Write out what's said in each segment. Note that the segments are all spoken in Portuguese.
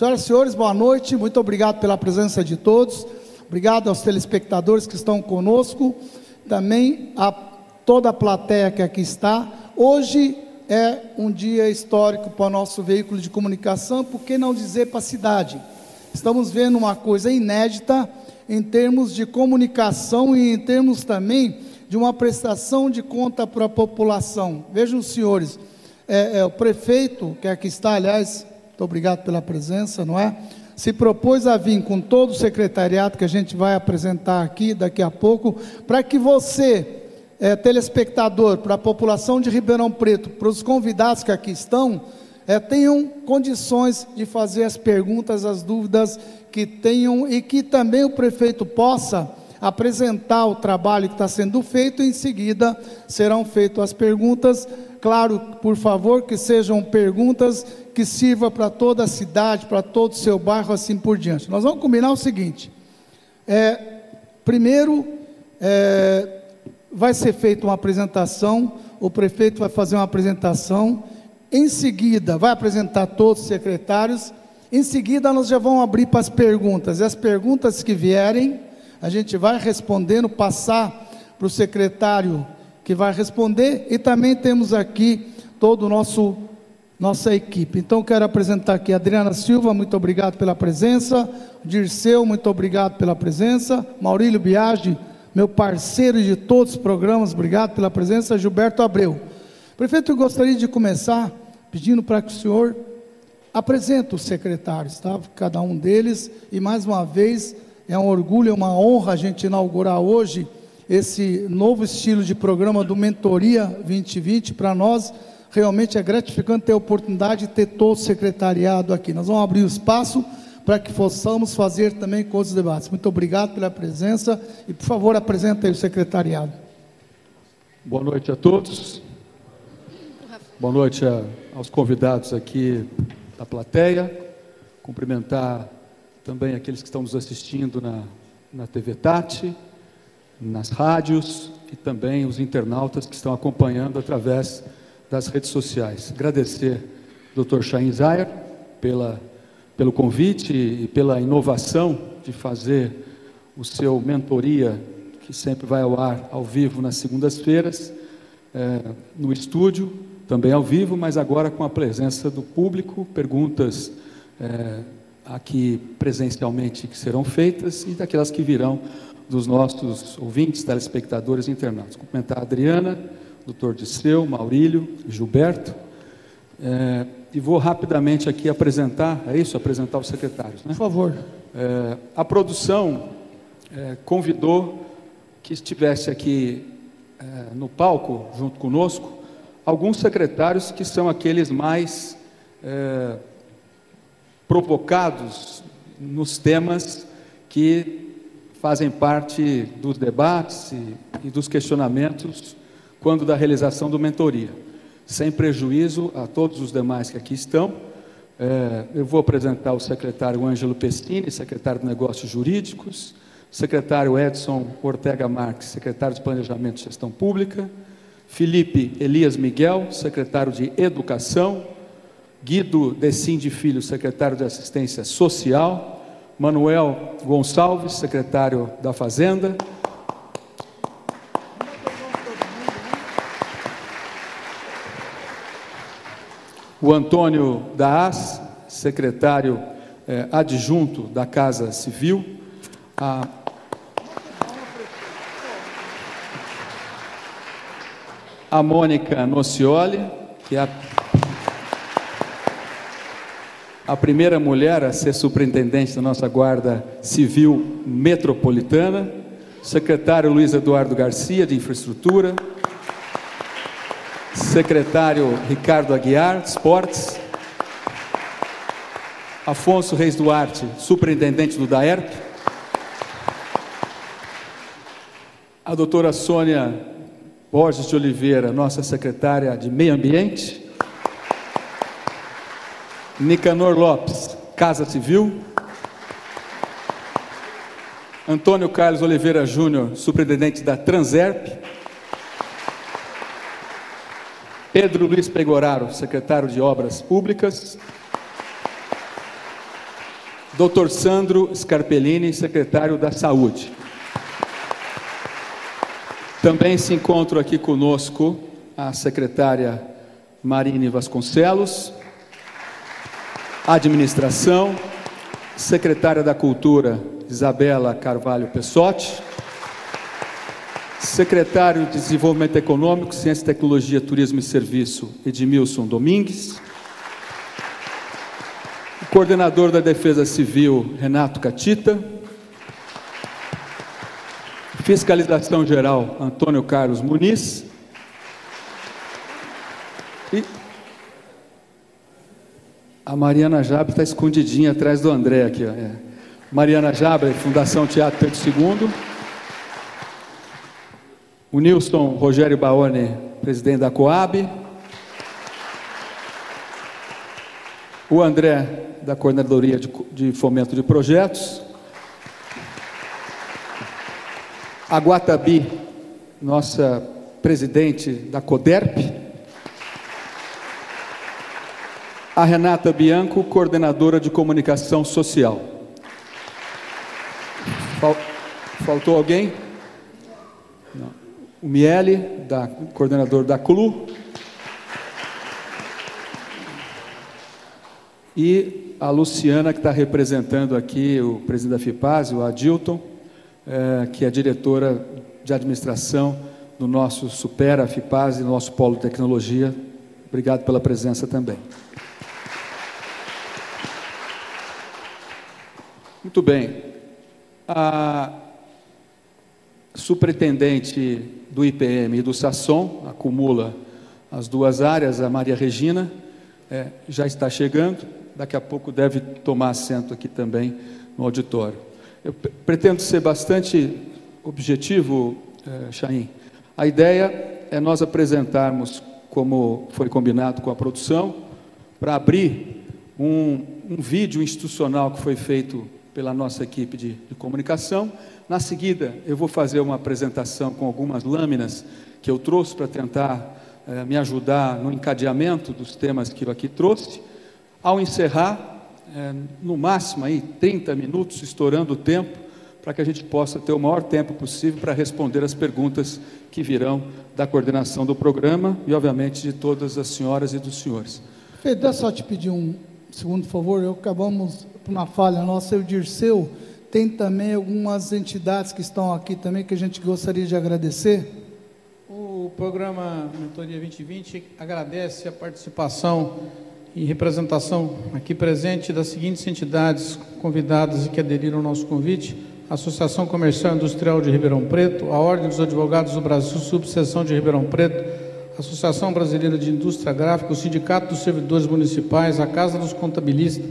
Senhoras e senhores, boa noite. Muito obrigado pela presença de todos. Obrigado aos telespectadores que estão conosco. Também a toda a plateia que aqui está. Hoje é um dia histórico para o nosso veículo de comunicação, por que não dizer para a cidade? Estamos vendo uma coisa inédita em termos de comunicação e em termos também de uma prestação de conta para a população. Vejam, senhores, é, é, o prefeito, que aqui está, aliás, muito obrigado pela presença, não é? Se propôs a vir com todo o secretariado que a gente vai apresentar aqui daqui a pouco, para que você, é, telespectador, para a população de Ribeirão Preto, para os convidados que aqui estão, é, tenham condições de fazer as perguntas, as dúvidas que tenham e que também o prefeito possa apresentar o trabalho que está sendo feito, em seguida serão feitas as perguntas. Claro, por favor, que sejam perguntas que sirvam para toda a cidade, para todo o seu bairro, assim por diante. Nós vamos combinar o seguinte: é, primeiro, é, vai ser feita uma apresentação, o prefeito vai fazer uma apresentação, em seguida, vai apresentar todos os secretários, em seguida, nós já vamos abrir para as perguntas, e as perguntas que vierem a gente vai respondendo, passar para o secretário que vai responder, e também temos aqui todo o nosso nossa equipe. Então quero apresentar aqui a Adriana Silva, muito obrigado pela presença. Dirceu, muito obrigado pela presença. Maurílio Biagi, meu parceiro de todos os programas, obrigado pela presença. Gilberto Abreu. Prefeito, eu gostaria de começar pedindo para que o senhor apresente os secretários, tá? Cada um deles e mais uma vez é um orgulho, é uma honra a gente inaugurar hoje esse novo estilo de programa do Mentoria 2020. Para nós, realmente é gratificante ter a oportunidade de ter todo o secretariado aqui. Nós vamos abrir o espaço para que possamos fazer também com os debates. Muito obrigado pela presença e, por favor, apresenta aí o secretariado. Boa noite a todos. Boa noite a, aos convidados aqui da plateia. Cumprimentar também aqueles que estão nos assistindo na, na TV Tati, nas rádios e também os internautas que estão acompanhando através das redes sociais. Agradecer ao Dr. Chain Zayer pela, pelo convite e pela inovação de fazer o seu mentoria, que sempre vai ao ar ao vivo nas segundas-feiras, é, no estúdio, também ao vivo, mas agora com a presença do público, perguntas é, aqui presencialmente que serão feitas e daquelas que virão dos nossos ouvintes, telespectadores e internautas. Cumprimentar a Adriana, doutor Disseu, Maurílio, Gilberto. É, e vou rapidamente aqui apresentar, é isso? Apresentar os secretários, né? Por favor. É, a produção é, convidou que estivesse aqui é, no palco, junto conosco, alguns secretários que são aqueles mais é, provocados nos temas que fazem parte dos debates e, e dos questionamentos quando da realização do mentoria. Sem prejuízo a todos os demais que aqui estão, é, eu vou apresentar o secretário Ângelo Pestini, secretário de Negócios Jurídicos, secretário Edson Ortega Marques, secretário de Planejamento e Gestão Pública, Felipe Elias Miguel, secretário de Educação, Guido Decim de Filho, secretário de Assistência Social, Manuel Gonçalves, secretário da Fazenda, o Antônio Daas, secretário eh, adjunto da Casa Civil, a a Mônica Nocioli, que é a a primeira mulher a ser superintendente da nossa Guarda Civil Metropolitana, secretário Luiz Eduardo Garcia, de Infraestrutura, secretário Ricardo Aguiar, Esportes, Afonso Reis Duarte, superintendente do DAERP, a doutora Sônia Borges de Oliveira, nossa secretária de Meio Ambiente, Nicanor Lopes, Casa Civil. Antônio Carlos Oliveira Júnior, superintendente da Transerp. Pedro Luiz Pegoraro, secretário de Obras Públicas. Dr. Sandro Scarpellini, secretário da Saúde. Também se encontra aqui conosco a secretária Marine Vasconcelos, Administração, secretária da Cultura Isabela Carvalho Pessotti, secretário de Desenvolvimento Econômico, Ciência, Tecnologia, Turismo e Serviço Edmilson Domingues, coordenador da Defesa Civil Renato Catita, Fiscalização Geral Antônio Carlos Muniz. E a Mariana Jabre está escondidinha atrás do André aqui. Ó. É. Mariana Jabre, Fundação Teatro Pedro II. O Nilson Rogério Baone, presidente da Coab. O André, da Coordenadoria de, Fomento de Projetos. a Guatabi, nossa presidente da CODERP, a Renata Bianco, coordenadora de comunicação social. Fal faltou alguém? O Miele, da, coordenador da CLU. E a Luciana, que está representando aqui o presidente da FIPAS, o Adilton é, que é diretora de administração do nosso Supera FIPAS e do nosso Polo de Tecnologia. Obrigado pela presença também. Muito bem. A superintendente do IPM e do SASSOM acumula as duas áreas, a Maria Regina, é, já está chegando, daqui a pouco deve tomar assento aqui também no auditório. Eu pretendo ser bastante objetivo, eh, Chaim. A ideia é nós apresentarmos, como foi combinado com a produção, para abrir um, um, vídeo institucional que foi feito pela nossa equipe de, de comunicação. Na seguida, eu vou fazer uma apresentação com algumas lâminas que eu trouxe para tentar eh, me ajudar no encadeamento dos temas que eu aqui trouxe. Ao encerrar, é, no máximo aí 30 minutos, estourando o tempo, para que a gente possa ter o maior tempo possível para responder as perguntas que virão da coordenação do programa e, obviamente, de todas as senhoras e dos senhores. Pedro, deixa só te pedir um segundo favor. Eu acabamos por uma falha nossa, o Dirceu tem também algumas entidades que estão aqui também que a gente gostaria de agradecer. O programa Mentoria 2020 agradece a participação em representação aqui presente das seguintes entidades convidadas e que aderiram ao nosso convite: Associação Comercial Industrial de Ribeirão Preto, a Ordem dos Advogados do Brasil, Subseção de Ribeirão Preto, Associação Brasileira de Indústria Gráfica, o Sindicato dos Servidores Municipais, a Casa dos Contabilistas,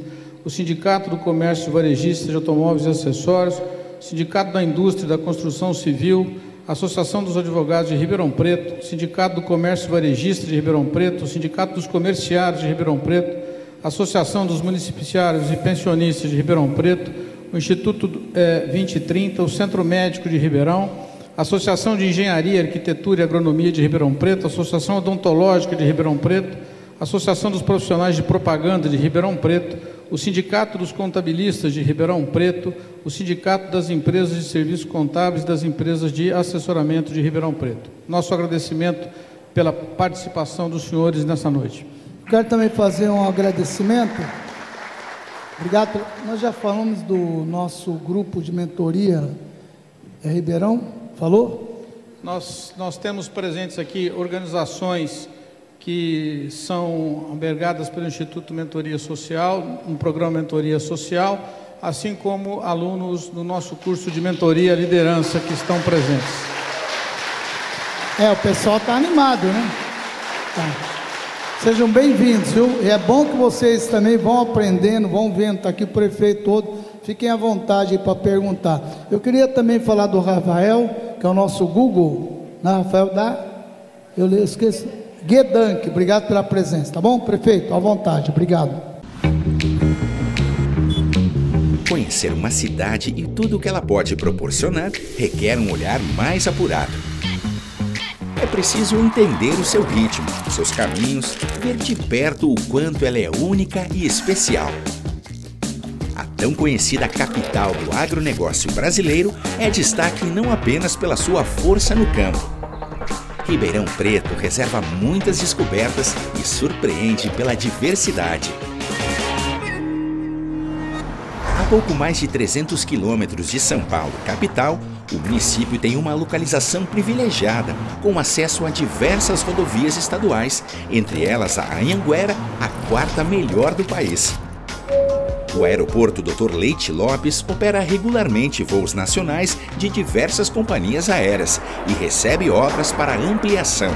o Sindicato do Comércio Varejista de Automóveis e Acessórios, o Sindicato da Indústria e da Construção Civil, Associação dos Advogados de Ribeirão Preto, Sindicato do Comércio Varejista de Ribeirão Preto, Sindicato dos Comerciários de Ribeirão Preto, Associação dos Municipiciários e Pensionistas de Ribeirão Preto, o Instituto é, 2030, o Centro Médico de Ribeirão, Associação de Engenharia, Arquitetura e Agronomia de Ribeirão Preto, Associação Odontológica de Ribeirão Preto, Associação dos Profissionais de Propaganda de Ribeirão Preto, o Sindicato dos Contabilistas de Ribeirão Preto, o Sindicato das Empresas de Serviços Contábeis das Empresas de Assessoramento de Ribeirão Preto. Nosso agradecimento pela participação dos senhores nessa noite. Quero também fazer um agradecimento. Obrigado. Nós já falamos do nosso grupo de mentoria é Ribeirão. Falou? Nós, nós temos presentes aqui organizações que são albergadas pelo Instituto Mentoria Social, um programa Mentoria Social, assim como alunos do nosso curso de Mentoria Liderança que estão presentes. É, o pessoal está animado, né? Tá. Sejam bem-vindos, viu? E é bom que vocês também vão aprendendo, vão vendo, está aqui o prefeito todo, fiquem à vontade para perguntar. Eu queria também falar do Rafael, que é o nosso Google, né, Rafael da. Eu esqueci. Guedank, obrigado pela presença, tá bom? Prefeito, à vontade, obrigado. Conhecer uma cidade e tudo o que ela pode proporcionar requer um olhar mais apurado. É preciso entender o seu ritmo, seus caminhos, ver de perto o quanto ela é única e especial. A tão conhecida capital do agronegócio brasileiro é destaque não apenas pela sua força no campo. Ribeirão Preto reserva muitas descobertas e surpreende pela diversidade. A pouco mais de 300 quilômetros de São Paulo, capital, o município tem uma localização privilegiada, com acesso a diversas rodovias estaduais, entre elas a Anhanguera, a quarta melhor do país. O aeroporto Dr. Leite Lopes opera regularmente voos nacionais de diversas companhias aéreas e recebe obras para ampliação.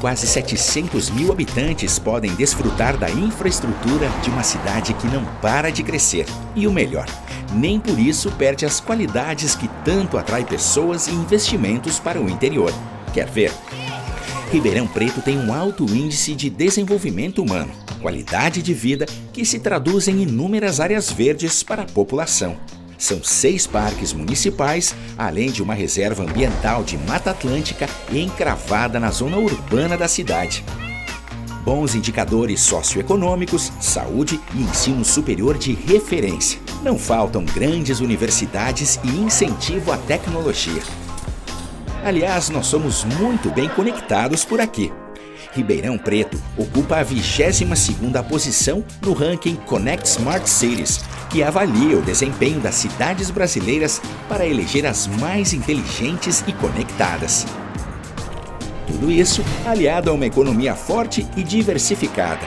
Quase 700 mil habitantes podem desfrutar da infraestrutura de uma cidade que não para de crescer. E o melhor, nem por isso perde as qualidades que tanto atrai pessoas e investimentos para o interior. Quer ver? Ribeirão Preto tem um alto índice de desenvolvimento humano, qualidade de vida que se traduz em inúmeras áreas verdes para a população. São seis parques municipais, além de uma reserva ambiental de Mata Atlântica encravada na zona urbana da cidade bons indicadores socioeconômicos, saúde e ensino superior de referência. Não faltam grandes universidades e incentivo à tecnologia. Aliás, nós somos muito bem conectados por aqui. Ribeirão Preto ocupa a 22ª posição no ranking Connect Smart Cities, que avalia o desempenho das cidades brasileiras para eleger as mais inteligentes e conectadas. Tudo isso aliado a uma economia forte e diversificada.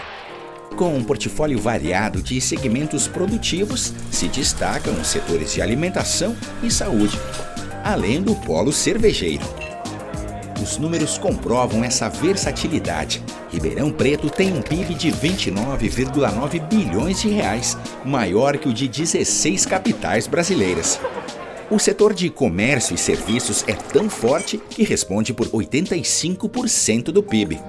Com um portfólio variado de segmentos produtivos, se destacam os setores de alimentação e saúde, além do polo cervejeiro. Os números comprovam essa versatilidade. Ribeirão Preto tem um PIB de 29,9 bilhões de reais, maior que o de 16 capitais brasileiras. O setor de comércio e serviços é tão forte que responde por 85% do PIB.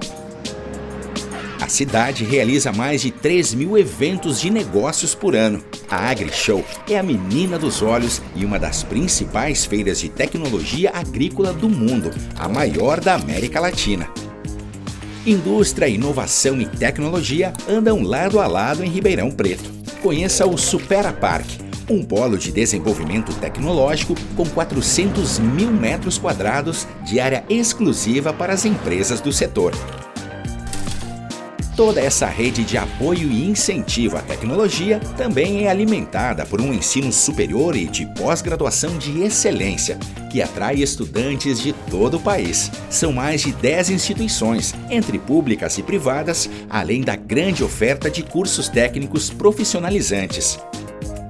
A cidade realiza mais de 3 mil eventos de negócios por ano. A AgriShow é a menina dos olhos e uma das principais feiras de tecnologia agrícola do mundo, a maior da América Latina. Indústria, inovação e tecnologia andam lado a lado em Ribeirão Preto. Conheça o Supera Park, um polo de desenvolvimento tecnológico com 400 mil metros quadrados de área exclusiva para as empresas do setor. Toda essa rede de apoio e incentivo à tecnologia também é alimentada por um ensino superior e de pós-graduação de excelência, que atrai estudantes de todo o país. São mais de 10 instituições, entre públicas e privadas, além da grande oferta de cursos técnicos profissionalizantes.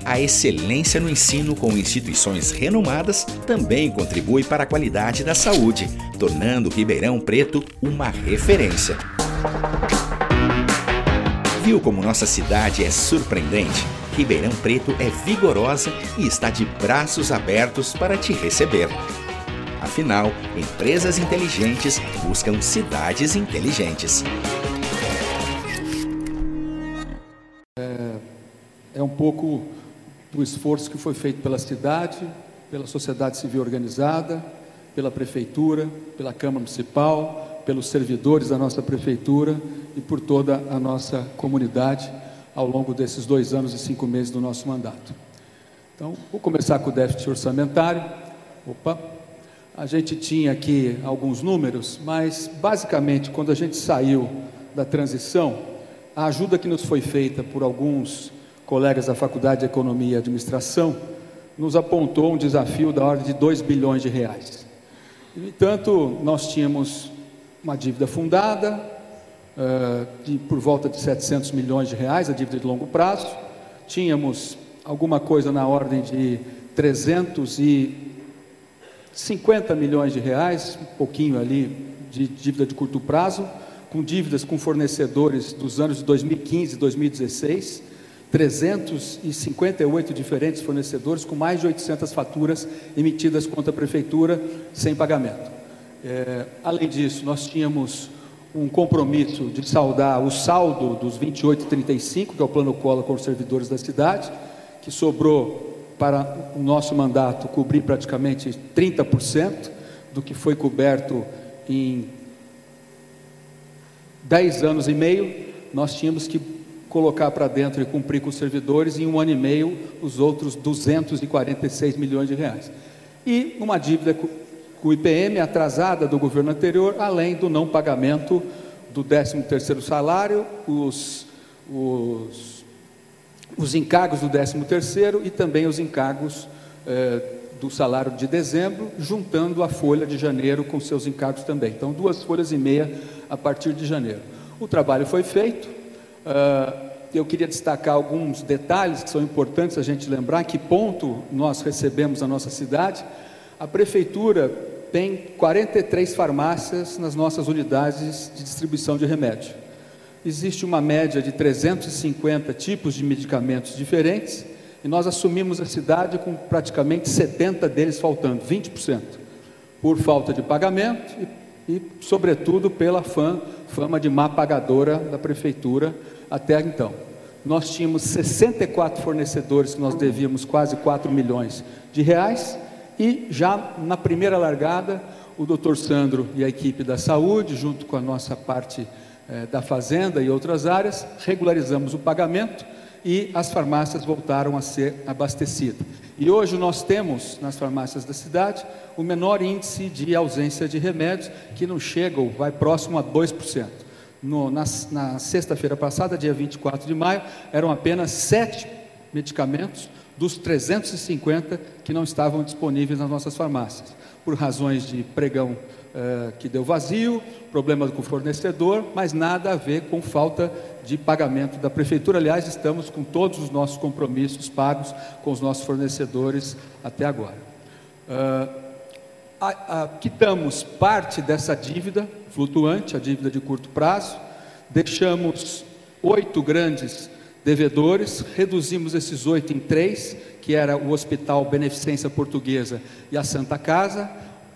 A excelência no ensino com instituições renomadas também contribui para a qualidade da saúde, tornando Ribeirão Preto uma referência. Viu como nossa cidade é surpreendente? Ribeirão Preto é vigorosa e está de braços abertos para te receber. Afinal, empresas inteligentes buscam cidades inteligentes. É, é um pouco do esforço que foi feito pela cidade, pela sociedade civil organizada, pela prefeitura, pela Câmara Municipal, pelos servidores da nossa prefeitura e por toda a nossa comunidade ao longo desses dois anos e cinco meses do nosso mandato. Então, vou começar com o déficit orçamentário. Opa! A gente tinha aqui alguns números, mas basicamente, quando a gente saiu da transição, a ajuda que nos foi feita por alguns colegas da Faculdade de Economia e Administração, nos apontou um desafio da ordem de 2 bilhões de reais. No entanto, nós tínhamos uma dívida fundada, uh, de, por volta de 700 milhões de reais, a dívida de longo prazo, tínhamos alguma coisa na ordem de 350 milhões de reais, um pouquinho ali de dívida de curto prazo, com dívidas com fornecedores dos anos de 2015 e 2016, 358 diferentes fornecedores com mais de 800 faturas emitidas contra a prefeitura sem pagamento. É, além disso, nós tínhamos um compromisso de saldar o saldo dos 2835, que é o plano cola com os servidores da cidade, que sobrou para o nosso mandato cobrir praticamente 30% do que foi coberto em 10 anos e meio, nós tínhamos que colocar para dentro e cumprir com os servidores em um ano e meio os outros 246 milhões de reais. E uma dívida o IPM atrasada do governo anterior, além do não pagamento do 13º salário, os, os, os encargos do 13º e também os encargos eh, do salário de dezembro, juntando a folha de janeiro com seus encargos também. Então, duas folhas e meia a partir de janeiro. O trabalho foi feito. Uh, eu queria destacar alguns detalhes que são importantes a gente lembrar, que ponto nós recebemos na nossa cidade. A prefeitura tem 43 farmácias nas nossas unidades de distribuição de remédio. Existe uma média de 350 tipos de medicamentos diferentes e nós assumimos a cidade com praticamente 70 deles faltando, 20%, por falta de pagamento e, e sobretudo, pela fama, fama de má pagadora da prefeitura até então. Nós tínhamos 64 fornecedores que nós devíamos quase 4 milhões de reais e já na primeira largada, o doutor Sandro e a equipe da saúde, junto com a nossa parte eh, da fazenda e outras áreas, regularizamos o pagamento e as farmácias voltaram a ser abastecidas. E hoje nós temos nas farmácias da cidade o menor índice de ausência de remédios, que não chega ou vai próximo a 2%. No, na, na sexta-feira passada, dia 24 de maio, eram apenas sete medicamentos dos 350 que não estavam disponíveis nas nossas farmácias, por razões de pregão eh, que deu vazio, problema com o fornecedor, mas nada a ver com falta de pagamento da prefeitura. Aliás, estamos com todos os nossos compromissos pagos com os nossos fornecedores até agora. Uh, a, a, quitamos parte dessa dívida flutuante, a dívida de curto prazo, deixamos oito grandes devedores, reduzimos esses oito em três, que era o Hospital Beneficência Portuguesa e a Santa Casa,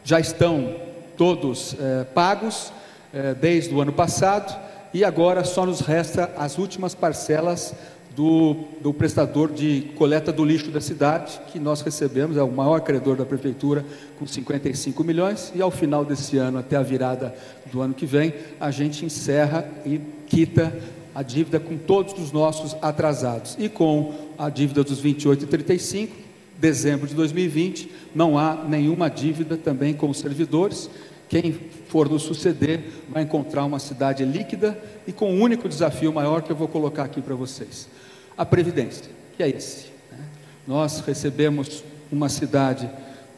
já estão todos eh, pagos eh, desde o ano passado, e agora só nos resta as últimas parcelas do, do, prestador de coleta do lixo da cidade, que nós recebemos, é o maior credor da prefeitura, com 55 milhões, e ao final desse ano, até a virada do ano que vem, a gente encerra e quita a dívida com todos os nossos atrasados. E com a dívida dos 28 e 35, dezembro de 2020, não há nenhuma dívida também com os servidores. Quem for nos suceder vai encontrar uma cidade líquida e com um único desafio maior que eu vou colocar aqui para vocês: a Previdência, que é esse. Né? Nós recebemos uma cidade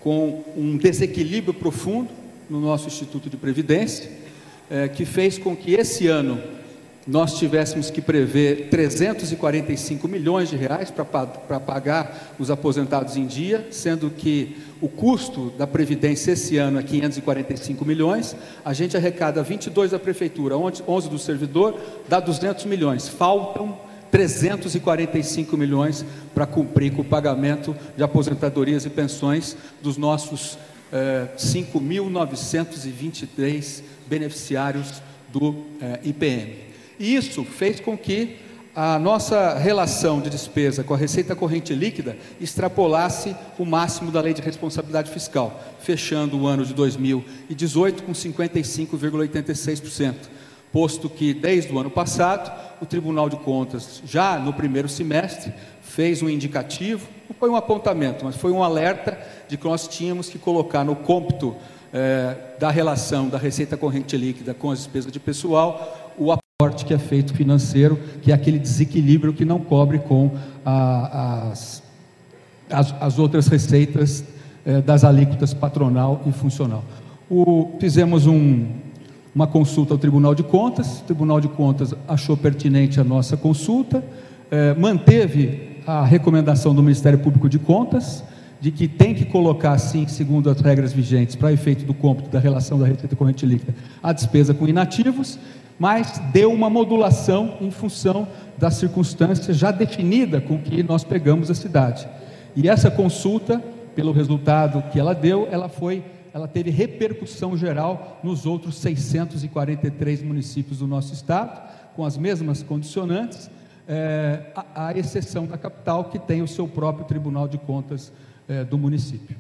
com um desequilíbrio profundo no nosso Instituto de Previdência, é, que fez com que esse ano nós tivéssemos que prever 345 milhões de reais para pagar os aposentados em dia, sendo que o custo da Previdência esse ano é 545 milhões, a gente arrecada 22 da Prefeitura, 11 do servidor, dá 200 milhões, faltam 345 milhões para cumprir com o pagamento de aposentadorias e pensões dos nossos eh, 5.923 beneficiários do eh, IPM. Isso fez com que a nossa relação de despesa com a receita corrente líquida extrapolasse o máximo da lei de responsabilidade fiscal, fechando o ano de 2018 com 55,86%, posto que desde o ano passado o Tribunal de Contas, já no primeiro semestre, fez um indicativo, não foi um apontamento, mas foi um alerta de que nós tínhamos que colocar no cômputo eh, da relação da receita corrente líquida com as despesas de pessoal corte que é feito financeiro, que é aquele desequilíbrio que não cobre com as, as, as, outras receitas eh, das alíquotas patronal e funcional. O, fizemos um, uma consulta ao Tribunal de Contas, o Tribunal de Contas achou pertinente a nossa consulta, eh, manteve a recomendação do Ministério Público de Contas, de que tem que colocar, sim, segundo as regras vigentes, para efeito do cômputo da relação da receita corrente líquida, a despesa com inativos, mas deu uma modulação em função da circunstância já definida com que nós pegamos a cidade. E essa consulta, pelo resultado que ela deu, ela foi, ela teve repercussão geral nos outros 643 municípios do nosso estado, com as mesmas condicionantes, à, à, exceção da capital, que tem o seu próprio Tribunal de Contas é, do município.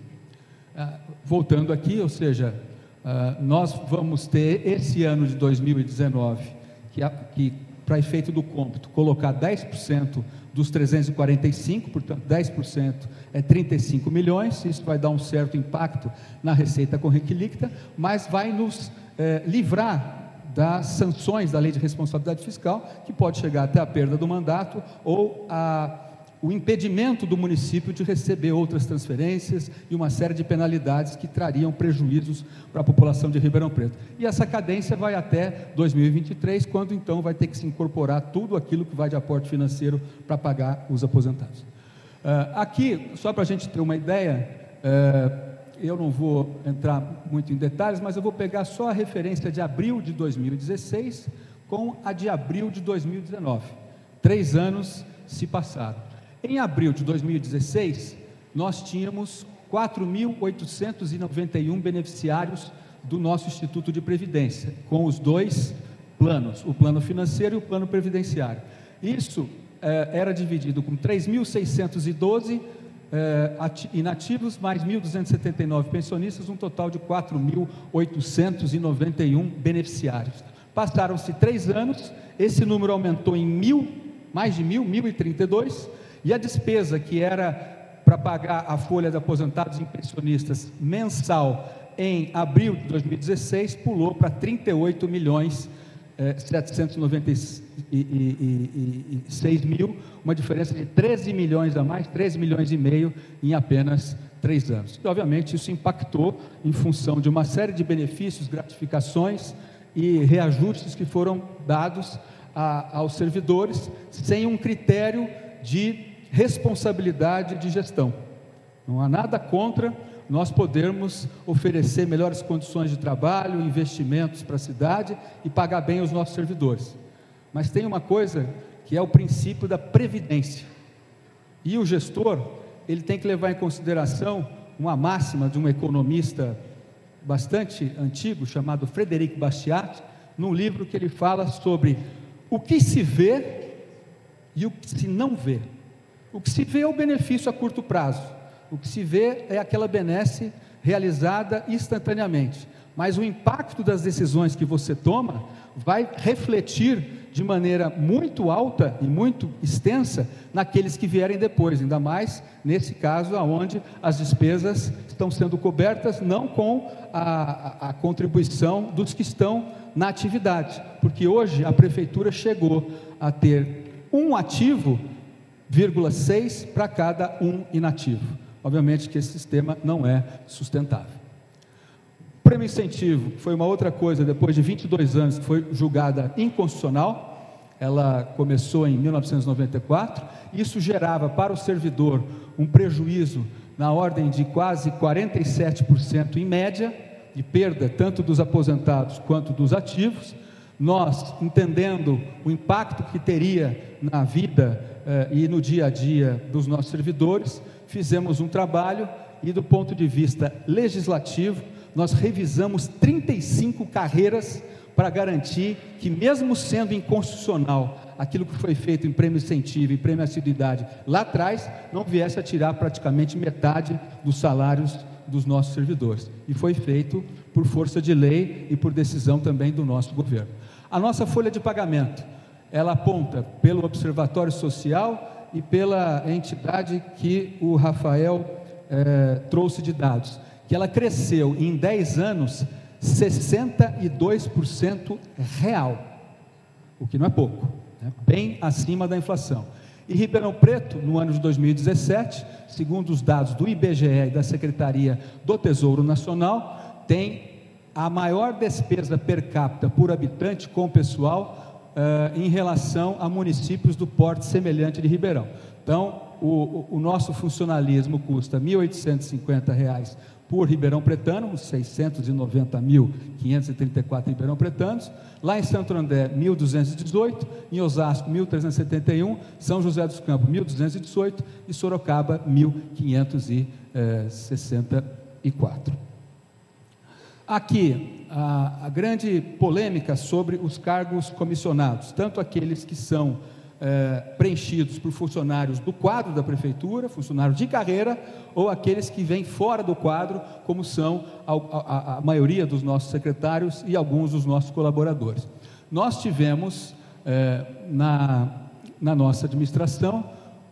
Ah, voltando aqui, ou seja, Uh, nós vamos ter esse ano de 2019, que, que para efeito do cômputo, colocar 10% dos 345, portanto 10% é 35 milhões, isso vai dar um certo impacto na receita corrente líquida, mas vai nos é, livrar das sanções da lei de responsabilidade fiscal, que pode chegar até a perda do mandato ou a o impedimento do município de receber outras transferências e uma série de penalidades que trariam prejuízos para a população de Ribeirão Preto. E essa cadência vai até 2023, quando então vai ter que se incorporar tudo aquilo que vai de aporte financeiro para pagar os aposentados. Uh, aqui, só para a gente ter uma ideia, uh, eu não vou entrar muito em detalhes, mas eu vou pegar só a referência de abril de 2016 com a de abril de 2019. Três anos se passaram. Em abril de 2016, nós tínhamos 4.891 beneficiários do nosso Instituto de Previdência, com os dois planos, o plano financeiro e o plano previdenciário. Isso eh, era dividido com 3.612 eh, inativos, mais 1.279 pensionistas, um total de 4.891 beneficiários. Passaram-se três anos, esse número aumentou em mil, mais de mil, 1.032, e a despesa que era para pagar a folha de aposentados e pensionistas mensal em abril de 2016 pulou para 38 milhões eh, 796 mil, uma diferença de 13 milhões a mais, 13 milhões e meio em apenas três anos. E, obviamente, isso impactou em função de uma série de benefícios, gratificações e reajustes que foram dados a, aos servidores, sem um critério de responsabilidade de gestão. Não há nada contra nós podermos oferecer melhores condições de trabalho, investimentos para a cidade e pagar bem os nossos servidores. Mas tem uma coisa que é o princípio da previdência. E o gestor, ele tem que levar em consideração uma máxima de um economista bastante antigo chamado Frederic Bastiat, num livro que ele fala sobre o que se vê e o que se não vê. O que se vê é o benefício a curto prazo, o que se vê é aquela benesse realizada instantaneamente, mas o impacto das decisões que você toma vai refletir de maneira muito alta e muito extensa naqueles que vierem depois, ainda mais nesse caso onde as despesas estão sendo cobertas não com a, a, a contribuição dos que estão na atividade, porque hoje a prefeitura chegou a ter um ativo 0,6 para cada um inativo. Obviamente que esse sistema não é sustentável. O prêmio incentivo foi uma outra coisa, depois de 22 anos, que foi julgada inconstitucional. Ela começou em 1994. Isso gerava para o servidor um prejuízo na ordem de quase 47% em média, de perda tanto dos aposentados quanto dos ativos. Nós, entendendo o impacto que teria na vida eh, e no dia a dia dos nossos servidores, fizemos um trabalho e, do ponto de vista legislativo, nós revisamos 35 carreiras para garantir que, mesmo sendo inconstitucional, aquilo que foi feito em prêmio incentivo e prêmio assiduidade lá atrás, não viesse a tirar praticamente metade dos salários dos nossos servidores. E foi feito por força de lei e por decisão também do nosso governo. A nossa folha de pagamento ela aponta pelo Observatório Social e pela entidade que o Rafael eh, trouxe de dados, que ela cresceu em 10 anos 62% real, o que não é pouco, né? bem acima da inflação. E Ribeirão Preto, no ano de 2017, segundo os dados do IBGE e da Secretaria do Tesouro Nacional, tem a maior despesa per capita por habitante com pessoal uh, em relação a municípios do porte semelhante de Ribeirão. Então, o, o, nosso funcionalismo custa R$ 1.850 por Ribeirão Pretano, 690.534 Ribeirão Pretanos. Lá em Santo André, 1.218. Em Osasco, 1.371. São José dos Campos, 1.218. E Sorocaba, 1.564. Aqui, a, a, grande polêmica sobre os cargos comissionados, tanto aqueles que são é, preenchidos por funcionários do quadro da prefeitura, funcionários de carreira, ou aqueles que vêm fora do quadro, como são a, a, a maioria dos nossos secretários e alguns dos nossos colaboradores. Nós tivemos é, na, na nossa administração,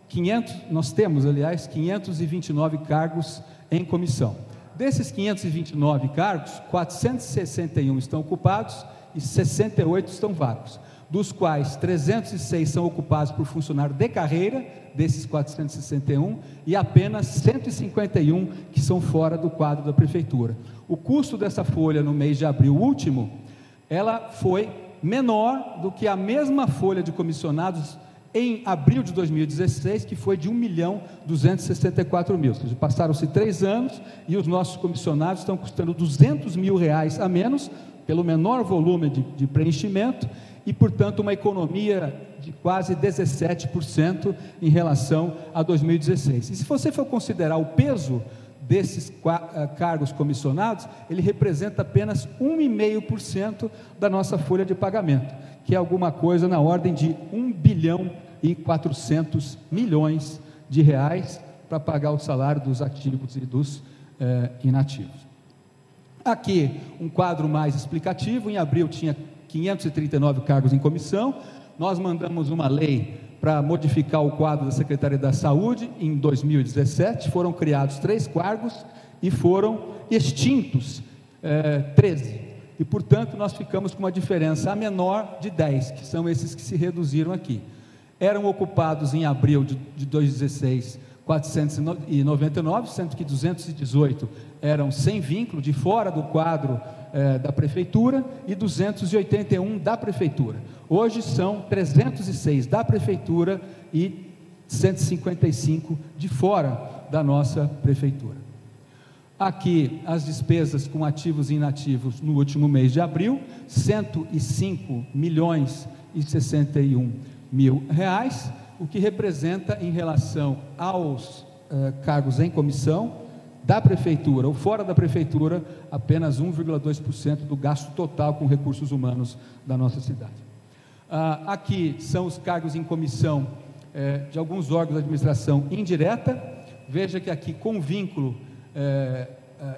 500, nós temos, aliás, 529 cargos em comissão. Desses 529 cargos, 461 estão ocupados e 68 estão vagos, dos quais 306 são ocupados por funcionário de carreira, desses 461, e apenas 151 que são fora do quadro da prefeitura. O custo dessa folha no mês de abril último, ela foi menor do que a mesma folha de comissionados em abril de 2016, que foi de 1 milhão 264 mil. Passaram-se três anos e os nossos comissionados estão custando 200 mil reais a menos, pelo menor volume de, de preenchimento, e, portanto, uma economia de quase 17% em relação a 2016. E se você for considerar o peso desses eh, cargos comissionados, ele representa apenas 1,5% da nossa folha de pagamento, que é alguma coisa na ordem de 1 bilhão e 400 milhões de reais para pagar o salário dos ativos e dos eh, inativos. Aqui um quadro mais explicativo. Em abril tinha 539 cargos em comissão. Nós mandamos uma lei para modificar o quadro da Secretaria da Saúde em 2017. Foram criados três cargos e foram extintos eh, 13. E, portanto, nós ficamos com uma diferença a menor de 10, que são esses que se reduziram aqui eram ocupados em abril de, de 2016 499, sendo que 218 eram sem vínculo, de fora do quadro eh, da prefeitura, e 281 da prefeitura. Hoje são 306 da prefeitura e 155 de fora da nossa prefeitura. Aqui as despesas com ativos e inativos no último mês de abril, 105 milhões e 61 mil reais, o que representa em relação aos uh, cargos em comissão da prefeitura ou fora da prefeitura apenas 1,2% do gasto total com recursos humanos da nossa cidade. Uh, aqui são os cargos em comissão uh, de alguns órgãos da administração indireta. Veja que aqui com vínculo eh,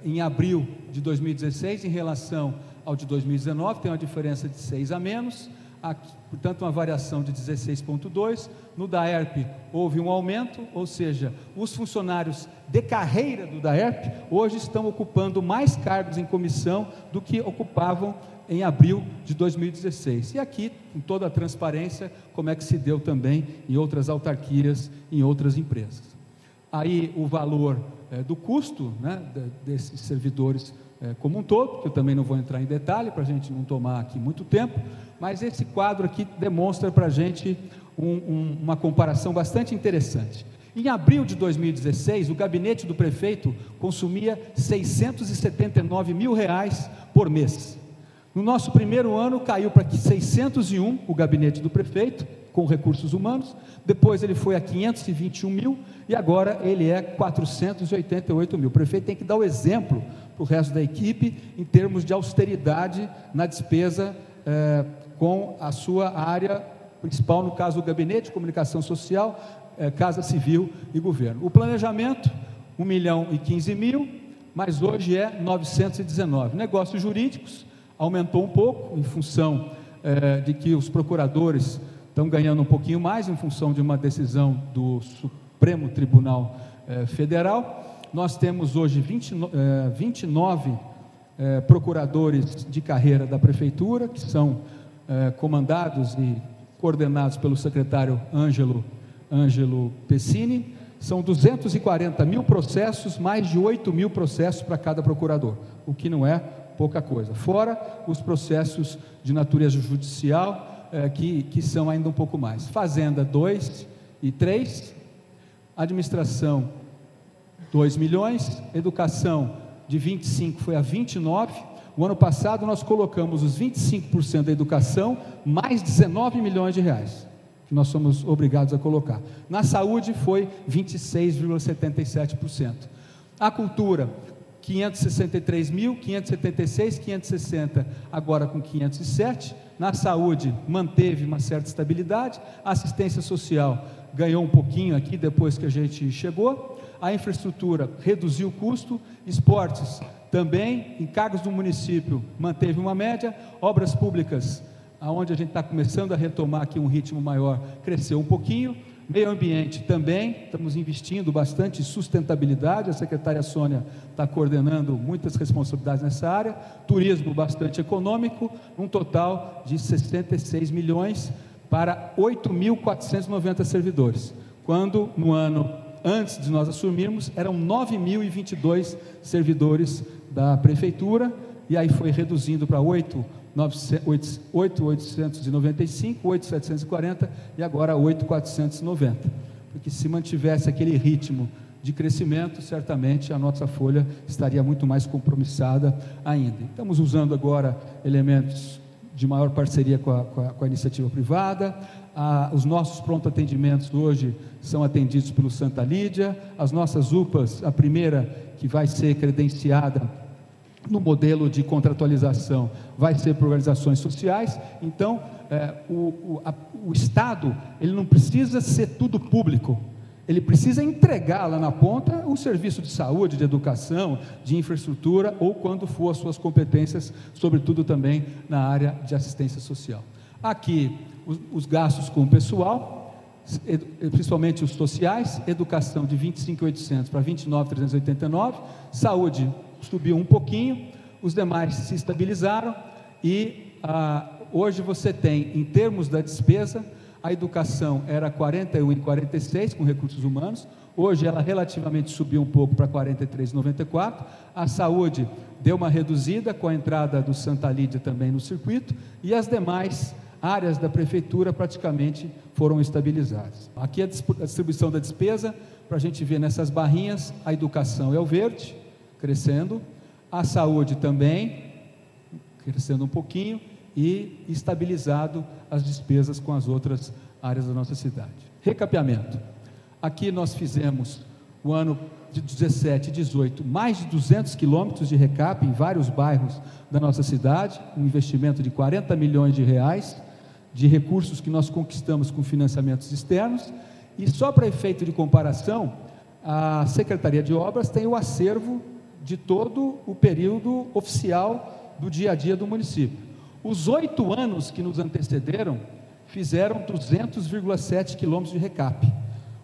em abril de 2016 em relação ao de 2019 tem uma diferença de 6 a menos aqui, portanto, uma variação de 16,2. No DAERP houve um aumento, ou seja, os funcionários de carreira do DAERP hoje estão ocupando mais cargos em comissão do que ocupavam em abril de 2016. E aqui, com toda a transparência, como é que se deu também em outras autarquias, em outras empresas. Aí o valor é, do custo né, desses servidores é, como um todo, que eu também não vou entrar em detalhe para a gente não tomar aqui muito tempo, mas esse quadro aqui demonstra para a gente um, um, uma comparação bastante interessante. Em abril de 2016, o gabinete do prefeito consumia 679 mil reais por mês. No nosso primeiro ano, caiu para 601 o gabinete do prefeito, com recursos humanos, depois ele foi a 521 mil e agora ele é 488 mil. O prefeito tem que dar o exemplo para o resto da equipe em termos de austeridade na despesa é, com a sua área principal, no caso o Gabinete Comunicação Social, é, Casa Civil e Governo. O planejamento, 1 milhão e 15 mil, mas hoje é 919. Negócios jurídicos, aumentou um pouco em função é, de que os procuradores estão ganhando um pouquinho mais em função de uma decisão do Supremo Tribunal é, Federal. Nós temos hoje 20, é, 29 é, procuradores de carreira da Prefeitura, que são é, comandados e coordenados pelo secretário Ângelo, Ângelo Pessini. São 240 mil processos, mais de 8 mil processos para cada procurador, o que não é pouca coisa. Fora os processos de natureza judicial, é, que, que são ainda um pouco mais. Fazenda 2 e 3, administração 2 milhões, educação de 25 foi a 29. O ano passado nós colocamos os 25% da educação, mais 19 milhões de reais, que nós somos obrigados a colocar. Na saúde foi 26,77%. A cultura, 563 mil, 576, 560, agora com 507. Na saúde, manteve uma certa estabilidade. A assistência social ganhou um pouquinho aqui depois que a gente chegou a infraestrutura reduziu o custo, esportes também, encargos do município manteve uma média, obras públicas aonde a gente está começando a retomar aqui um ritmo maior, cresceu um pouquinho. Meio ambiente também, estamos investindo bastante em sustentabilidade, a secretária Sônia está coordenando muitas responsabilidades nessa área. Turismo bastante econômico, um total de 66 milhões para 8.490 servidores, quando no ano antes de nós assumirmos eram 9.022 servidores da prefeitura, e aí foi reduzindo para 8 8,895, 8,740 e agora 8,490. Porque se mantivesse aquele ritmo de crescimento, certamente a nossa folha estaria muito mais compromissada ainda. Estamos usando agora elementos de maior parceria com a, com a, com a iniciativa privada. Ah, os nossos pronto atendimentos hoje são atendidos pelo Santa Lídia. As nossas UPAs, a primeira que vai ser credenciada no modelo de contratualização vai ser por organizações sociais, então é, o, o, a, o, Estado ele não precisa ser tudo público, ele precisa entregar lá na ponta o serviço de saúde, de educação, de infraestrutura ou quando for as suas competências, sobretudo também na área de assistência social. Aqui os, os gastos com o pessoal, principalmente os sociais, educação de 25.800 para 29.389, saúde subiu um pouquinho, os demais se estabilizaram e ah, hoje você tem, em termos da despesa, a educação era 41,46 com recursos humanos, hoje ela relativamente subiu um pouco para 43,94. A saúde deu uma reduzida com a entrada do Santa Lídia também no circuito e as demais áreas da prefeitura praticamente foram estabilizadas. Aqui a distribuição da despesa, para a gente ver nessas barrinhas, a educação é o verde, crescendo, a saúde também, crescendo um pouquinho, e estabilizado as despesas com as outras áreas da nossa cidade. Recapeamento. Aqui nós fizemos o ano de 17 e 18, mais de 200 quilômetros de recap em vários bairros da nossa cidade, um investimento de 40 milhões de reais, de recursos que nós conquistamos com financiamentos externos, e só para efeito de comparação, a Secretaria de Obras tem o acervo de todo o período oficial do dia a dia do município. Os oito anos que nos antecederam fizeram 200,7 quilômetros de recap.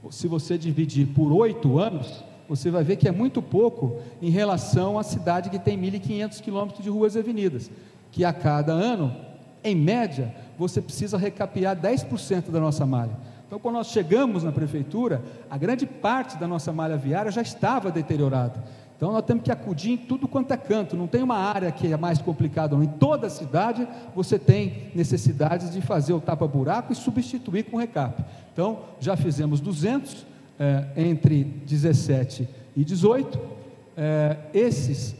Se você dividir por oito anos, você vai ver que é muito pouco em relação à cidade que tem 1.500 quilômetros de ruas e avenidas, que a cada ano, em média, você precisa recapear 10% da nossa malha. Então, quando nós chegamos na prefeitura, a grande parte da nossa malha viária já estava deteriorada. Então nós temos que acudir em tudo quanto é canto, não tem uma área que é mais complicada, não. Em toda a cidade você tem necessidades de fazer o tapa-buraco e substituir com recap. Então já fizemos 200 é, entre 17 e 18. É, esses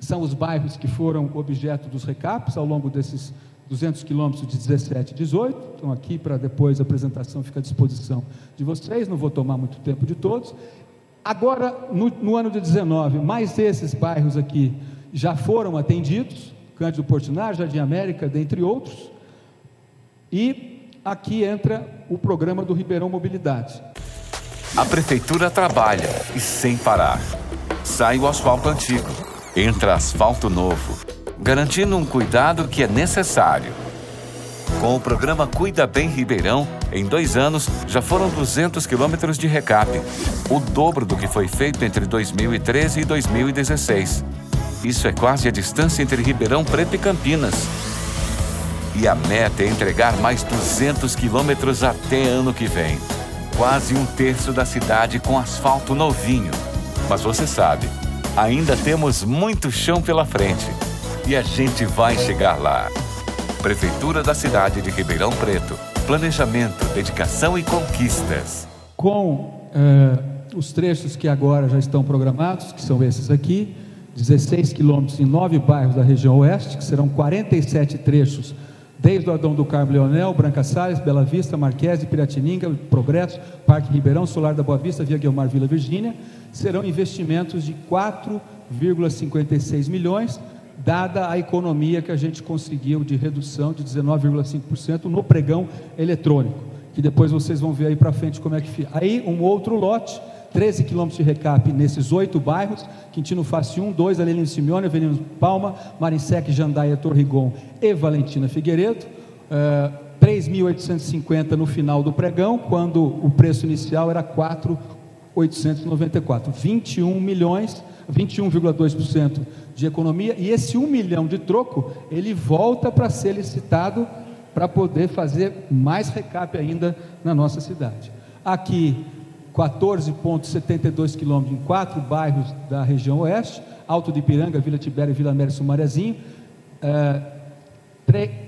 são os bairros que foram objeto dos recaps ao longo desses 200 quilômetros de 17 e 18. Estão aqui para depois a apresentação fica à disposição de vocês, não vou tomar muito tempo de todos. Agora, no, no, ano de 19, mais esses bairros aqui já foram atendidos, Cândido Portinari, Jardim América, dentre outros. E aqui entra o programa do Ribeirão Mobilidade. A prefeitura trabalha e sem parar. Sai o asfalto antigo, entra asfalto novo, garantindo um cuidado que é necessário com o programa Cuida Bem Ribeirão, em dois anos já foram 200 quilômetros de recap, o dobro do que foi feito entre 2013 e 2016. Isso é quase a distância entre Ribeirão Preto e Campinas. E a meta é entregar mais 200 quilômetros até ano que vem. Quase um terço da cidade com asfalto novinho. Mas você sabe, ainda temos muito chão pela frente. E a gente vai chegar lá. Prefeitura da cidade de Ribeirão Preto. Planejamento, dedicação e conquistas. Com eh, os trechos que agora já estão programados, que são esses aqui, 16 quilômetros em nove bairros da região oeste, que serão 47 trechos, desde o Adão do Carmo Leonel, Branca Salles, Bela Vista, Marquese, Piratininga, Progresso, Parque Ribeirão, Solar da Boa Vista, Via Guilmar, Vila Virgínia, serão investimentos de 4,56 milhões, dada a economia que a gente conseguiu de redução de 19,5% no pregão eletrônico, que depois vocês vão ver aí para frente como é que fica. Aí um outro lote, 13 quilômetros de recap nesses oito bairros, Quintino Fácil 1, 2, Avelino Simeone, Avelino Palma, Marinsec, Jandaia, Torrigon e Valentina Figueiredo, é, 3.850 no final do pregão, quando o preço inicial era 4.894. 21 milhões, 21,2% de economia, e esse 1 milhão de troco, ele volta para ser licitado para poder fazer mais recap ainda na nossa cidade. Aqui, 14,72 quilômetros em quatro bairros da região oeste, Alto de Ipiranga, Vila Tibério e Vila Mércio Marezinho, é,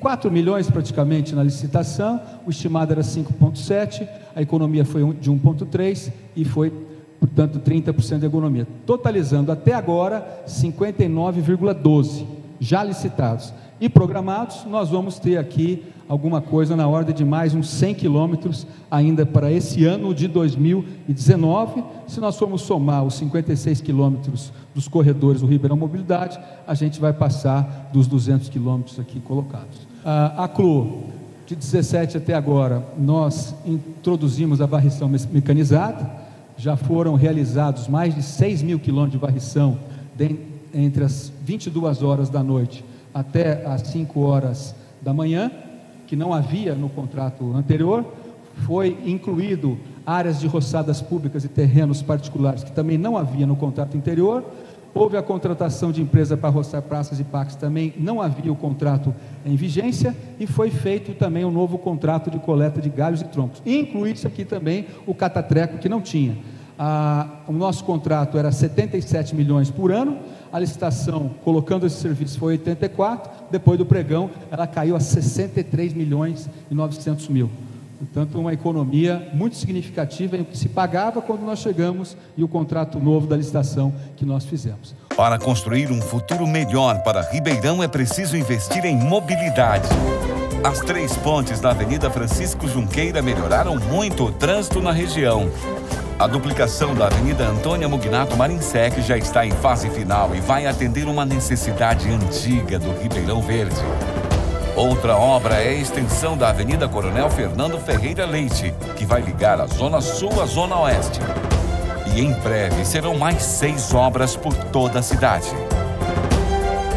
4 milhões praticamente na licitação, o estimado era 5,7, a economia foi de 1,3 e foi, portanto, 30% de economia, totalizando até agora 59,12 já licitados. E programados, nós vamos ter aqui alguma coisa na ordem de mais uns 100 quilômetros ainda para esse ano de 2019. Se nós formos somar os 56 quilômetros dos corredores do Ribeirão Mobilidade, a gente vai passar dos 200 quilômetros aqui colocados. A, a CLU, de 17 até agora, nós introduzimos a varrição mecanizada, já foram realizados mais de 6 mil quilômetros de varrição de, entre as 22 horas da noite até as 5 horas da manhã, que não havia no contrato anterior, foi incluído áreas de roçadas públicas e terrenos particulares que também não havia no contrato anterior. Houve a contratação de empresa para roçar praças e parques, também não havia o contrato em vigência, e foi feito também um novo contrato de coleta de galhos e troncos. Inclui-se aqui também o catatreco, que não tinha. Ah, o nosso contrato era 77 milhões por ano, a licitação, colocando esse serviço, foi 84, depois do pregão, ela caiu a 63 milhões e 900 mil. Portanto, uma economia muito significativa em que se pagava quando nós chegamos e o contrato novo da licitação que nós fizemos. Para construir um futuro melhor para Ribeirão é preciso investir em mobilidade. As três pontes da Avenida Francisco Junqueira melhoraram muito o trânsito na região. A duplicação da Avenida Antônia Mugnato Marinsec já está em fase final e vai atender uma necessidade antiga do Ribeirão Verde. Outra obra é a extensão da Avenida Coronel Fernando Ferreira Leite, que vai ligar a Zona Sul à Zona Oeste. E em breve serão mais seis obras por toda a cidade.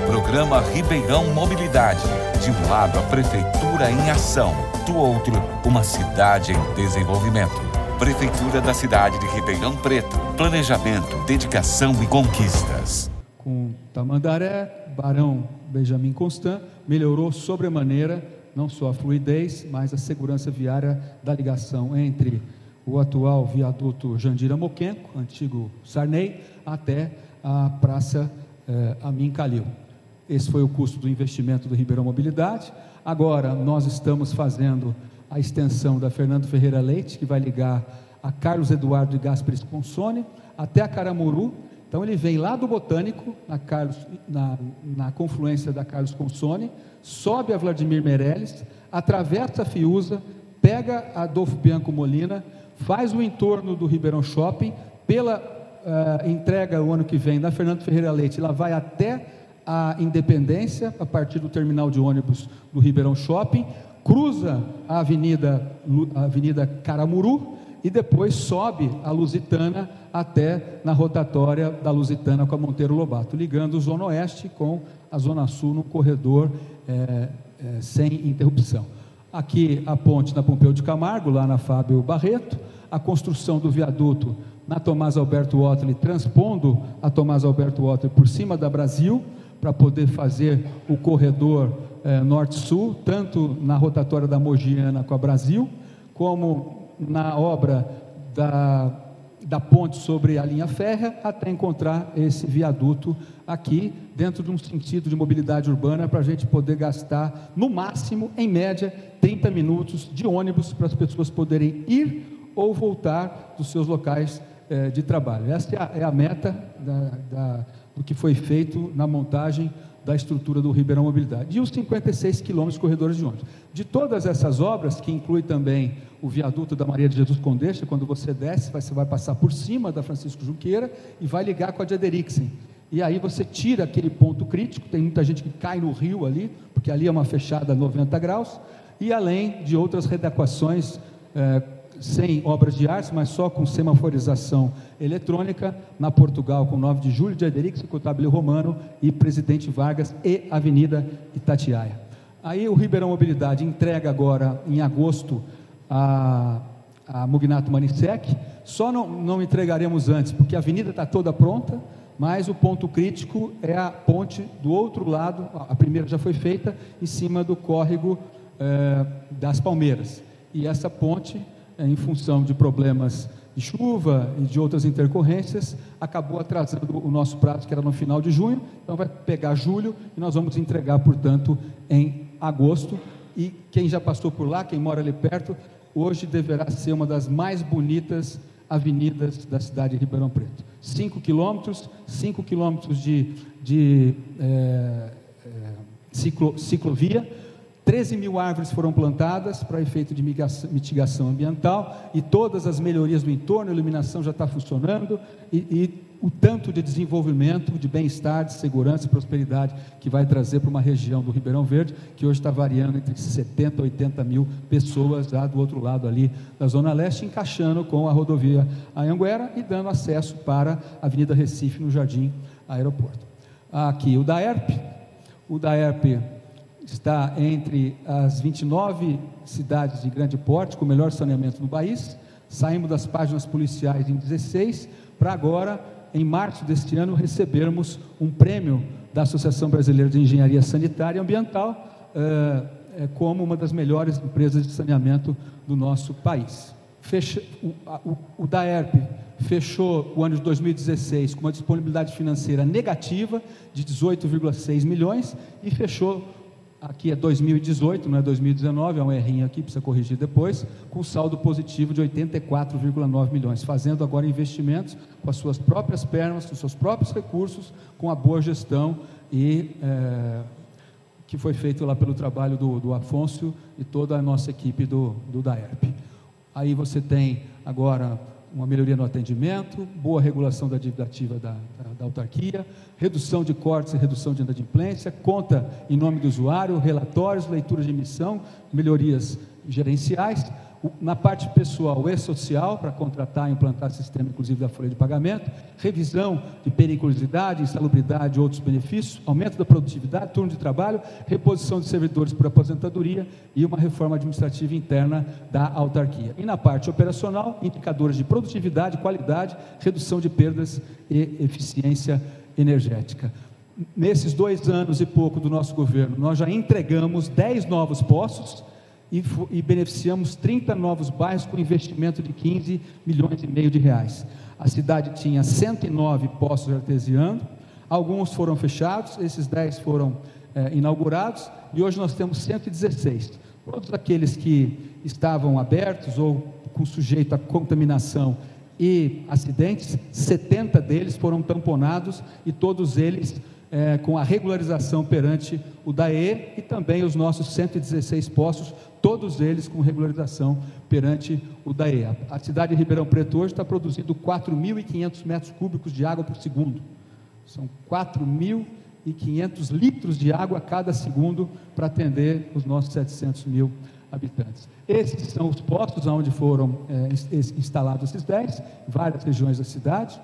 Programa Ribeirão Mobilidade. De um lado, a Prefeitura em ação, do outro, uma cidade em desenvolvimento. Prefeitura da cidade de Ribeirão Preto. Planejamento, dedicação e conquistas. Com Tamandaré, Barão Benjamin Constant, melhorou sobremaneira não só a fluidez, mas a segurança viária da ligação entre o atual viaduto Jandira Moquenco, antigo Sarney, até a Praça eh, Amin Calil. Esse foi o custo do investimento do Ribeirão Mobilidade. Agora nós estamos fazendo a extensão da Fernando Ferreira Leite, que vai ligar a Carlos Eduardo de Gasperis Consone até a Caramuru. Então ele vem lá do Botânico, na, Carlos, na, na confluência da Carlos Consone, sobe a Vladimir Meirelles, atravessa a Fiuza, pega a Adolfo Bianco Molina, faz o entorno do Ribeirão Shopping, pela uh, entrega o ano que vem da Fernando Ferreira Leite, ela vai até a Independência, a partir do terminal de ônibus do Ribeirão Shopping, cruza a Avenida, a Avenida Caramuru e depois sobe a Lusitana até na rotatória da Lusitana com a Monteiro Lobato, ligando o Zona Oeste com a Zona Sul no corredor é, é, sem interrupção. Aqui a ponte na Pompeu de Camargo, lá na Fábio Barreto, a construção do viaduto na Tomás Alberto Otley, transpondo a Tomás Alberto Otley por cima da Brasil, para poder fazer o corredor é, norte-sul, tanto na rotatória da Mogiana com a Brasil, como na obra da, da ponte sobre a linha férrea, até encontrar esse viaduto aqui, dentro de um sentido de mobilidade urbana, para a gente poder gastar, no máximo, em média, 30 minutos de ônibus para as pessoas poderem ir ou voltar dos seus locais é, de trabalho. Essa é a, é a meta da, da, do que foi feito na montagem da estrutura do Ribeirão Mobilidade. E os 56 quilômetros de corredores de ônibus. De todas essas obras, que inclui também o viaduto da Maria de Jesus Condesta, quando você desce, você vai passar por cima da Francisco Junqueira e vai ligar com a de Aderixen. E aí você tira aquele ponto crítico, tem muita gente que cai no rio ali, porque ali é uma fechada 90 graus, e além de outras readequações eh, sem obras de arte, mas só com semaforização eletrônica, na Portugal, com 9 de julho de Aderix, Cotabile Romano e Presidente Vargas e Avenida Itatiaia. Aí o Ribeirão Mobilidade entrega agora, em agosto, a, a Mugnato Manisec. Só não, não entregaremos antes, porque a avenida está toda pronta, mas o ponto crítico é a ponte do outro lado, a primeira já foi feita, em cima do córrego eh, das Palmeiras. E essa ponte, eh, em função de problemas de chuva e de outras intercorrências, acabou atrasando o nosso prazo, que era no final de junho, então vai pegar julho e nós vamos entregar, portanto, em agosto. E quem já passou por lá, quem mora ali perto, hoje deverá ser uma das mais bonitas avenidas da cidade de Ribeirão Preto. 5 quilômetros, 5 quilômetros de, de é, é, ciclo, ciclovia, 13 mil árvores foram plantadas para efeito de mitigação ambiental e todas as melhorias do entorno, a iluminação já está funcionando e, e o tanto de desenvolvimento, de bem-estar, de segurança e prosperidade que vai trazer para uma região do Ribeirão Verde, que hoje está variando entre 70 e 80 mil pessoas lá do outro lado ali da Zona Leste, encaixando com a rodovia Anhanguera e dando acesso para a Avenida Recife, no Jardim Aeroporto. Aqui o DAERP, o DAERP está entre as 29 cidades de grande porte com melhor saneamento no país. Saímos das páginas policiais em 16 para agora, em março deste ano, recebermos um prêmio da Associação Brasileira de Engenharia Sanitária e Ambiental eh, eh, como uma das melhores empresas de saneamento do nosso país. Fecha, o, o, o DAERP fechou o ano de 2016 com uma disponibilidade financeira negativa de 18,6 milhões e fechou aqui é 2018, não é 2019, é um errinho aqui, precisa corrigir depois, com saldo positivo de 84,9 milhões, fazendo agora investimentos com as suas próprias pernas, com os seus próprios recursos, com a boa gestão e é, que foi feito lá pelo trabalho do, do Afonso e toda a nossa equipe do, do DAERP. Aí você tem agora uma melhoria no atendimento, boa regulação da dívida ativa da, da, da, autarquia, redução de cortes e redução de inadimplência, conta em nome do usuário, relatórios, leitura de emissão, melhorias gerenciais, na parte pessoal e social, para contratar e implantar sistema, inclusive, da folha de pagamento, revisão de periculosidade, insalubridade e outros benefícios, aumento da produtividade, turno de trabalho, reposição de servidores por aposentadoria e uma reforma administrativa interna da autarquia. E na parte operacional, indicadores de produtividade, qualidade, redução de perdas e eficiência energética. Nesses dois anos e pouco do nosso governo, nós já entregamos 10 novos postos, e, e beneficiamos 30 novos bairros com investimento de 15 milhões e meio de reais. A cidade tinha 109 postos artesianos, alguns foram fechados, esses 10 foram é, inaugurados e hoje nós temos 116. Todos aqueles que estavam abertos ou com sujeito a contaminação e acidentes, 70 deles foram tamponados e todos eles é, com a regularização perante o DAE e também os nossos 116 postos, todos eles com regularização perante o DAE. A cidade de Ribeirão Preto hoje está produzindo 4.500 metros cúbicos de água por segundo. São 4.500 litros de água a cada segundo para atender os nossos 700 mil habitantes. Esses são os postos onde foram é, instalados esses 10, em várias regiões da cidade.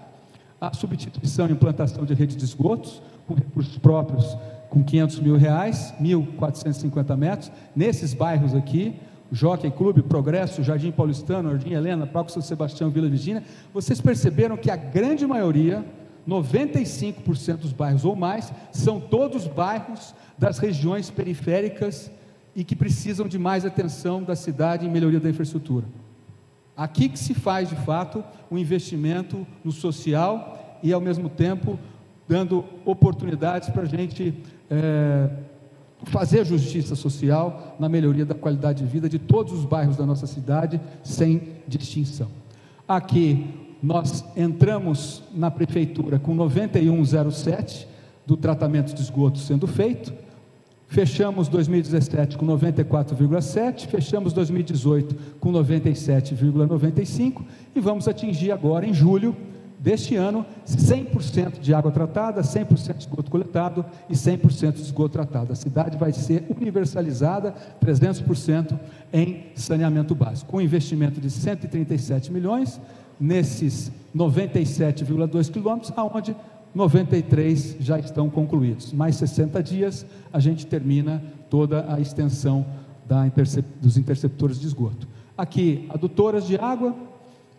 A substituição e implantação de redes de esgotos, com recursos próprios com 500 mil reais, 1.450 metros, nesses bairros aqui, Jockey Clube, Progresso, Jardim Paulistano, Jardim Helena, Palco São Sebastião, Vila Virgínia, vocês perceberam que a grande maioria, 95% dos bairros ou mais, são todos bairros das regiões periféricas e que precisam de mais atenção da cidade em melhoria da infraestrutura. Aqui que se faz, de fato, um investimento no social e, ao mesmo tempo, dando oportunidades para a gente é, fazer justiça social na melhoria da qualidade de vida de todos os bairros da nossa cidade, sem distinção. Aqui nós entramos na prefeitura com 9107 do tratamento de esgoto sendo feito, fechamos 2017 com 94,7, fechamos 2018 com 97,95 e vamos atingir agora em julho deste ano 100% de água tratada, 100% de esgoto coletado e 100% de esgoto tratado. A cidade vai ser universalizada 300% em saneamento básico, com um investimento de 137 milhões nesses 97,2 quilômetros, aonde 93 já estão concluídos. Mais 60 dias a gente termina toda a extensão intercep dos interceptores de esgoto. Aqui, adutoras de água,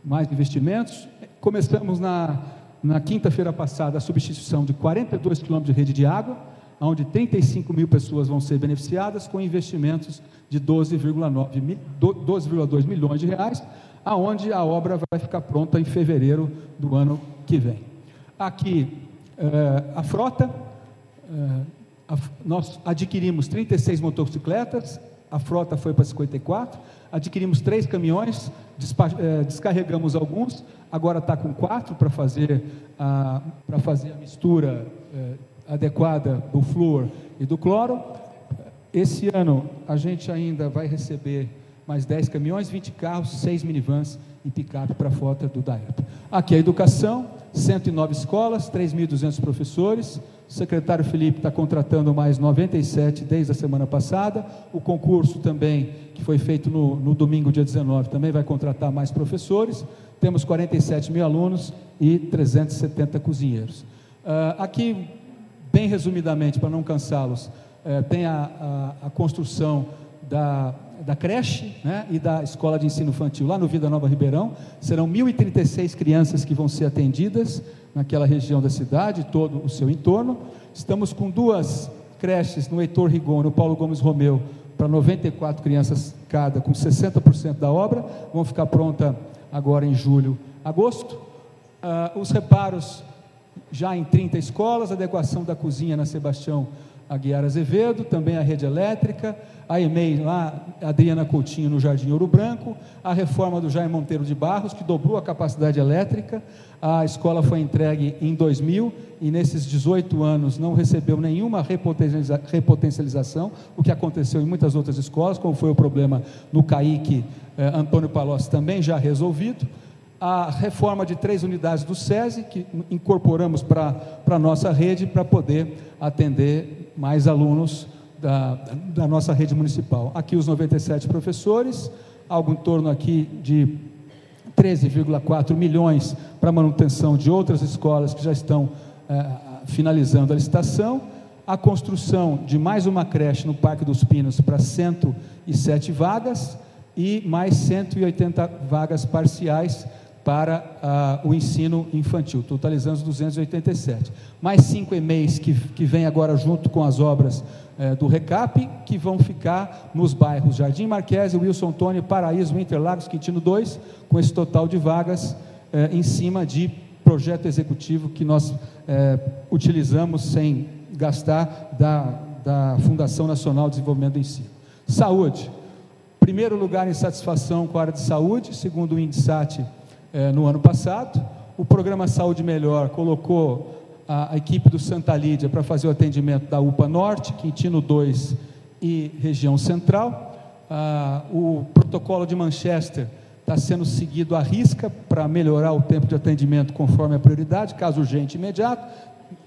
mais investimentos. Começamos na, na quinta-feira passada a substituição de 42 quilômetros de rede de água, onde 35 mil pessoas vão ser beneficiadas com investimentos de 12,2 milhões de reais, aonde a obra vai ficar pronta em fevereiro do ano que vem. Aqui, eh, a frota, eh, a, nós adquirimos 36 motocicletas, a frota foi para 54, adquirimos três caminhões, eh, descarregamos alguns, agora está com quatro para fazer, a, fazer a mistura adequada do flúor e do cloro. Esse ano a gente ainda vai receber mais 10 caminhões, 20 carros, 6 minivans e picape para a frota do DAEP. Aqui a educação, 109 escolas, 3.200 professores. O secretário Felipe está contratando mais 97 desde a semana passada. O concurso também, que foi feito no, no domingo, dia 19, também vai contratar mais professores. Temos 47 mil alunos e 370 cozinheiros. Uh, aqui Bem resumidamente, para não cansá-los, é, tem a, a, a, construção da, da creche né, e da escola de ensino infantil lá no Vida Nova Ribeirão. Serão 1.036 crianças que vão ser atendidas naquela região da cidade, todo o seu entorno. Estamos com duas creches no Heitor Rigon, no Paulo Gomes Romeu, para 94 crianças cada, com 60% da obra. Vão ficar pronta agora em julho, agosto. Uh, os reparos já em 30 escolas, adequação da cozinha na Sebastião Aguiar Azevedo, também a rede elétrica, a EMEI lá, Adriana Coutinho no Jardim Ouro Branco, a reforma do Jair Monteiro de Barros, que dobrou a capacidade elétrica, a escola foi entregue em 2000 e nesses 18 anos não recebeu nenhuma repotencialização, o que aconteceu em muitas outras escolas, como foi o problema no CAIC eh, Antônio Palocci, também já resolvido. A reforma de três unidades do SESI, que incorporamos para a nossa rede, para poder atender mais alunos da, da nossa rede municipal. Aqui os 97 professores, algo em torno aqui de 13,4 milhões para manutenção de outras escolas que já estão é, finalizando a licitação, a construção de mais uma creche no Parque dos Pinos para 107 vagas e mais 180 vagas parciais para uh, o ensino infantil, totalizando os 287. Mais cinco e-mails que, que vem agora junto com as obras uh, do RECAP, que vão ficar nos bairros Jardim Marquese, Wilson Tony, Paraíso, Interlagos, Quintino 2, com esse total de vagas uh, em cima de projeto executivo que nós eh, utilizamos sem gastar da, da Fundação Nacional de Desenvolvimento do Ensino. Saúde. Primeiro lugar em satisfação com a área de saúde, segundo o INDSAT é, no ano passado. O programa Saúde Melhor colocou a, a equipe do Santa Lídia para fazer o atendimento da UPA Norte, Quintino 2 e região central. Ah, o protocolo de Manchester está sendo seguido à risca para melhorar o tempo de atendimento conforme a prioridade, caso urgente imediato,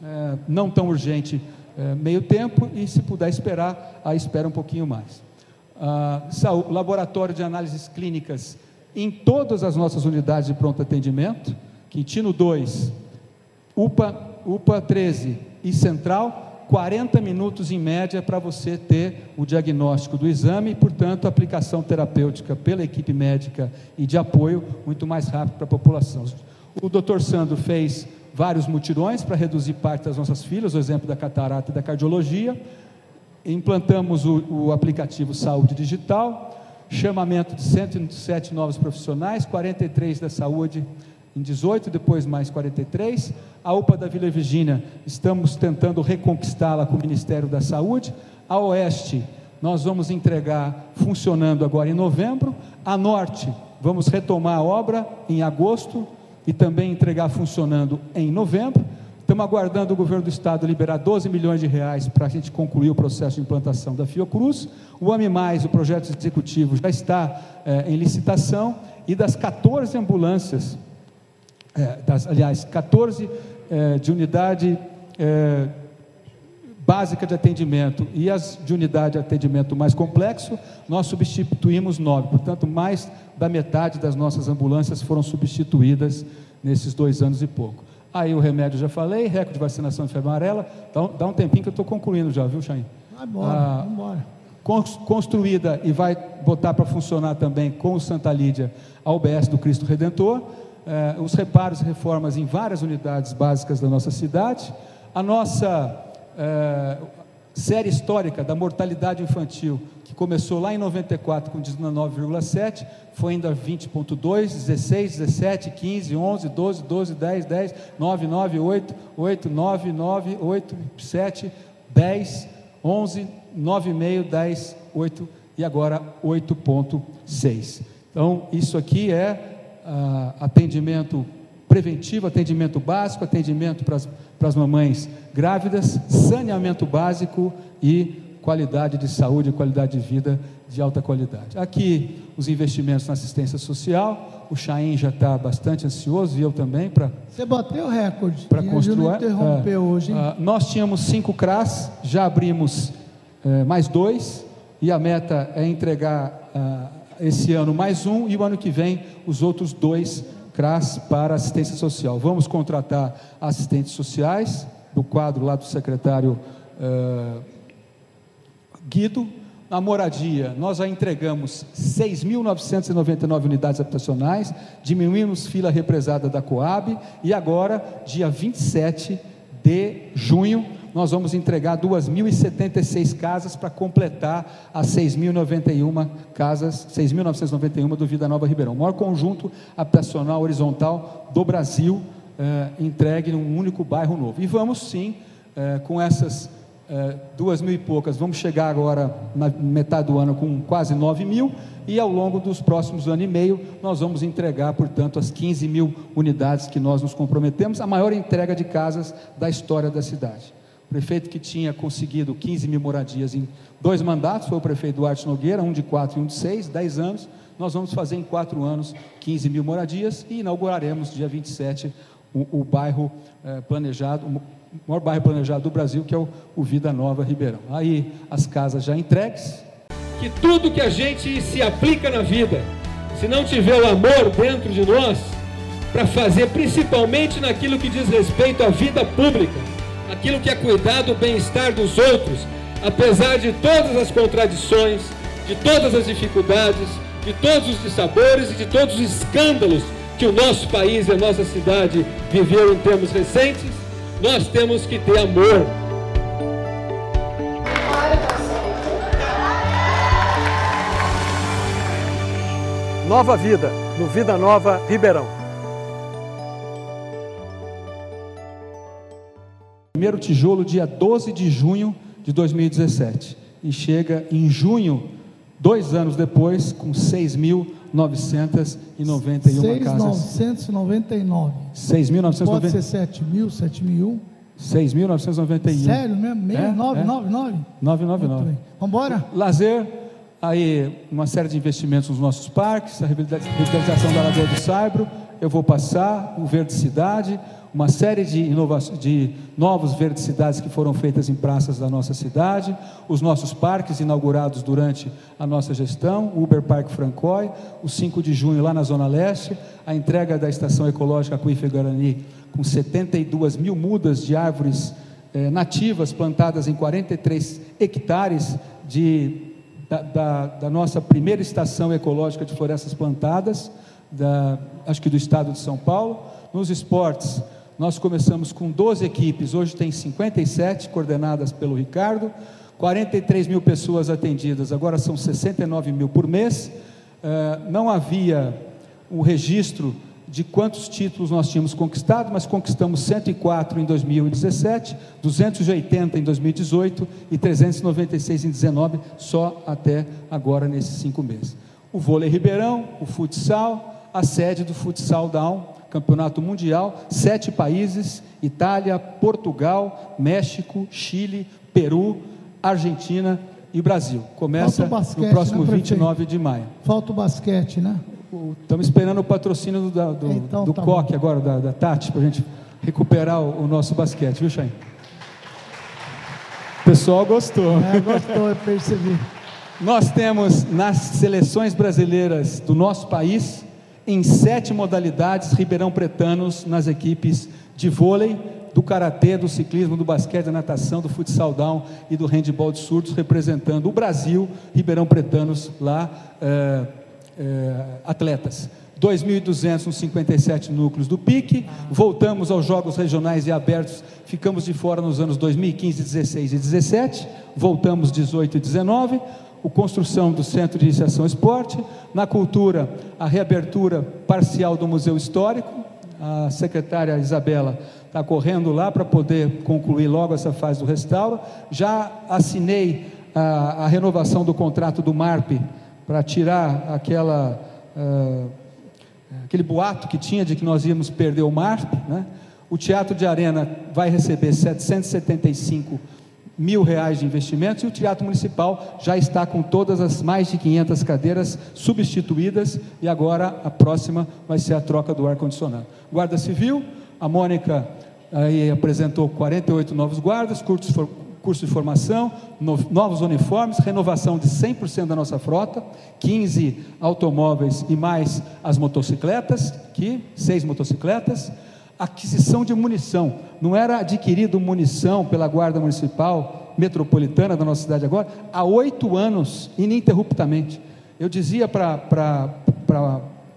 é, não tão urgente é, meio tempo, e se puder esperar, aí espera um pouquinho mais. Ah, laboratório de análises clínicas em todas as nossas unidades de pronto atendimento, Quintino 2, UPA, UPA 13 e Central, 40 minutos em média para você ter o diagnóstico do exame e, portanto, a aplicação terapêutica pela equipe médica e de apoio muito mais rápido para a população. O doutor Sandro fez vários mutirões para reduzir parte das nossas filas, o exemplo da catarata e da cardiologia. Implantamos o, o aplicativo Saúde Digital, chamamento de 107 novos profissionais, 43 da saúde em 18, depois mais 43. A UPA da Vila Virgínia, estamos tentando reconquistá-la com o Ministério da Saúde. A Oeste, nós vamos entregar funcionando agora em novembro. A Norte, vamos retomar a obra em agosto e também entregar funcionando em novembro. Estamos aguardando o governo do estado liberar 12 milhões de reais para a gente concluir o processo de implantação da Fiocruz. O AMI o projeto executivo, já está é, em licitação e das 14 ambulâncias, é, das, aliás, 14 é, de unidade básica de atendimento e as de unidade de atendimento mais complexo, nós substituímos nove. Portanto, mais da metade das nossas ambulâncias foram substituídas nesses dois anos e pouco. Aí o remédio já falei, recorde de vacinação de febre amarela. Dá um, dá um tempinho que eu estou concluindo já, viu, Chain? Vai embora, ah, embora. construída e vai botar para funcionar também com o Santa Lídia a UBS do Cristo Redentor, eh, os reparos e reformas em várias unidades básicas da nossa cidade, a nossa eh, série histórica da mortalidade infantil, que começou lá em 94 com 19,7, foi indo a 20,2, 16, 17, 15, 11, 12, 12, 10, 10, 9, 9, 8, 8, 9, 9, 8, 7, 10, 11, 9,5, 10, 8 e agora 8,6. Então, isso aqui é ah, atendimento preventivo, atendimento básico, atendimento para as mamães grávidas, saneamento básico e qualidade de saúde, qualidade de vida de alta qualidade. Aqui os investimentos na assistência social, o Chaim já está bastante ansioso e eu também para. Você bateu o recorde. Para construir. Não interrompeu é, hoje. Uh, nós tínhamos cinco CRAS, já abrimos uh, mais dois e a meta é entregar uh, esse ano mais um e o ano que vem os outros dois CRAS para assistência social. Vamos contratar assistentes sociais do quadro lá do secretário uh, Guido. Na moradia, nós já entregamos 6.999 unidades habitacionais, diminuímos fila represada da Coab e agora, dia 27 de junho, nós vamos entregar 2.076 casas para completar as 6.091 casas, 6.991 do Vida Nova Ribeirão. O maior conjunto habitacional horizontal do Brasil, eh, entregue num único bairro novo. E vamos sim, eh, com essas eh, duas mil e poucas, vamos chegar agora na metade do ano com quase 9 mil, e ao longo dos próximos ano e meio, nós vamos entregar, portanto, as 15 mil unidades que nós nos comprometemos, a maior entrega de casas da história da cidade. Prefeito que tinha conseguido 15 mil moradias em dois mandatos foi o prefeito Duarte Nogueira, um de quatro e um de seis, dez anos. Nós vamos fazer em quatro anos 15 mil moradias e inauguraremos dia 27 o, o bairro eh, planejado, o maior bairro planejado do Brasil, que é o, o Vida Nova Ribeirão. Aí as casas já entregues. Que tudo que a gente se aplica na vida, se não tiver o amor dentro de nós, para fazer principalmente naquilo que diz respeito à vida pública, aquilo que é cuidar do bem-estar dos outros, apesar de todas as contradições, de todas as dificuldades, de todos os dissabores e de todos os escândalos que o nosso país e a nossa cidade viveram em termos recentes, nós temos que ter amor. Nova Vida, no Vida Nova Ribeirão. Primeiro tijolo dia 12 de junho de 2017 e chega em junho, dois anos depois, com 6.991 casas. 6.999. 6.999. Pode ser 7 mil, 7 mil. 6.991. Sério mesmo? É, 999? 999. Vamos embora? Lazer, aí uma série de investimentos nos nossos parques, a revitalização da Lagoa do Saibro, eu vou passar, o Verde Cidade, uma série de, inovações, de novos verdes cidades que foram feitas em praças da nossa cidade, os nossos parques inaugurados durante a nossa gestão, o Uber Parque Francói, o 5 de junho lá na Zona Leste, a entrega da Estação Ecológica Cuife Guarani, com 72 mil mudas de árvores eh, nativas plantadas em 43 hectares de, da, da, da, nossa primeira estação ecológica de florestas plantadas, da, acho que do estado de São Paulo. Nos esportes, nós começamos com 12 equipes, hoje tem 57 coordenadas pelo Ricardo, 43 mil pessoas atendidas, agora são 69 mil por mês. Uh, não havia um registro de quantos títulos nós tínhamos conquistado, mas conquistamos 104 em 2017, 280 em 2018 e 396 em 2019, só até agora nesses cinco meses. O vôlei Ribeirão, o futsal, a sede do Futsal Down, campeonato mundial, sete países: Itália, Portugal, México, Chile, Peru, Argentina e Brasil. Começa basquete, no próximo né, 29 de maio. Falta o basquete, né? Estamos esperando o patrocínio do, do, então, do tá COC agora, da, da Tati, para a gente recuperar o, o, nosso basquete, viu, Chain? O pessoal gostou. É, gostou, eu percebi. Nós temos nas seleções brasileiras do nosso país em sete modalidades ribeirão pretanos nas equipes de vôlei, do karatê, do ciclismo, do basquete, da natação, do futsal down e do handball de surdos, representando o Brasil, Ribeirão Pretanos, lá, é, é, atletas. 2.200 nos 57 núcleos do PIC, voltamos aos Jogos Regionais e Abertos, ficamos de fora nos anos 2015, 16 e 17, voltamos 18 e 19, a construção do Centro de Iniciação Esporte, na cultura, a reabertura parcial do Museu Histórico, a secretária Isabela está correndo lá para poder concluir logo essa fase do restauro, já assinei a, a renovação do contrato do MARP, para tirar aquela... Uh, aquele boato que tinha de que nós íamos perder o MARP, né? o Teatro de Arena vai receber 775 mil reais de investimentos e o Teatro Municipal já está com todas as mais de 500 cadeiras substituídas e agora a próxima vai ser a troca do ar-condicionado. Guarda Civil, a Mônica aí apresentou 48 novos guardas, cursos, curso de formação, novos uniformes, renovação de 100% da nossa frota, 15 automóveis e mais as motocicletas, que seis motocicletas, aquisição de munição. Não era adquirido munição pela Guarda Municipal Metropolitana da nossa cidade agora há oito anos, ininterruptamente. Eu dizia para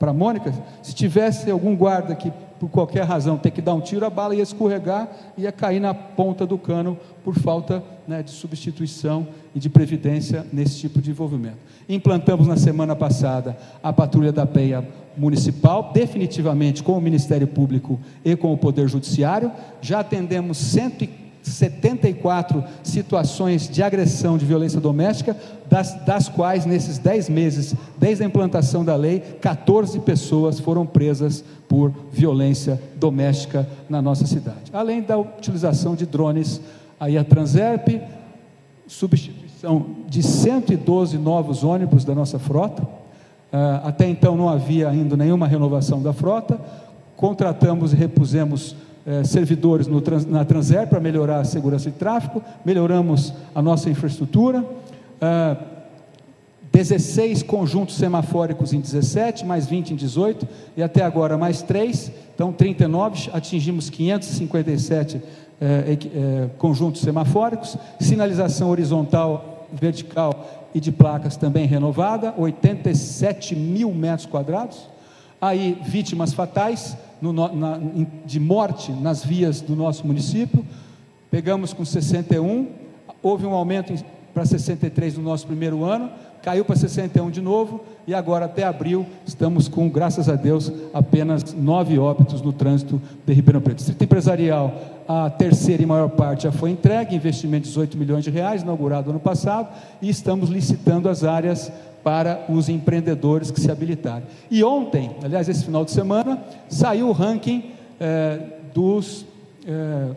a Mônica, se tivesse algum guarda que por qualquer razão ter que dar um tiro, a bala ia escorregar e ia cair na ponta do cano por falta né, de substituição e de previdência nesse tipo de envolvimento. Implantamos na semana passada a patrulha da PEA municipal, definitivamente com o Ministério Público e com o Poder Judiciário. Já atendemos 174 situações de agressão, de violência doméstica, das, das quais, nesses 10 meses, desde a implantação da lei, 14 pessoas foram presas por violência doméstica na nossa cidade. Além da utilização de drones, aí a Transerp, substituição de 112 novos ônibus da nossa frota. Uh, até então não havia ainda nenhuma renovação da frota. Contratamos e repusemos servidores no, na Transerp para melhorar a segurança de tráfego, melhoramos a nossa infraestrutura. Uh, 16 conjuntos semafóricos em 17, mais 20 em 18, e até agora mais 3, então 39, atingimos 557 é, é, conjuntos semafóricos, sinalização horizontal, vertical e de placas também renovada, 87 mil metros quadrados. Aí, vítimas fatais no, na, de morte nas vias do nosso município, pegamos com 61, houve um aumento para 63 no nosso primeiro ano, caiu para 61 de novo e agora até abril estamos com, graças a Deus, apenas nove óbitos no trânsito de Ribeirão Preto. Distrito Empresarial, a terceira e maior parte já foi entregue, investimento de 18 milhões de reais, inaugurado ano passado, e estamos licitando as áreas para os empreendedores que se habilitarem. E ontem, aliás, esse final de semana, saiu o ranking eh, dos. Eh,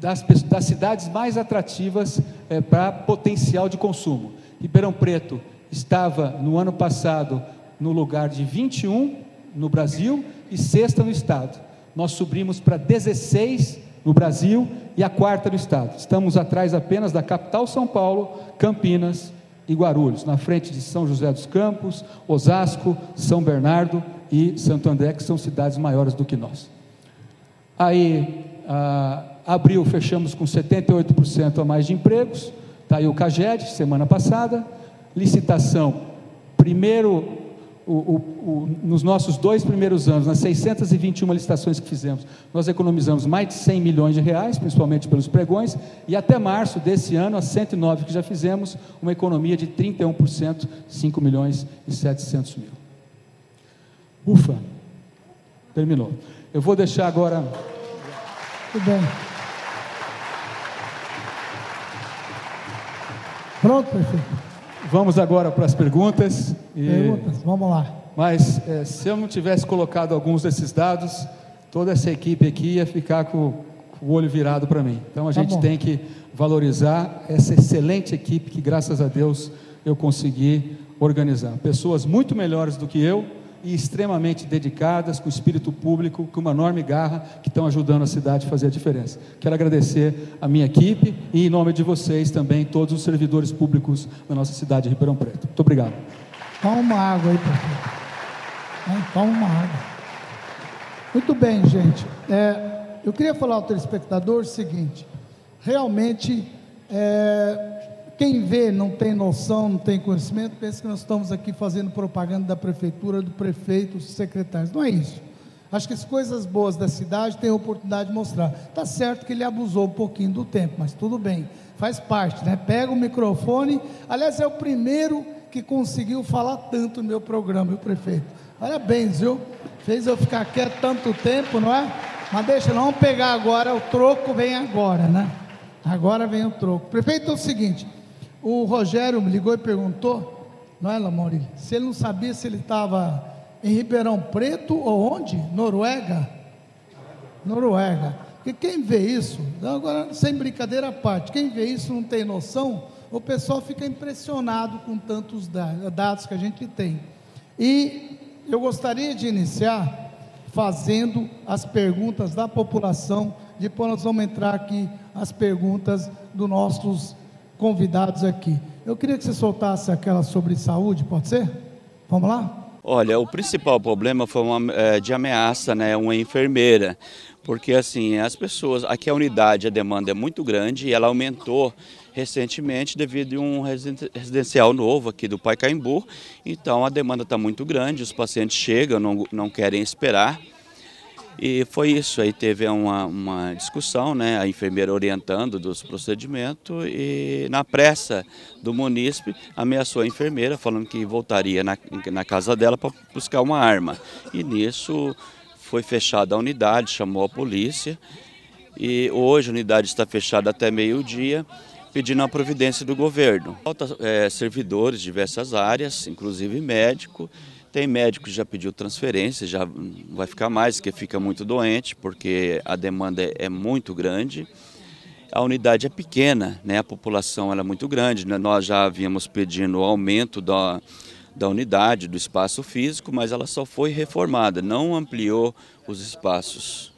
das, das, cidades mais atrativas eh, para potencial de consumo. Ribeirão Preto estava no ano passado no lugar de 21 no Brasil e sexta no estado. Nós subimos para 16 no Brasil e a quarta no estado. Estamos atrás apenas da capital São Paulo, Campinas e Guarulhos, na frente de São José dos Campos, Osasco, São Bernardo e Santo André, que são cidades maiores do que nós. Aí, ah, abril, fechamos com 78% a mais de empregos, Está aí o CAGED, semana passada, licitação, primeiro, o, o, o, nos nossos dois primeiros anos, nas 621 licitações que fizemos, nós economizamos mais de 100 milhões de reais, principalmente pelos pregões, e até março desse ano, as 109 que já fizemos, uma economia de 31%, 5 milhões e 700 mil. Ufa, terminou. Eu vou deixar agora. Tudo bem. Pronto, prefeito. Vamos agora para as perguntas. E... Perguntas, vamos lá. Mas é, se eu não tivesse colocado alguns desses dados, toda essa equipe aqui ia ficar com, com o olho virado para mim. Então a tá gente bom. tem que valorizar essa excelente equipe que, graças a Deus, eu consegui organizar. Pessoas muito melhores do que eu, e extremamente dedicadas, com espírito público, com uma enorme garra, que estão ajudando a cidade a fazer a diferença. Quero agradecer a minha equipe e, em nome de vocês, também todos os servidores públicos da nossa cidade de Ribeirão Preto. Muito obrigado. Toma água aí, prefeito. Toma uma água. Muito bem, gente. É, Eu queria falar ao telespectador o seguinte: realmente, é, quem vê não tem noção, não tem conhecimento, pensa que nós estamos aqui fazendo propaganda da prefeitura, do prefeito, dos secretários. Não é isso. Acho que as coisas boas da cidade tem a oportunidade de mostrar. Tá certo que ele abusou um pouquinho do tempo, mas tudo bem, faz parte, né? Pega o microfone. Aliás, é o primeiro que conseguiu falar tanto no meu programa, o prefeito. Parabéns, viu? Fez eu ficar quieto tanto tempo, não é? Mas deixa, vamos pegar agora, o troco vem agora, né? Agora vem o troco. Prefeito, é o seguinte: o Rogério me ligou e perguntou, não é, Lamori? Se ele não sabia se ele estava em Ribeirão Preto ou onde? Noruega? Noruega. Porque quem vê isso, agora sem brincadeira à parte, quem vê isso não tem noção, o pessoal fica impressionado com tantos dados que a gente tem. E eu gostaria de iniciar fazendo as perguntas da população, depois nós vamos entrar aqui as perguntas dos nossos convidados aqui. Eu queria que você soltasse aquela sobre saúde, pode ser? Vamos lá? Olha, o principal problema foi uma é, de ameaça, né, uma enfermeira, porque assim as pessoas, aqui a unidade, a demanda é muito grande e ela aumentou recentemente devido a um residencial novo aqui do Pacaembu. Então a demanda está muito grande, os pacientes chegam, não, não querem esperar. E foi isso, aí teve uma, uma discussão, né, a enfermeira orientando dos procedimentos e na pressa do munícipe ameaçou a enfermeira falando que voltaria na, na casa dela para buscar uma arma. E nisso foi fechada a unidade, chamou a polícia e hoje a unidade está fechada até meio-dia pedindo a providência do governo. Falta é, servidores de diversas áreas, inclusive médico, tem médico que já pediu transferência, já vai ficar mais, que fica muito doente, porque a demanda é muito grande. A unidade é pequena, né? a população é muito grande. Né? Nós já havíamos pedindo aumento da, da unidade, do espaço físico, mas ela só foi reformada, não ampliou os espaços.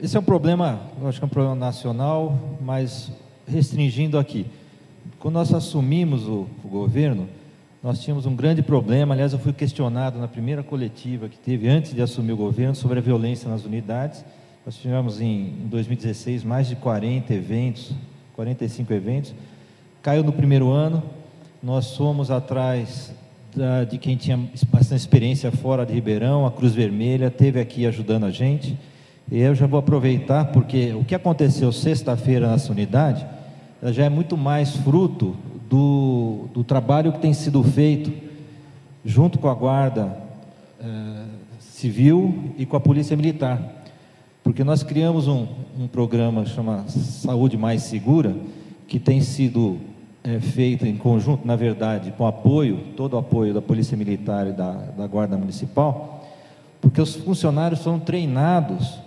Esse é um problema, eu acho que é um problema nacional, mas restringindo aqui. Quando nós assumimos o, o governo, nós tínhamos um grande problema. Aliás, eu fui questionado na primeira coletiva que teve antes de assumir o governo sobre a violência nas unidades. Nós tivemos em, em 2016 mais de 40 eventos, 45 eventos. Caiu no primeiro ano. Nós somos atrás da, de quem tinha bastante experiência fora de Ribeirão, a Cruz Vermelha, teve aqui ajudando a gente. E eu já vou aproveitar porque o que aconteceu sexta-feira nessa unidade já é muito mais fruto do, do trabalho que tem sido feito junto com a Guarda eh, Civil e com a Polícia Militar. Porque nós criamos um, um programa chamado Saúde Mais Segura, que tem sido é, feito em conjunto, na verdade, com apoio, todo o apoio da Polícia Militar e da, da Guarda Municipal, porque os funcionários são treinados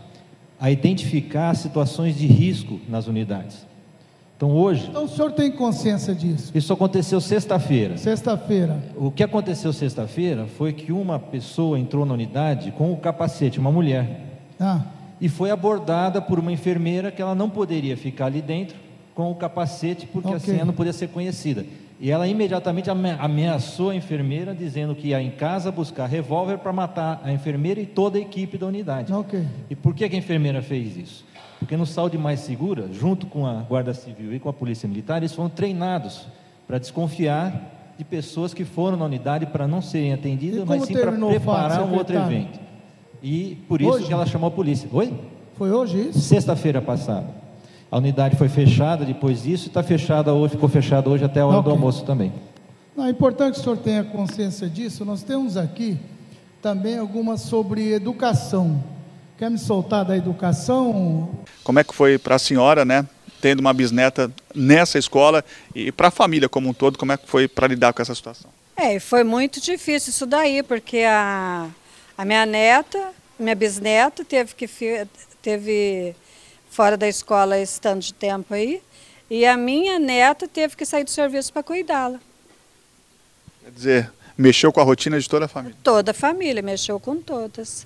a identificar situações de risco nas unidades. Então hoje. Então o senhor tem consciência disso? Isso aconteceu sexta-feira. Sexta-feira. O que aconteceu sexta-feira foi que uma pessoa entrou na unidade com o capacete, uma mulher. Ah. E foi abordada por uma enfermeira que ela não poderia ficar ali dentro com o capacete, porque okay. assim ela não podia ser conhecida. E ela imediatamente ameaçou a enfermeira, dizendo que ia em casa buscar revólver para matar a enfermeira e toda a equipe da unidade. Okay. E por que a enfermeira fez isso? Porque no Saúde Mais Segura, junto com a Guarda Civil e com a Polícia Militar, eles foram treinados para desconfiar de pessoas que foram na unidade para não serem atendidas, mas sim para preparar um outro evento. E por isso hoje? que ela chamou a polícia. Oi? Foi hoje isso? Sexta-feira passada. A unidade foi fechada depois disso e está fechada hoje, ficou fechada hoje até a hora okay. do almoço também. Não, é importante que o senhor tenha consciência disso. Nós temos aqui também algumas sobre educação. Quer me soltar da educação? Como é que foi para a senhora, né? Tendo uma bisneta nessa escola e para a família como um todo, como é que foi para lidar com essa situação? É, foi muito difícil isso daí, porque a, a minha neta, minha bisneta, teve que teve fora da escola esse tanto de tempo aí, e a minha neta teve que sair do serviço para cuidá-la. Quer dizer, mexeu com a rotina de toda a família? Toda a família, mexeu com todas.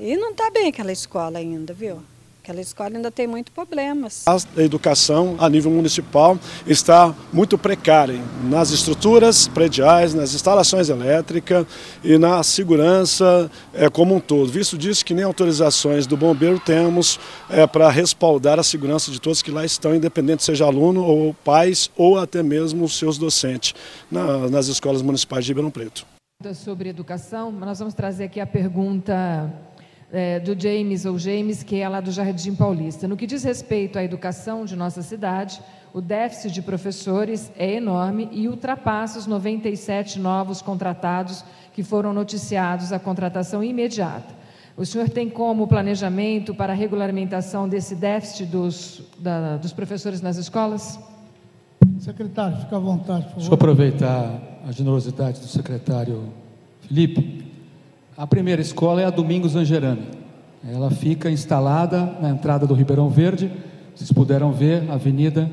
E não está bem aquela escola ainda, viu? Aquela escola ainda tem muitos problemas. A educação a nível municipal está muito precária nas estruturas prediais, nas instalações elétricas e na segurança é, como um todo. Visto disso que nem autorizações do bombeiro temos é, para respaldar a segurança de todos que lá estão, independente seja aluno ou pais ou até mesmo seus docentes na, nas escolas municipais de Ribeirão Preto. Sobre educação, nós vamos trazer aqui a pergunta é, do James ou James, que é lá do Jardim Paulista. No que diz respeito à educação de nossa cidade, o déficit de professores é enorme e ultrapassa os 97 novos contratados que foram noticiados a contratação imediata. O senhor tem como planejamento para a regulamentação desse déficit dos, da, dos professores nas escolas? Secretário, fica à vontade, por favor. Deixa eu aproveitar a generosidade do secretário Felipe a primeira escola é a Domingos Angerani. Ela fica instalada na entrada do Ribeirão Verde. Vocês puderam ver Avenida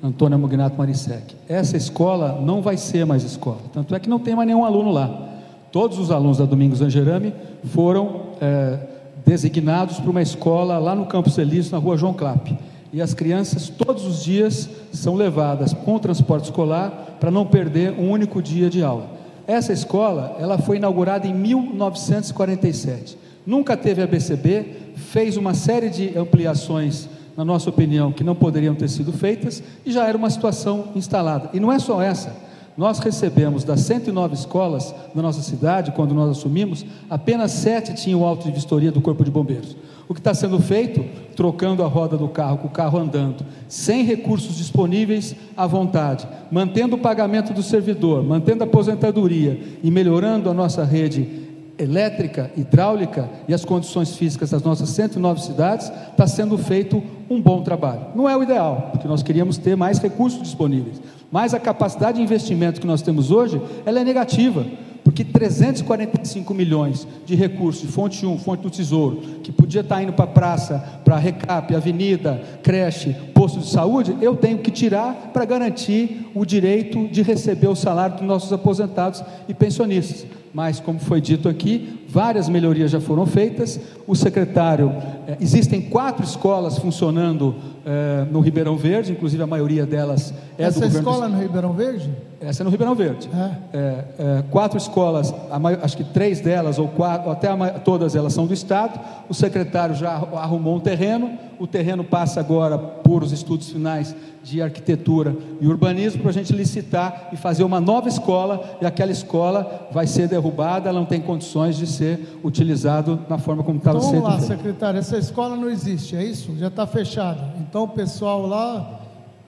Antônio Mugnato Marisec. Essa escola não vai ser mais escola. Tanto é que não tem mais nenhum aluno lá. Todos os alunos da Domingos Angerami foram é, designados para uma escola lá no Campo Elísio, na rua João Clapp. E as crianças, todos os dias, são levadas com o transporte escolar para não perder um único dia de aula. Essa escola, ela foi inaugurada em 1947. Nunca teve ABCB, fez uma série de ampliações, na nossa opinião, que não poderiam ter sido feitas e já era uma situação instalada. E não é só essa. Nós recebemos das 109 escolas da nossa cidade, quando nós assumimos, apenas sete tinham auto de vistoria do Corpo de Bombeiros. O que está sendo feito? Trocando a roda do carro, com o carro andando, sem recursos disponíveis à vontade, mantendo o pagamento do servidor, mantendo a aposentadoria e melhorando a nossa rede elétrica, hidráulica e as condições físicas das nossas 109 cidades, está sendo feito um bom trabalho. Não é o ideal, porque nós queríamos ter mais recursos disponíveis, mas a capacidade de investimento que nós temos hoje, ela é negativa porque 345 milhões de recursos fonte 1, fonte do Tesouro, que podia estar indo para a praça, para recap, avenida, creche, posto de saúde, eu tenho que tirar para garantir o direito de receber o salário dos nossos aposentados e pensionistas mas como foi dito aqui, várias melhorias já foram feitas. O secretário, eh, existem quatro escolas funcionando eh, no Ribeirão Verde, inclusive a maioria delas é Essa do governo. Essa escola no Ribeirão Verde? Essa é no Ribeirão Verde. É. quatro escolas, acho que três delas ou quatro, até todas elas são do Estado. O secretário já arrumou um terreno. O terreno passa agora por os estudos finais de arquitetura e urbanismo para a gente licitar e fazer uma nova escola. E aquela escola vai ser derrubada, ela não tem condições de ser utilizado na forma como estava então, sendo. Vamos lá, secretário. Essa escola não existe, é isso? Já está fechada. Então o pessoal lá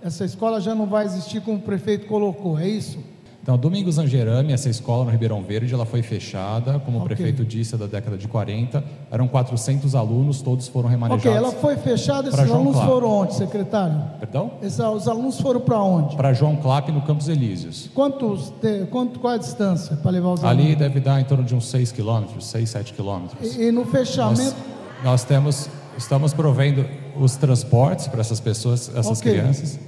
essa escola já não vai existir como o prefeito colocou, é isso? Então, Domingos Angerami, essa escola no Ribeirão Verde, ela foi fechada, como okay. o prefeito disse, da década de 40. Eram 400 alunos, todos foram remanejados. Ok, ela foi fechada, esses alunos Clap. foram onde, secretário? Perdão? Esses, os alunos foram para onde? Para João Clap, no Campos Elíseos. Quantos, quanto, qual é a distância para levar os alunos? Ali deve dar em torno de uns 6 quilômetros, 6, 7 quilômetros. E, e, no fechamento? Nós, nós, temos, estamos provendo os transportes para essas pessoas, essas okay. crianças.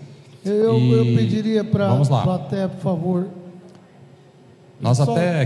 Eu, e... eu pediria para a plateia, por favor. Nós até,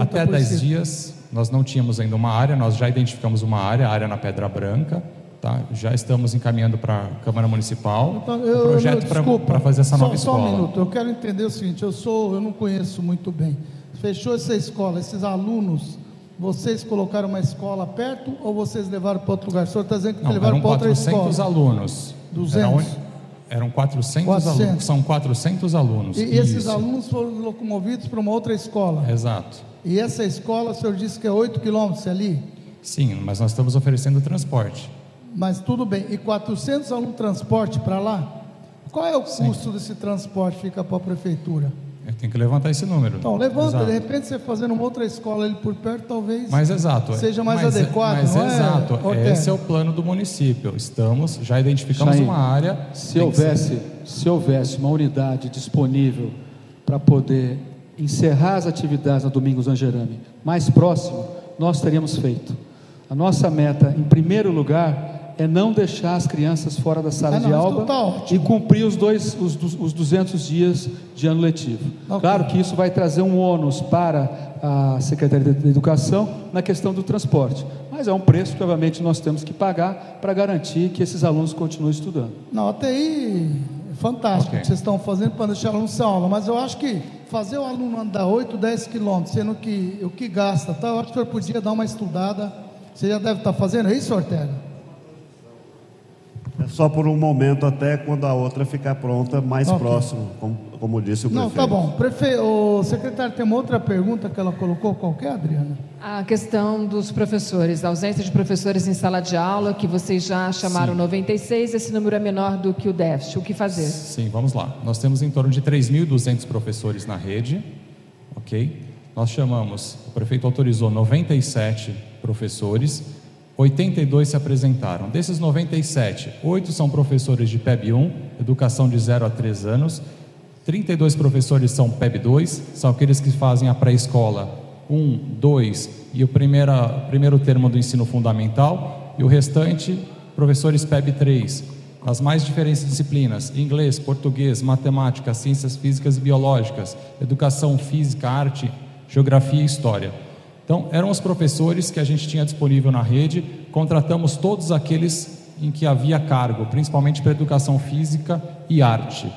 até 10 dias, nós não tínhamos ainda uma área, nós já identificamos uma área, a área na Pedra Branca, tá? já estamos encaminhando para a Câmara Municipal então, eu, o projeto para fazer essa só, nova escola. Só um minuto, eu quero entender o seguinte, eu, sou, eu não conheço muito bem. Fechou essa escola, esses alunos, vocês colocaram uma escola perto ou vocês levaram para outro lugar? O senhor está dizendo que não, levaram para outra escola? 400 alunos. 200? Eram 400, 400. alunos, são 400 alunos. E Isso. esses alunos foram locomovidos para uma outra escola. Exato. E essa escola, o senhor disse que é 8 quilômetros ali? Sim, mas nós estamos oferecendo transporte. Mas tudo bem. E 400 alunos transporte para lá? Qual é o Sim. custo desse transporte? Fica para a prefeitura? Tem que levantar esse número. Então, levanta, exato. de repente você fazendo uma outra escola ali por perto, talvez mas exato, seja mais mas, adequado. Mas não exato, é, esse é o plano do município. Estamos, já identificamos uma área. Se houvesse, se houvesse uma unidade disponível para poder encerrar as atividades na Domingos Angerame mais próximo, nós teríamos feito. A nossa meta, em primeiro lugar, é não deixar as crianças fora da sala ah, não, de aula tá e cumprir os, dois, os, os 200 dias de ano letivo. Okay. Claro que isso vai trazer um ônus para a Secretaria de Educação na questão do transporte. Mas é um preço que, obviamente, nós temos que pagar para garantir que esses alunos continuem estudando. Não, até aí é fantástico okay. o que vocês estão fazendo para deixar o aluno sem aula, mas eu acho que fazer o aluno andar 8, 10 quilômetros, sendo que o que gasta, tá, eu acho que eu podia dar uma estudada. Você já deve estar fazendo isso, Ortega? É só por um momento, até quando a outra ficar pronta, mais okay. próximo, como, como, disse o prefeito. Não, tá bom. Prefe... O secretário tem uma outra pergunta que ela colocou, qualquer, Adriana? A questão dos professores, a ausência de professores em sala de aula, que vocês já chamaram Sim. 96, esse número é menor do que o déficit. O que fazer? Sim, vamos lá. Nós temos em torno de 3.200 professores na rede, ok? Nós chamamos, o prefeito autorizou 97 professores 82 se apresentaram. Desses 97, 8 são professores de PEB 1, educação de 0 a 3 anos. 32 professores são PEB 2, são aqueles que fazem a pré-escola 1, 2 e o primeiro, primeiro termo do ensino fundamental. E o restante, professores PEB 3, as mais diferentes disciplinas: inglês, português, matemática, ciências físicas e biológicas, educação física, arte, geografia e história. Então, eram os professores que a gente tinha disponível na rede, contratamos todos aqueles em que havia cargo, principalmente para educação física e arte.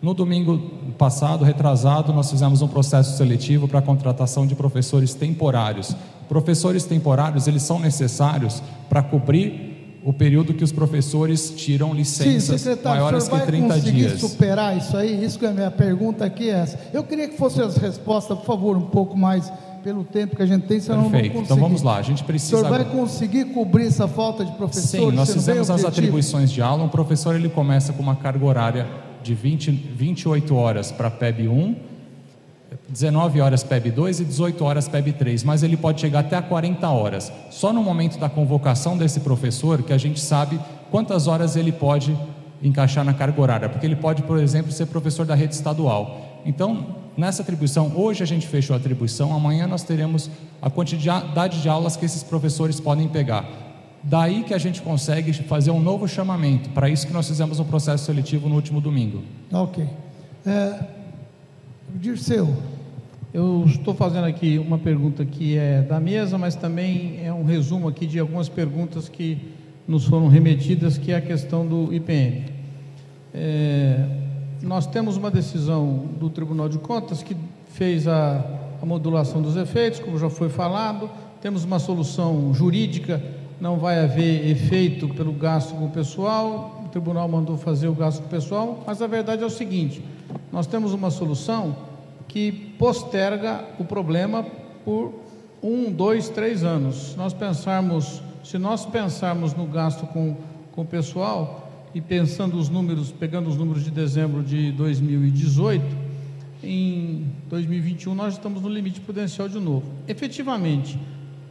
No domingo passado, retrasado, nós fizemos um processo seletivo para a contratação de professores temporários. Professores temporários, eles são necessários para cobrir o período que os professores tiram licenças Sim, maiores que 30 dias. conseguir superar isso aí? Isso que é a minha pergunta aqui é essa. Eu queria que fossem as respostas, por favor, um pouco mais pelo tempo que a gente tem, senão Perfeito. não Então vamos lá, a gente precisa. O senhor vai conseguir cobrir essa falta de professores? Sim, nós fizemos as atribuições de aula. Um professor ele começa com uma carga horária de 20, 28 horas para PEB 1, 19 horas PEB 2 e 18 horas PEB 3, mas ele pode chegar até a 40 horas. Só no momento da convocação desse professor que a gente sabe quantas horas ele pode encaixar na carga horária, porque ele pode, por exemplo, ser professor da rede estadual. Então, nessa atribuição, hoje a gente fechou a atribuição, amanhã nós teremos a quantidade de aulas que esses professores podem pegar. Daí que a gente consegue fazer um novo chamamento, para isso que nós fizemos um processo seletivo no último domingo. Ok. É, Dirceu. Eu estou fazendo aqui uma pergunta que é da mesa, mas também é um resumo aqui de algumas perguntas que nos foram remetidas, que é a questão do IPM. É, nós temos uma decisão do Tribunal de Contas que fez a, a modulação dos efeitos, como já foi falado, temos uma solução jurídica, não vai haver efeito pelo gasto com o pessoal, o tribunal mandou fazer o gasto com o pessoal, mas a verdade é o seguinte: nós temos uma solução que posterga o problema por um, dois, três anos. Se nós pensarmos, se nós pensarmos no gasto com, com o pessoal, e pensando os números, pegando os números de dezembro de 2018, em 2021 nós estamos no limite prudencial de novo. Efetivamente,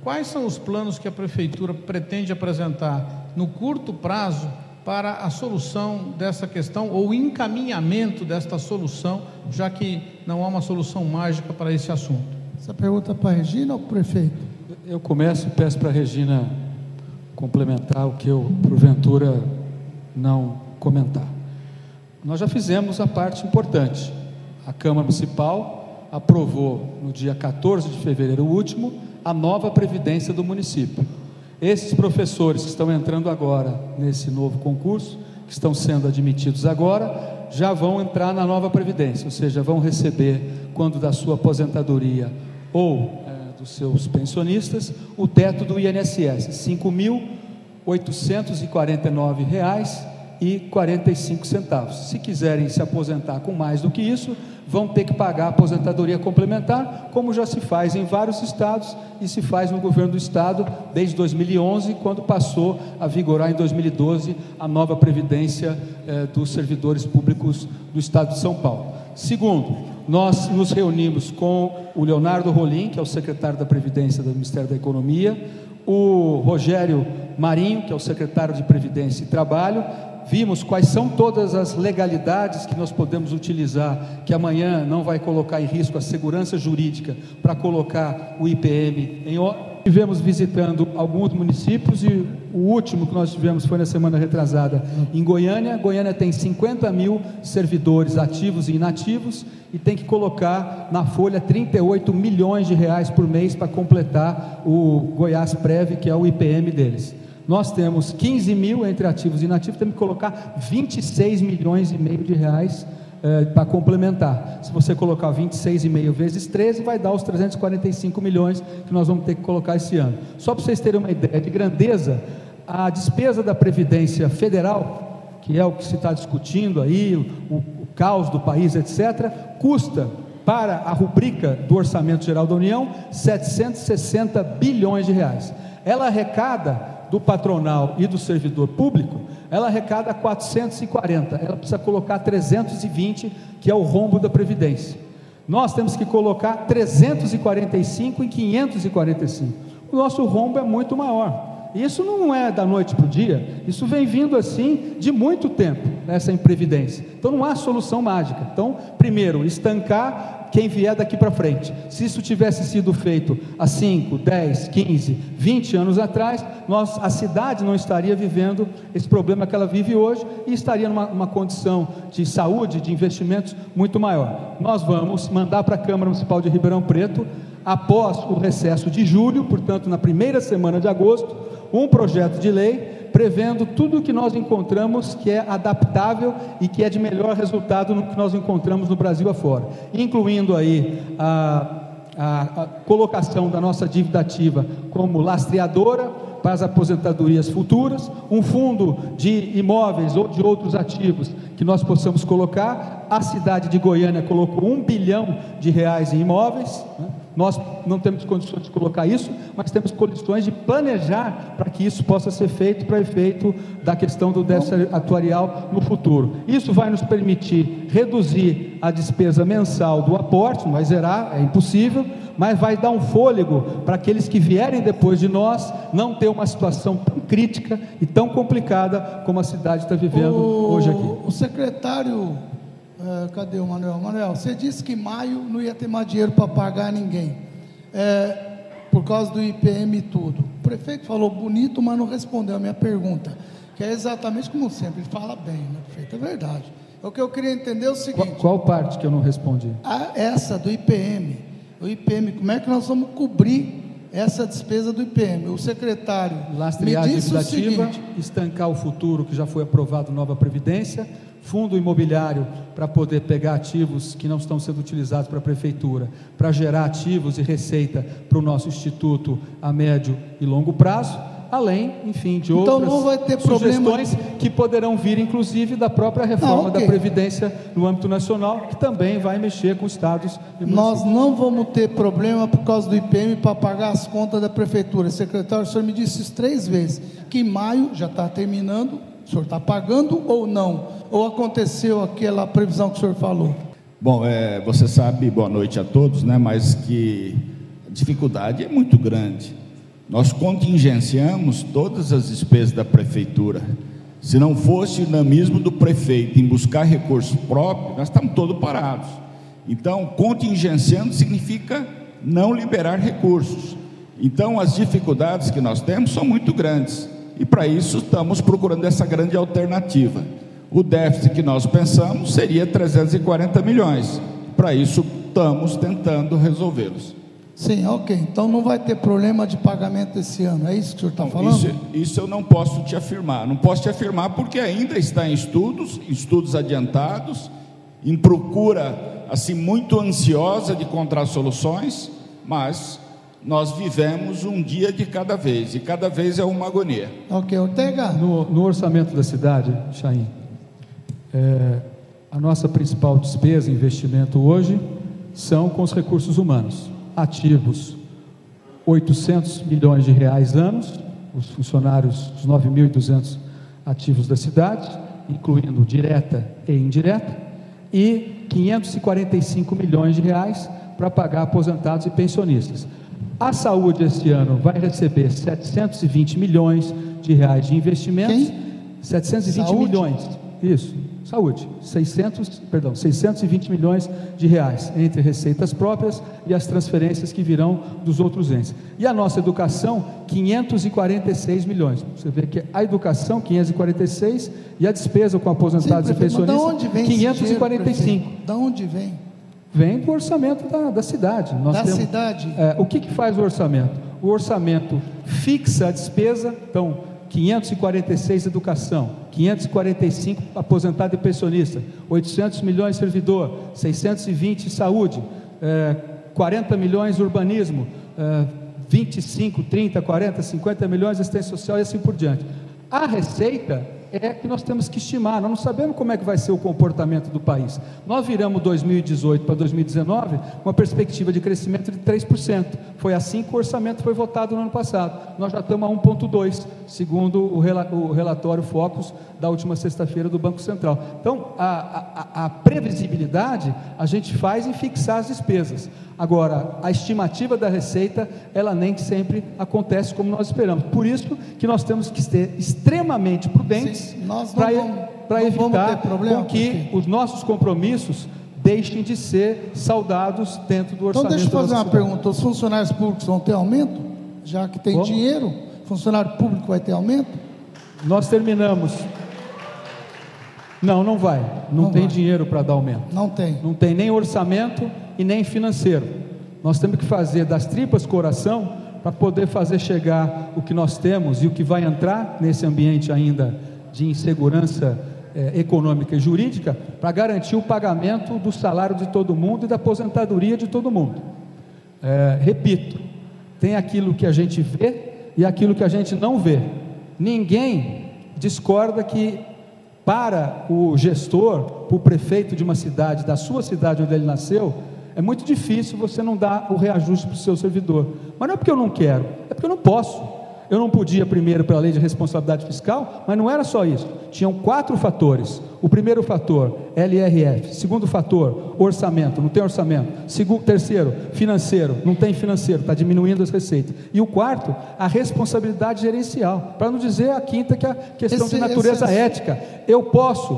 quais são os planos que a prefeitura pretende apresentar no curto prazo para a solução dessa questão ou encaminhamento desta solução, já que não há uma solução mágica para esse assunto? Essa pergunta é para a Regina ou para o prefeito? Eu começo e peço para a Regina complementar o que eu, porventura, não comentar. Nós já fizemos a parte importante. A Câmara Municipal aprovou no dia 14 de fevereiro último a nova previdência do município. Esses professores que estão entrando agora nesse novo concurso, que estão sendo admitidos agora, já vão entrar na nova previdência, ou seja, vão receber, quando da sua aposentadoria ou é, dos seus pensionistas, o teto do INSS, R$ 5.849,45. Se quiserem se aposentar com mais do que isso, vão ter que pagar aposentadoria complementar, como já se faz em vários estados e se faz no governo do estado desde 2011, quando passou a vigorar em 2012 a nova previdência eh, dos servidores públicos do estado de São Paulo. Segundo, nós nos reunimos com o Leonardo Rolim, que é o secretário da Previdência do Ministério da Economia, o Rogério Marinho, que é o secretário de Previdência e Trabalho, vimos quais são todas as legalidades que nós podemos utilizar, que amanhã não vai colocar em risco a segurança jurídica para colocar o IPM em Tivemos visitando alguns municípios e o último que nós tivemos foi na semana retrasada em Goiânia. Goiânia tem 50 mil servidores ativos e inativos e tem que colocar na folha 38 milhões de reais por mês para completar o Goiás Prev, que é o IPM deles. Nós temos 15 mil entre ativos e inativos, temos que colocar 26 milhões e meio de reais é, para complementar. Se você colocar 26,5 vezes 13, vai dar os 345 milhões que nós vamos ter que colocar esse ano. Só para vocês terem uma ideia de grandeza, a despesa da Previdência Federal, que é o que se está discutindo aí, o, o caos do país, etc., custa para a rubrica do Orçamento Geral da União 760 bilhões de reais. Ela arrecada do patronal e do servidor público, ela arrecada 440, ela precisa colocar 320, que é o rombo da Previdência. Nós temos que colocar 345 em 545. O nosso rombo é muito maior. Isso não é da noite para o dia, isso vem vindo assim de muito tempo, essa imprevidência. Então não há solução mágica. Então, primeiro, estancar quem vier daqui para frente. Se isso tivesse sido feito há 5, 10, 15, 20 anos atrás, nós, a cidade não estaria vivendo esse problema que ela vive hoje e estaria numa, numa condição de saúde, de investimentos muito maior. Nós vamos mandar para a Câmara Municipal de Ribeirão Preto, após o recesso de julho, portanto, na primeira semana de agosto, um projeto de lei prevendo tudo o que nós encontramos que é adaptável e que é de melhor resultado no que nós encontramos no Brasil afora, incluindo aí a, a, a colocação da nossa dívida ativa como lastreadora para as aposentadorias futuras, um fundo de imóveis ou de outros ativos que nós possamos colocar. A cidade de Goiânia colocou um bilhão de reais em imóveis. Né? Nós não temos condições de colocar isso, mas temos condições de planejar para que isso possa ser feito para efeito da questão do déficit atuarial no futuro. Isso vai nos permitir reduzir a despesa mensal do aporte, não vai zerar, é impossível, mas vai dar um fôlego para aqueles que vierem depois de nós não ter uma situação tão crítica e tão complicada como a cidade está vivendo o, hoje aqui. O secretário é, cadê o Manuel? Manuel, você disse que maio não ia ter mais dinheiro para pagar ninguém. É, por causa do IPM e tudo. O prefeito falou bonito, mas não respondeu a minha pergunta. Que é exatamente como sempre, ele fala bem, né, prefeito? É verdade. O que eu queria entender é o seguinte. Qual, qual parte que eu não respondi? A, essa do IPM. O IPM, como é que nós vamos cobrir essa despesa do IPM? O secretário. Lastrear a dívida ativa, estancar o futuro que já foi aprovado nova Previdência fundo imobiliário para poder pegar ativos que não estão sendo utilizados para a prefeitura, para gerar ativos e receita para o nosso instituto a médio e longo prazo, além, enfim, de então, outras sugestões problema... que poderão vir, inclusive, da própria reforma okay. da Previdência no âmbito nacional, que também vai mexer com estados e Nós não vamos ter problema por causa do IPM para pagar as contas da prefeitura. Secretário, o senhor me disse isso três vezes, que em maio já está terminando, o senhor está pagando ou não? ou aconteceu aquela previsão que o senhor falou? Bom, é, você sabe, boa noite a todos, né, mas que a dificuldade é muito grande. Nós contingenciamos todas as despesas da prefeitura. Se não fosse o dinamismo do prefeito em buscar recursos próprios, nós estamos todos parados. Então, contingenciando significa não liberar recursos. Então, as dificuldades que nós temos são muito grandes. E para isso estamos procurando essa grande alternativa. O déficit que nós pensamos seria 340 milhões. Para isso, estamos tentando resolvê-los. Sim, ok. Então não vai ter problema de pagamento esse ano, é isso que o senhor está falando? Isso, isso, eu não posso te afirmar. Não posso te afirmar porque ainda está em estudos, estudos adiantados, em procura assim muito ansiosa de encontrar soluções, mas nós vivemos um dia de cada vez e cada vez é uma agonia. Ok, Ortega. No, no orçamento da cidade, Chaim, é, a nossa principal despesa, investimento hoje, são com os recursos humanos. Ativos, 800 milhões de reais anos, os funcionários, os 9.200 ativos da cidade, incluindo direta e indireta, e 545 milhões de reais para pagar aposentados e pensionistas. A saúde este ano vai receber 720 milhões de reais de investimentos. Quem? 720 saúde? milhões Isso, saúde. 600, perdão, 620 milhões de reais entre receitas próprias e as transferências que virão dos outros entes. E a nossa educação, 546 milhões. Você vê que a educação 546 e a despesa com aposentados Sim, e pensionistas onde vem 545. Da onde vem? Vem do orçamento da, da cidade. Nós da temos, cidade. É, o que, que faz o orçamento? O orçamento fixa a despesa, então 546 educação, 545 aposentado e pensionista, 800 milhões servidor, 620 saúde, é, 40 milhões urbanismo, é, 25, 30, 40, 50 milhões assistência social e assim por diante. A receita é que nós temos que estimar. Nós não sabemos como é que vai ser o comportamento do país. Nós viramos 2018 para 2019 com uma perspectiva de crescimento de 3%. Foi assim que o orçamento foi votado no ano passado. Nós já estamos a 1,2%, segundo o relatório Focus da última sexta-feira do Banco Central. Então, a, a, a previsibilidade a gente faz em fixar as despesas. Agora, a estimativa da receita, ela nem sempre acontece como nós esperamos. Por isso que nós temos que ser extremamente prudentes para evitar com que os nossos compromissos deixem de ser saudados dentro do orçamento. Então, deixa eu fazer uma cidade. pergunta: os funcionários públicos vão ter aumento? Já que tem como? dinheiro, funcionário público vai ter aumento? Nós terminamos. Não, não vai. Não, não tem vai. dinheiro para dar aumento. Não tem. Não tem nem orçamento e nem financeiro. Nós temos que fazer das tripas coração para poder fazer chegar o que nós temos e o que vai entrar nesse ambiente ainda de insegurança é, econômica e jurídica para garantir o pagamento do salário de todo mundo e da aposentadoria de todo mundo. É, repito, tem aquilo que a gente vê e aquilo que a gente não vê. Ninguém discorda que para o gestor, para o prefeito de uma cidade, da sua cidade onde ele nasceu, é muito difícil você não dar o reajuste para o seu servidor. Mas não é porque eu não quero, é porque eu não posso. Eu não podia, primeiro, pela lei de responsabilidade fiscal, mas não era só isso. Tinham quatro fatores. O primeiro fator, LRF. Segundo fator, orçamento, não tem orçamento. Segundo, terceiro, financeiro, não tem financeiro, está diminuindo as receitas. E o quarto, a responsabilidade gerencial. Para não dizer a quinta, que é a questão esse, de natureza esse, ética. Eu posso,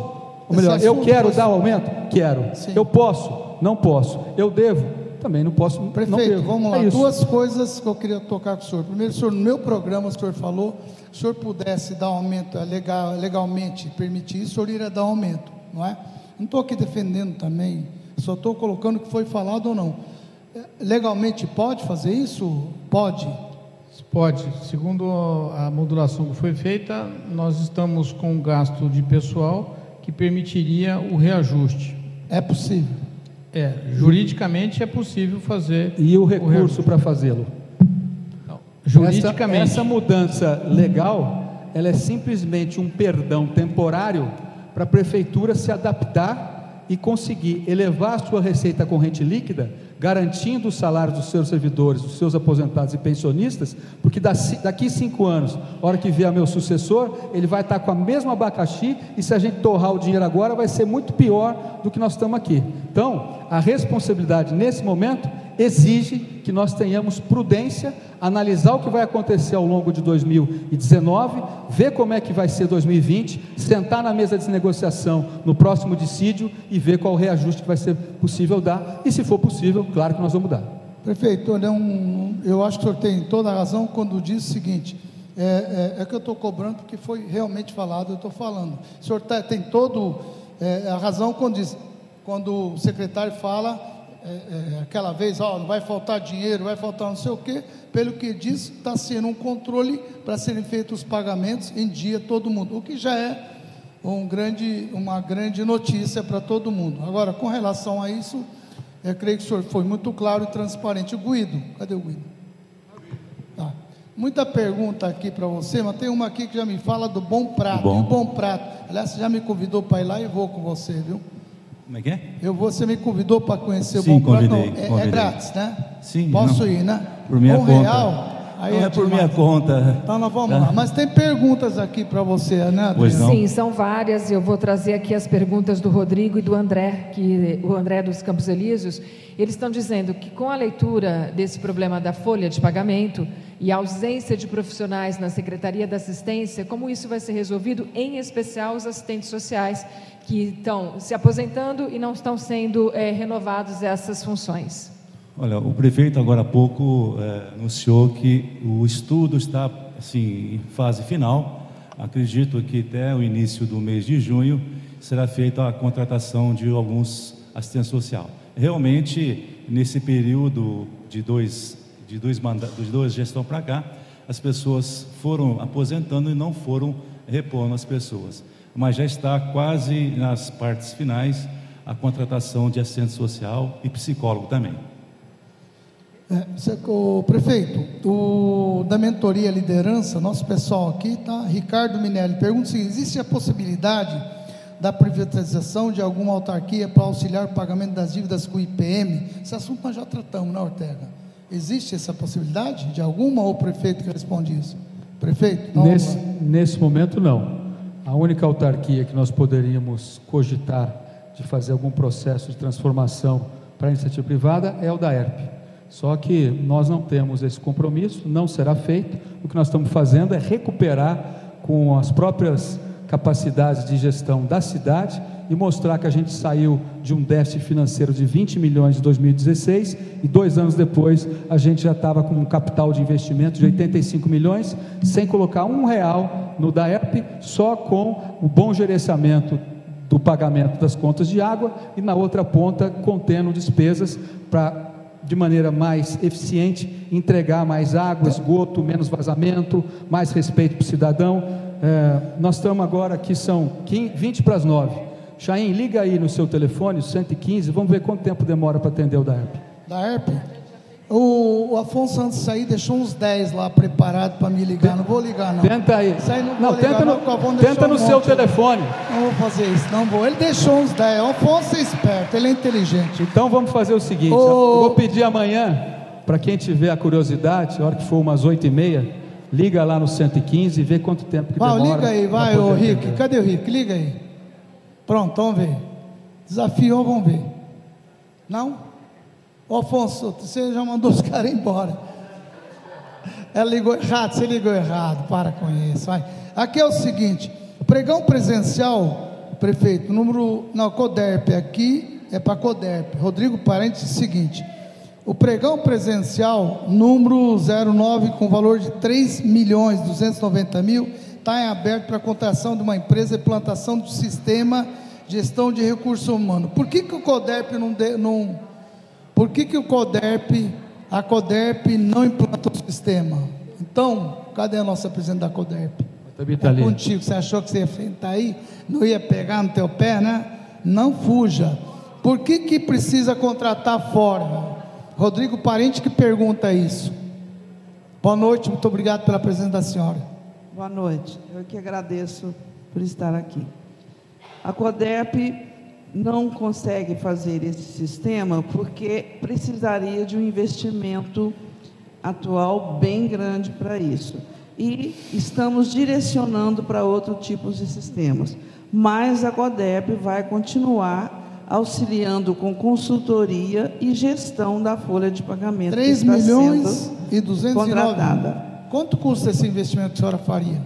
ou melhor, eu quero dar o aumento? Quero. Sim. Eu posso não posso. Eu devo? Também não posso. Prefeito, não devo. vamos lá. É Duas coisas que eu queria tocar com o senhor. Primeiro, o senhor, no meu programa, o senhor falou, se o senhor pudesse dar aumento é, legal, legalmente, permitir isso, o senhor iria dar aumento, não é? Não estou aqui defendendo também, só estou colocando o que foi falado ou não. É, legalmente pode fazer isso? Pode. Pode. Segundo a modulação que foi feita, nós estamos com um gasto de pessoal que permitiria o reajuste. É possível. É, juridicamente é possível fazer. E o recurso para fazê-lo? Juridicamente. Essa, essa mudança legal, ela é simplesmente um perdão temporário para a prefeitura se adaptar e conseguir elevar a sua receita corrente líquida garantindo o salário dos seus servidores, dos seus aposentados e pensionistas, porque daqui cinco anos, hora que vier meu sucessor, ele vai estar com a mesma abacaxi e se a gente torrar o dinheiro agora, vai ser muito pior do que nós estamos aqui. Então, a responsabilidade nesse momento exige que nós tenhamos prudência, analisar o que vai acontecer ao longo de 2019, ver como é que vai ser 2020, sentar na mesa de negociação no próximo dissídio e ver qual reajuste que vai ser possível dar, e se for possível, claro que nós vamos dar. Prefeito, olha, um, eu acho que o senhor tem toda a razão quando diz o seguinte, é, é, é que eu estou cobrando porque foi realmente falado, eu estou falando. O senhor tá, tem toda é, a razão quando diz, quando o secretário fala é, é, aquela vez, ó, não vai faltar dinheiro, vai faltar não sei o quê, pelo que diz, está sendo um controle para serem feitos os pagamentos em dia todo mundo, o que já é um grande, uma grande notícia para todo mundo. Agora, com relação a isso, eu creio que o senhor foi muito claro e transparente. O Guido, cadê o Guido? Tá. Muita pergunta aqui para você, mas tem uma aqui que já me fala do bom prato. Bom. bom prato. Aliás, você já me convidou para ir lá e vou com você, viu? Como é que é? Eu, você me convidou para conhecer Sim, o Bom convidei, Prato. Não, é, convidei. é, grátis, né? Sim. Posso não. ir, né? Por minha um conta. real. Aí é, é por minha conta. Então nós vamos tá. lá. Mas tem perguntas aqui para você, né? Pois não. Sim, são várias. Eu vou trazer aqui as perguntas do Rodrigo e do André, que o André dos Campos Elíseos. Eles estão dizendo que com a leitura desse problema da folha de pagamento, e a ausência de profissionais na Secretaria da Assistência, como isso vai ser resolvido, em especial os assistentes sociais que estão se aposentando e não estão sendo é, renovados essas funções? Olha, o prefeito agora há pouco é, anunciou que o estudo está assim em fase final. Acredito que até o início do mês de junho será feita a contratação de alguns assistentes social. Realmente, nesse período de dois de dois mandatos, de dois gestão para cá, as pessoas foram aposentando e não foram repondo as pessoas. Mas já está quase nas partes finais a contratação de assistente social e psicólogo também. É, o prefeito, o, da mentoria liderança, nosso pessoal aqui está, Ricardo Minelli, pergunta se existe a possibilidade da privatização de alguma autarquia para auxiliar o pagamento das dívidas com o IPM. Esse assunto nós já tratamos, né, Ortega? Existe essa possibilidade de alguma ou o prefeito que responde isso? Prefeito? Não, nesse, nesse momento, não. A única autarquia que nós poderíamos cogitar de fazer algum processo de transformação para a iniciativa privada é o da ERP só que nós não temos esse compromisso, não será feito. O que nós estamos fazendo é recuperar com as próprias capacidades de gestão da cidade e mostrar que a gente saiu de um déficit financeiro de 20 milhões em 2016 e dois anos depois a gente já estava com um capital de investimento de 85 milhões, sem colocar um real no DAEP, só com o bom gerenciamento do pagamento das contas de água e na outra ponta contendo despesas para de maneira mais eficiente, entregar mais água, esgoto, menos vazamento, mais respeito para o cidadão. É, nós estamos agora aqui, são 15, 20 para as 9. Chaim, liga aí no seu telefone, 115, vamos ver quanto tempo demora para atender o da ERP. O, o, Afonso de sair deixou uns 10 lá preparados para me ligar. Não vou ligar, não. Tenta aí. não, não tenta no, não, tenta no um seu telefone. Não vou fazer isso, não vou. Ele deixou uns 10. O Afonso é esperto, ele é inteligente. Então vamos fazer o seguinte: o... eu vou pedir amanhã, para quem tiver a curiosidade, a hora que for umas 8 e meia, liga lá no 115 e vê quanto tempo que vai, demora. Liga aí, vai, ô Rick. Cadê o Rick? Liga aí. Pronto, vamos ver. Desafiou, vamos ver. Não? Ô Afonso, você já mandou os caras embora. Ela ligou errado, você ligou errado, para com isso. Vai. Aqui é o seguinte: pregão presencial, prefeito, número. Não, Coderp, aqui é para Coderp. Rodrigo Parente, seguinte. O pregão presencial, número 09, com valor de 3 milhões 290 mil, está em aberto para contratação de uma empresa de plantação do sistema gestão de recursos humanos. Por que, que o CODERP não, de, não por que, que o CODERP, a CODERP não implanta o sistema? Então, cadê a nossa presidente da CODERP? Está é contigo, você achou que você ia enfrentar aí? Não ia pegar no teu pé, né? Não fuja. Por que, que precisa contratar fora? Rodrigo Parente que pergunta isso. Boa noite, muito obrigado pela presença da senhora. Boa noite, eu que agradeço por estar aqui. A CODEP não consegue fazer esse sistema porque precisaria de um investimento atual bem grande para isso. E estamos direcionando para outro tipo de sistemas. Mas a CODEP vai continuar auxiliando com consultoria e gestão da folha de pagamento 3 milhões e 209 Quanto custa esse investimento que a senhora faria?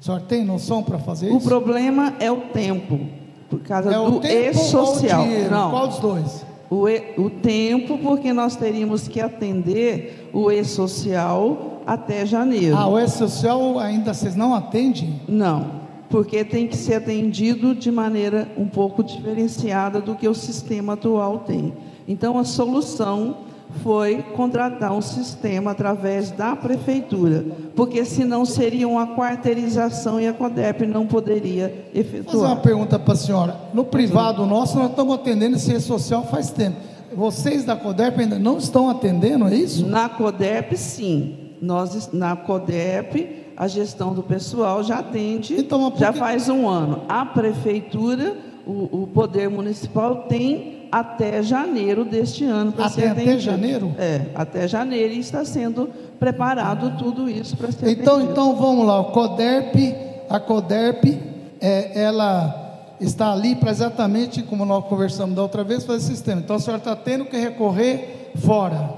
A senhora tem noção para fazer o isso? O problema é o tempo por causa é do e-social. Não. Qual dos dois? O, e, o tempo, porque nós teríamos que atender o e-social até janeiro. Ah, o e-social ainda vocês não atendem? Não, porque tem que ser atendido de maneira um pouco diferenciada do que o sistema atual tem. Então, a solução foi contratar um sistema através da prefeitura, porque senão seria uma quarteirização e a CODEP não poderia efetuar. Vou fazer uma pergunta para a senhora. No privado nosso, nós estamos atendendo esse social faz tempo. Vocês da CODEP ainda não estão atendendo, é isso? Na CODEP, sim. Nós, na CODEP, a gestão do pessoal já atende, então, já faz um ano. A prefeitura, o, o Poder Municipal tem até janeiro deste ano para ser atendido. Até janeiro? É, até janeiro e está sendo preparado tudo isso para ser então, atendido. Então vamos lá, o CODERP, a CODERP, é, ela está ali para exatamente como nós conversamos da outra vez, fazer esse sistema. Então a senhora está tendo que recorrer fora.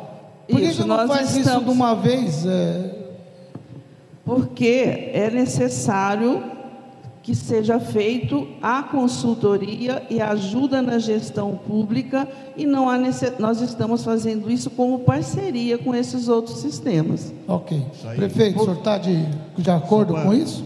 Por que, isso, que não faz estamos... isso de uma vez? É... Porque é necessário que seja feito a consultoria e ajuda na gestão pública e não há necess... nós estamos fazendo isso como parceria com esses outros sistemas. Ok. Prefeito, o senhor está de, de acordo com isso?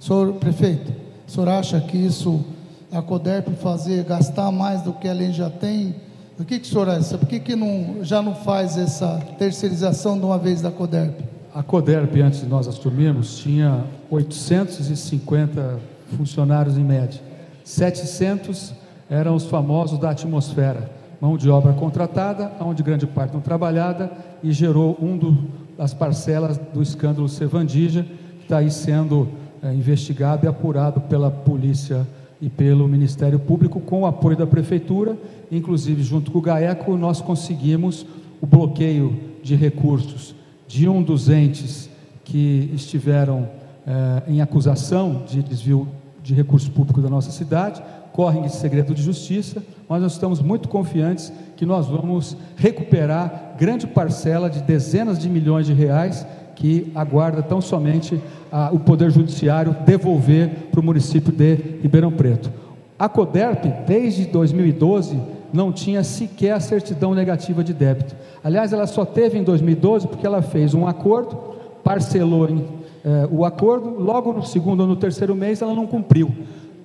Senhor prefeito, o senhor acha que isso a CODERP fazer gastar mais do que a lei já tem? O que, que o senhor acha? Por que, que não, já não faz essa terceirização de uma vez da CODERP? A CODERP, antes de nós assumirmos, tinha 850 funcionários em média. 700 eram os famosos da atmosfera, mão de obra contratada, onde grande parte não trabalhada, e gerou um do, das parcelas do escândalo Sevandija, que está aí sendo é, investigado e apurado pela polícia e pelo Ministério Público, com o apoio da Prefeitura, inclusive junto com o GAECO, nós conseguimos o bloqueio de recursos de um dos entes que estiveram eh, em acusação de desvio de recursos públicos da nossa cidade, correm de segredo de justiça, mas nós estamos muito confiantes que nós vamos recuperar grande parcela de dezenas de milhões de reais que aguarda tão somente a, o Poder Judiciário devolver para o município de Ribeirão Preto. A CODERP, desde 2012, não tinha sequer a certidão negativa de débito. Aliás, ela só teve em 2012 porque ela fez um acordo, parcelou em, eh, o acordo, logo no segundo ou no terceiro mês ela não cumpriu.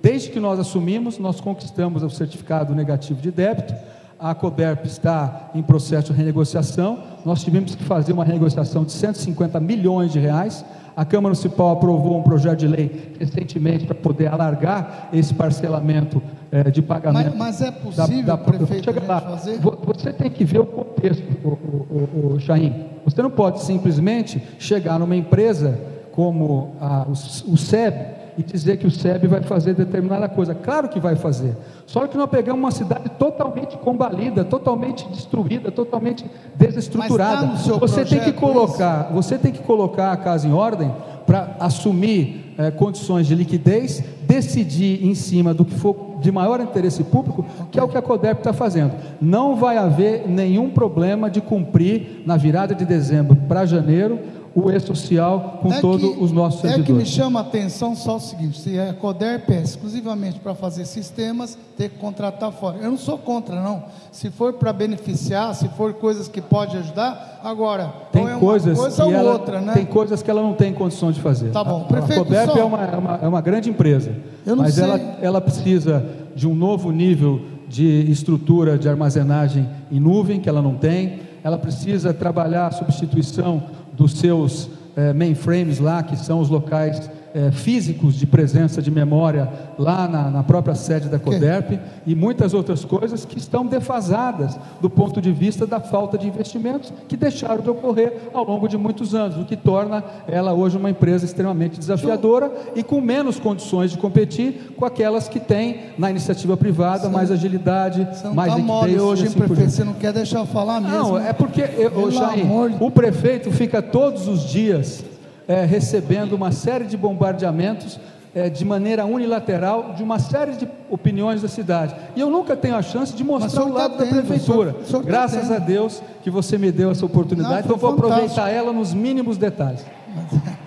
Desde que nós assumimos, nós conquistamos o certificado negativo de débito, a COBERP está em processo de renegociação, nós tivemos que fazer uma renegociação de 150 milhões de reais, a Câmara Municipal aprovou um projeto de lei recentemente para poder alargar esse parcelamento é, de pagamento. Mas, mas é possível, da, da, prefeito, lá. fazer? Você tem que ver o contexto, o, o, o, Chaim. Você não pode simplesmente chegar numa empresa como a, o, o SEB e dizer que o SEB vai fazer determinada coisa. Claro que vai fazer. Só que nós pegamos uma cidade totalmente combalida, totalmente destruída, totalmente desestruturada. Tá você tem que colocar, isso? você tem que colocar a casa em ordem para assumir é, condições de liquidez, decidir em cima do que for de maior interesse público, que é o que a CODEP está fazendo. Não vai haver nenhum problema de cumprir na virada de dezembro para janeiro o e-social com é todos os nossos servidores. É que me chama a atenção só o seguinte: se a CODERP é exclusivamente para fazer sistemas, ter que contratar fora. Eu não sou contra, não. Se for para beneficiar, se for coisas que pode ajudar, agora tem é coisas coisa ou ela, outra, né? Tem coisas que ela não tem condição de fazer. Tá bom. Prefeito, a CODERP só... é, uma, é, uma, é uma grande empresa, mas sei. ela, ela precisa de um novo nível de estrutura de armazenagem em nuvem que ela não tem. Ela precisa trabalhar a substituição dos seus é, mainframes lá, que são os locais é, físicos de presença de memória lá na, na própria sede da CODERP e muitas outras coisas que estão defasadas do ponto de vista da falta de investimentos que deixaram de ocorrer ao longo de muitos anos, o que torna ela hoje uma empresa extremamente desafiadora e com menos condições de competir com aquelas que têm na iniciativa privada mais agilidade, mais tá liquidez. hoje, assim prefeito, você não quer deixar eu falar mesmo? Não, é porque eu, Jair, o prefeito fica todos os dias é, recebendo uma série de bombardeamentos é, de maneira unilateral de uma série de opiniões da cidade. E eu nunca tenho a chance de mostrar o lado tá da prefeitura. O senhor, o Graças tá a Deus que você me deu essa oportunidade, Não, então vou fantástico. aproveitar ela nos mínimos detalhes.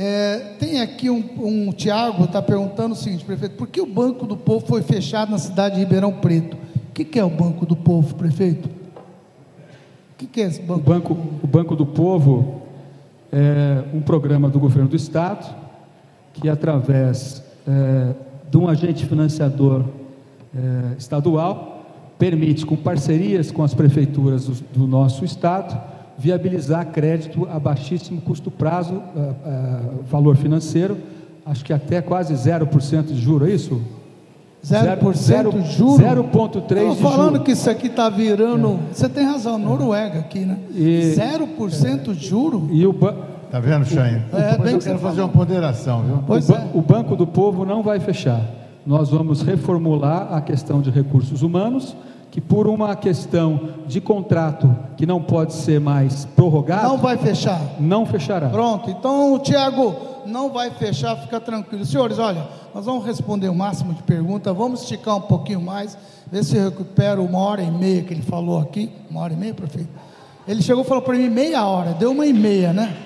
É, tem aqui um, um Tiago está perguntando o seguinte, prefeito, por que o Banco do Povo foi fechado na cidade de Ribeirão Preto? O que, que é o Banco do Povo, prefeito? O que, que é esse banco? O Banco, o banco do Povo é um programa do governo do estado que através é, de um agente financiador é, estadual permite com parcerias com as prefeituras do, do nosso estado viabilizar crédito a baixíssimo custo prazo, é, é, valor financeiro, acho que até quase 0% de juro, é isso? 0%, de juro? 0,3% de juro. falando que isso aqui está virando. É. Você tem razão, Noruega aqui, né? E, 0% de juro? E o Tá vendo, Chain? É, bem eu quero fazer uma ponderação, viu? Pois o, é. o Banco do Povo não vai fechar. Nós vamos reformular a questão de recursos humanos, que por uma questão de contrato que não pode ser mais prorrogado. Não vai fechar. Não fechará. Pronto. Então, Tiago, não vai fechar, fica tranquilo. Senhores, olha, nós vamos responder o máximo de perguntas, vamos esticar um pouquinho mais, ver se recupera uma hora e meia que ele falou aqui. Uma hora e meia, prefeito? Ele chegou e falou para mim meia hora, deu uma e meia, né?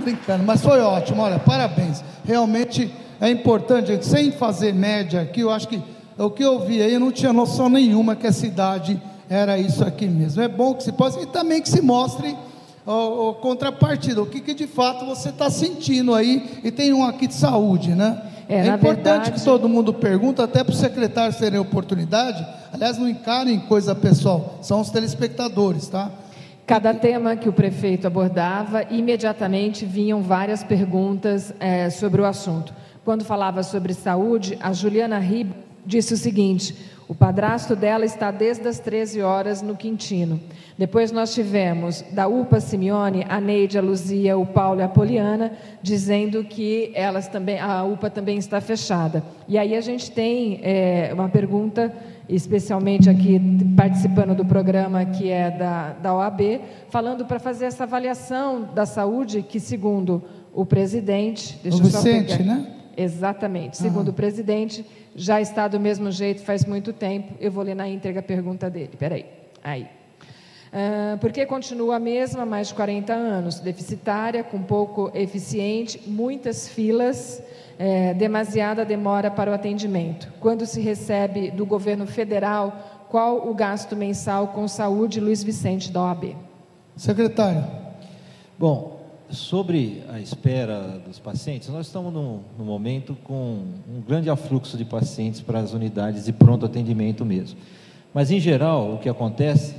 Brincando, mas foi ótimo, olha, parabéns. Realmente é importante, gente, sem fazer média aqui, eu acho que o que eu vi aí, eu não tinha noção nenhuma que a cidade era isso aqui mesmo. É bom que se possa, e também que se mostre o, o contrapartida, o que, que de fato você está sentindo aí, e tem um aqui de saúde, né? É, é importante verdade... que todo mundo pergunte, até para os secretários terem oportunidade. Aliás, não encarem coisa pessoal, são os telespectadores, tá? Cada tema que o prefeito abordava, imediatamente vinham várias perguntas é, sobre o assunto. Quando falava sobre saúde, a Juliana Riba disse o seguinte: o padrasto dela está desde as 13 horas no Quintino. Depois nós tivemos da UPA Simeone, a Neide, a Luzia, o Paulo e a Poliana, dizendo que elas também, a UPA também está fechada. E aí a gente tem é, uma pergunta especialmente aqui participando do programa que é da, da OAB, falando para fazer essa avaliação da saúde, que segundo o presidente. Deixa o Vicente, né? Exatamente. Segundo o presidente, já está do mesmo jeito faz muito tempo. Eu vou ler na íntegra a pergunta dele. Peraí. Aí. Uh, por que continua a mesma há mais de 40 anos? Deficitária, com pouco eficiente, muitas filas, é, demasiada demora para o atendimento. Quando se recebe do governo federal, qual o gasto mensal com saúde, Luiz Vicente da OAB? Secretário. Bom, sobre a espera dos pacientes, nós estamos no, no momento com um grande afluxo de pacientes para as unidades de pronto atendimento mesmo. Mas, em geral, o que acontece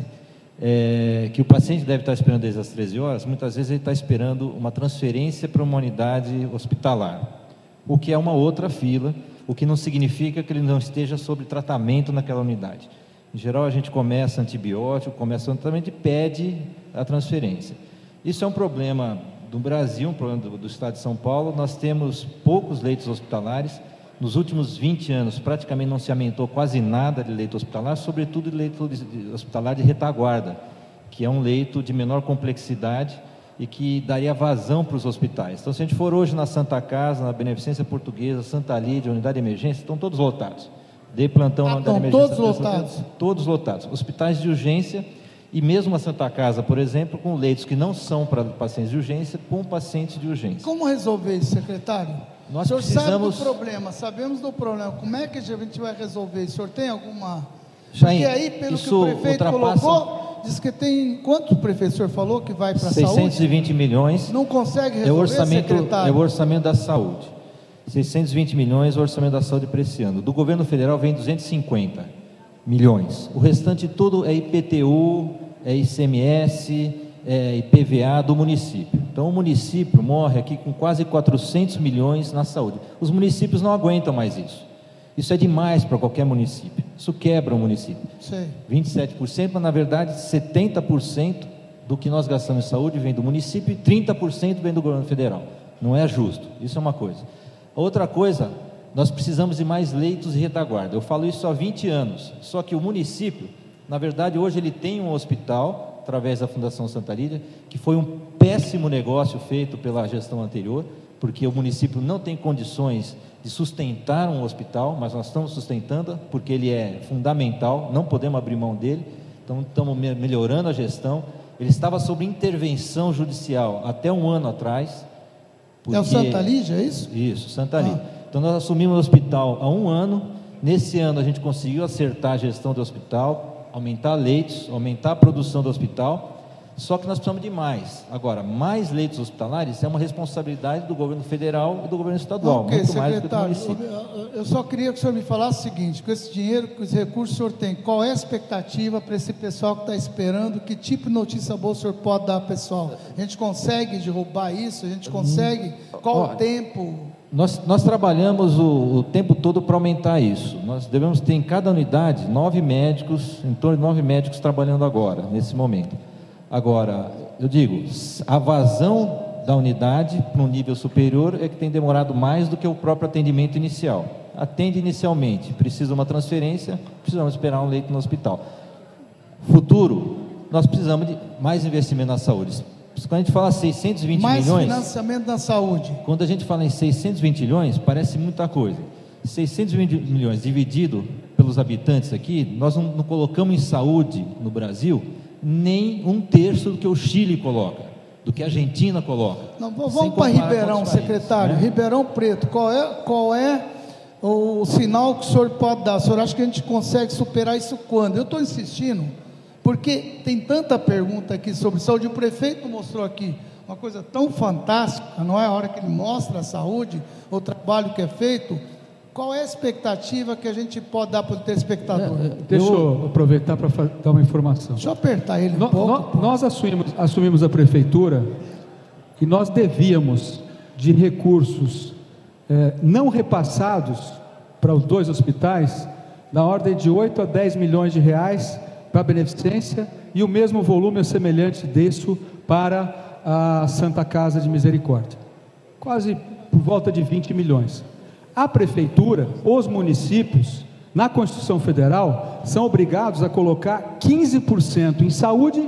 é que o paciente deve estar esperando desde as 13 horas, muitas vezes ele está esperando uma transferência para uma unidade hospitalar o que é uma outra fila, o que não significa que ele não esteja sob tratamento naquela unidade. Em geral, a gente começa antibiótico, começa o tratamento e pede a transferência. Isso é um problema do Brasil, um problema do, do Estado de São Paulo. Nós temos poucos leitos hospitalares. Nos últimos 20 anos, praticamente não se aumentou quase nada de leito hospitalar, sobretudo de leito hospitalar de retaguarda, que é um leito de menor complexidade e que daria vazão para os hospitais. Então, se a gente for hoje na Santa Casa, na Beneficência Portuguesa, Santa Lídia, Unidade de Emergência, estão todos lotados. Dei plantão ah, na Unidade de Emergência. Todos lotados? Todos lotados. Hospitais de urgência e mesmo a Santa Casa, por exemplo, com leitos que não são para pacientes de urgência, com pacientes de urgência. Como resolver isso, secretário? Nós o senhor precisamos... sabe do problema, sabemos do problema. Como é que a gente vai resolver? O senhor tem alguma... Jair, Porque aí, pelo que o prefeito ultrapassa... colocou diz que tem. Quanto o professor falou que vai para a saúde? 620 milhões. Não consegue resolver, é o orçamento, secretário? É o orçamento da saúde. 620 milhões é o orçamento da saúde para esse ano. Do governo federal vem 250 milhões. O restante tudo é IPTU, é ICMS, é IPVA do município. Então o município morre aqui com quase 400 milhões na saúde. Os municípios não aguentam mais isso. Isso é demais para qualquer município. Isso quebra o município. Sim. 27%, mas na verdade 70% do que nós gastamos em saúde vem do município e 30% vem do governo federal. Não é justo. Isso é uma coisa. Outra coisa, nós precisamos de mais leitos de retaguarda. Eu falo isso há 20 anos. Só que o município, na verdade, hoje ele tem um hospital através da Fundação Santa Lídia, que foi um péssimo negócio feito pela gestão anterior, porque o município não tem condições de sustentar um hospital, mas nós estamos sustentando porque ele é fundamental, não podemos abrir mão dele, então estamos melhorando a gestão. Ele estava sob intervenção judicial até um ano atrás. Porque... É o Santa Lígia, é isso? Isso, Santa ah. Então nós assumimos o hospital há um ano, nesse ano a gente conseguiu acertar a gestão do hospital, aumentar leitos, aumentar a produção do hospital só que nós precisamos de mais. Agora, mais leitos hospitalares é uma responsabilidade do governo federal e do governo estadual, okay, muito mais do que do município. Eu só queria que o senhor me falasse o seguinte: com esse dinheiro, com os recursos que o senhor tem, qual é a expectativa para esse pessoal que está esperando? Que tipo de notícia boa o senhor pode dar pessoal? A gente consegue derrubar isso? A gente uhum. consegue? Qual o tempo? Nós, nós trabalhamos o, o tempo todo para aumentar isso. Nós devemos ter em cada unidade nove médicos, em torno de nove médicos trabalhando agora, nesse momento. Agora, eu digo, a vazão da unidade para um nível superior é que tem demorado mais do que o próprio atendimento inicial. Atende inicialmente, precisa uma transferência, precisamos esperar um leito no hospital. Futuro, nós precisamos de mais investimento na saúde. Quando a gente fala 620 mais milhões. Mais financiamento na saúde. Quando a gente fala em 620 milhões, parece muita coisa. 620 milhões dividido pelos habitantes aqui, nós não, não colocamos em saúde no Brasil nem um terço do que o Chile coloca, do que a Argentina coloca. Não, vamos para Ribeirão, secretário. Né? Ribeirão Preto, qual é, qual é o sinal que o senhor pode dar? O senhor acha que a gente consegue superar isso quando? Eu estou insistindo, porque tem tanta pergunta aqui sobre saúde. O prefeito mostrou aqui uma coisa tão fantástica, não é? A hora que ele mostra a saúde, o trabalho que é feito. Qual é a expectativa que a gente pode dar para o telespectador? É, é, deixa eu aproveitar para dar uma informação. Deixa eu apertar ele um no, pouco. No, nós assumimos, assumimos a prefeitura e nós devíamos de recursos é, não repassados para os dois hospitais, na ordem de 8 a 10 milhões de reais para a beneficência e o mesmo volume semelhante disso para a Santa Casa de Misericórdia. Quase por volta de 20 milhões. A prefeitura, os municípios, na Constituição Federal, são obrigados a colocar 15% em saúde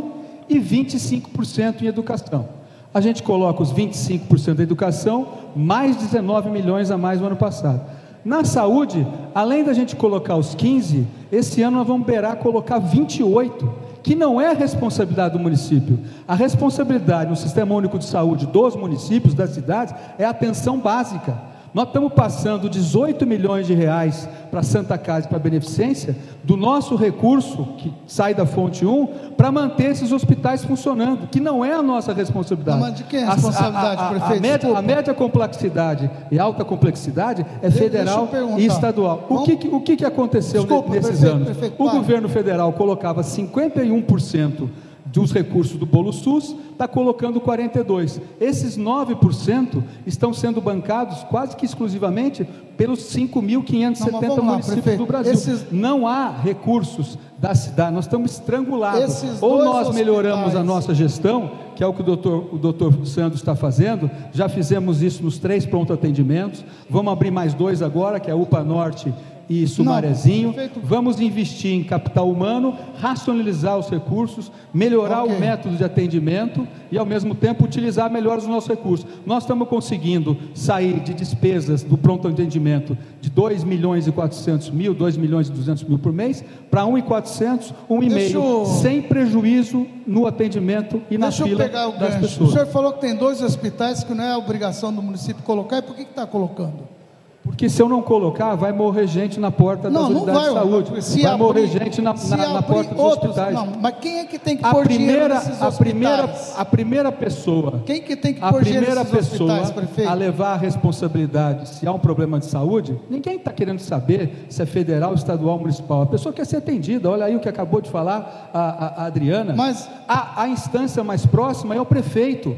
e 25% em educação. A gente coloca os 25% da educação, mais 19 milhões a mais no ano passado. Na saúde, além da gente colocar os 15, esse ano nós vamos beirar colocar 28, que não é responsabilidade do município. A responsabilidade no Sistema Único de Saúde dos municípios, das cidades, é a atenção básica. Nós estamos passando 18 milhões de reais para Santa Casa e para a Beneficência, do nosso recurso, que sai da fonte 1, para manter esses hospitais funcionando, que não é a nossa responsabilidade. Não, mas de quem é a responsabilidade, a, a, a, prefeito? A média, a média, complexidade e alta complexidade é federal e estadual. O, que, o que, que aconteceu Desculpa, nesses prefeito, anos? Prefeito, o governo federal colocava 51% dos recursos do Bolo SUS, está colocando 42. Esses 9% estão sendo bancados quase que exclusivamente pelos 5.570 municípios prefeito, do Brasil. Esses... Não há recursos da cidade, nós estamos estrangulados. Esses Ou nós hospitais... melhoramos a nossa gestão, que é o que o doutor, o doutor Sandro está fazendo, já fizemos isso nos três pronto atendimentos, vamos abrir mais dois agora, que é a UPA Norte e Sumarezinho. Não, Vamos investir em capital humano, racionalizar os recursos, melhorar okay. o método de atendimento e, ao mesmo tempo, utilizar melhor os nossos recursos. Nós estamos conseguindo sair de despesas do pronto atendimento de 2 milhões e 400 mil, 2 milhões e 200 mil por mês, para 1,400, 1,5, eu... sem prejuízo no atendimento e na Deixa fila das gancho. pessoas. O senhor falou que tem dois hospitais que não é obrigação do município colocar, e por que está colocando? Porque se eu não colocar, vai morrer gente na porta das não, unidades não vai, de saúde. Se vai abrir, morrer gente na, na, na porta dos outros, hospitais. Não, mas quem é que tem que a pôr primeira, a primeira, a primeira pessoa. Quem que tem que a primeira pessoa a levar a responsabilidade se há um problema de saúde? Ninguém está querendo saber se é federal, estadual, municipal. A pessoa quer ser atendida. Olha aí o que acabou de falar a, a, a Adriana. Mas a, a instância mais próxima é o prefeito.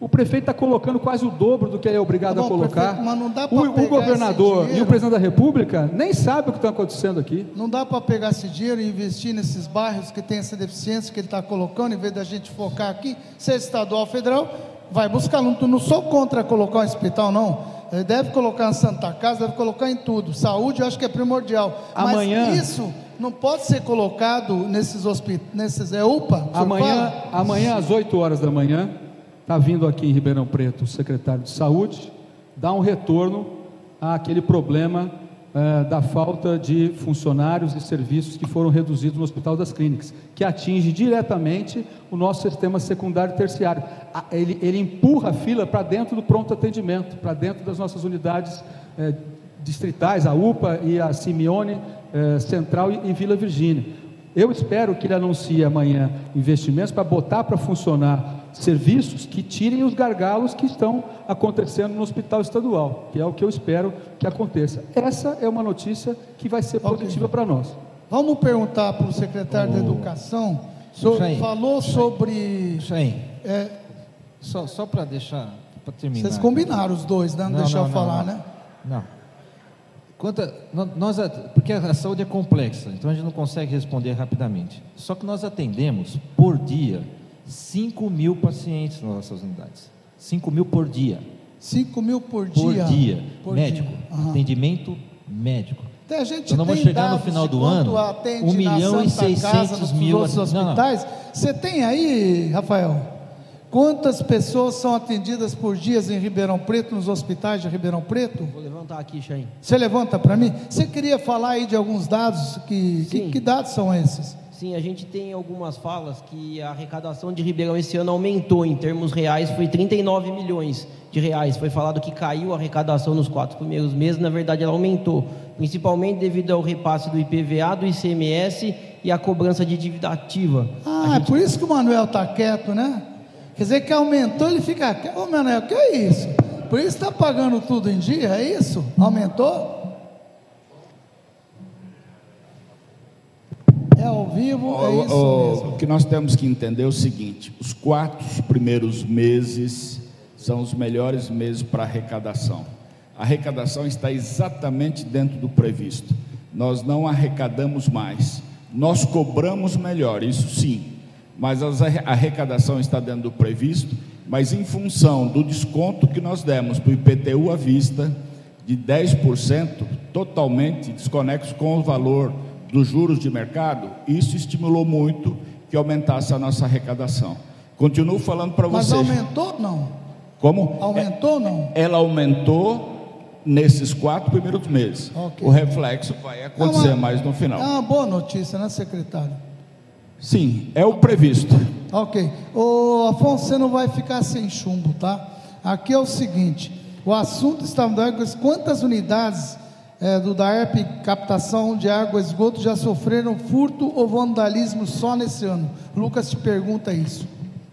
O prefeito está colocando quase o dobro do que é obrigado a colocar. Prefeito, o, o, governador e o presidente da República nem sabem o que está acontecendo aqui. Não dá para pegar esse dinheiro e investir nesses bairros que tem essa deficiência que ele está colocando, em vez da gente focar aqui, seja estadual ou federal, vai buscar. Não, não sou contra colocar um hospital, não. Ele deve colocar na Santa Casa, deve colocar em tudo. Saúde eu acho que é primordial. Amanhã, Mas isso não pode ser colocado nesses hospitais, nesses é UPA? Amanhã, amanhã às 8 horas da manhã está vindo aqui em Ribeirão Preto o secretário de Saúde, dar um retorno àquele problema é, da falta de funcionários e serviços que foram reduzidos no Hospital das Clínicas, que atinge diretamente o nosso sistema secundário e terciário. Ele, ele empurra a fila para dentro do pronto atendimento, para dentro das nossas unidades é, distritais, a UPA e a Simeone é, Central e, e Vila Virgínia. Eu espero que ele anuncie amanhã investimentos para botar para funcionar serviços que tirem os gargalos que estão acontecendo no hospital estadual, que é o que eu espero que aconteça. Essa é uma notícia que vai ser positiva okay. para nós. Vamos perguntar para o secretário oh. da Educação. Sobre, falou isso sobre. Isso aí. É, só só para deixar, para terminar. Vocês combinaram os dois, né? Não, não deixar não, eu falar, não, né? Não. Quanto a, nós, porque a saúde é complexa, então a gente não consegue responder rapidamente. Só que nós atendemos por dia 5 mil pacientes nas nossas unidades. 5 mil por dia. 5 mil por dia? Por dia. Por médico. Dia. Uhum. Atendimento médico. Então, a gente então, nós vamos chegar no final do ano, 1 milhão e 600 mil. hospitais. Não, não. Você tem aí, Rafael, quantas pessoas são atendidas por dia em Ribeirão Preto, nos hospitais de Ribeirão Preto? Vou levantar aqui, Chain. Você levanta para mim? Você queria falar aí de alguns dados? Que, que, que dados são esses? Sim, a gente tem algumas falas que a arrecadação de Ribeirão esse ano aumentou em termos reais, foi 39 milhões de reais. Foi falado que caiu a arrecadação nos quatro primeiros meses, na verdade ela aumentou, principalmente devido ao repasse do IPVA, do ICMS e a cobrança de dívida ativa. Ah, gente... é por isso que o Manuel está quieto, né? Quer dizer que aumentou, ele fica quieto. Ô Manuel, que é isso? Por isso está pagando tudo em dia, é isso? Aumentou? É ao vivo, é isso o, mesmo. O que nós temos que entender é o seguinte: os quatro primeiros meses são os melhores meses para arrecadação. A arrecadação está exatamente dentro do previsto. Nós não arrecadamos mais. Nós cobramos melhor, isso sim. Mas a arrecadação está dentro do previsto, mas em função do desconto que nós demos para o IPTU à vista, de 10%, totalmente desconexo com o valor dos juros de mercado, isso estimulou muito que aumentasse a nossa arrecadação. Continuo falando para vocês. Mas aumentou não? Como? Aumentou não? Ela aumentou nesses quatro primeiros meses. Okay. O reflexo vai acontecer é uma, mais no final. É uma boa notícia, né, secretário? Sim, é o previsto. Ok. O Afonso, você não vai ficar sem chumbo, tá? Aqui é o seguinte: o assunto está quantas unidades é, do DAERP captação de água e esgoto já sofreram furto ou vandalismo só nesse ano? Lucas te pergunta isso.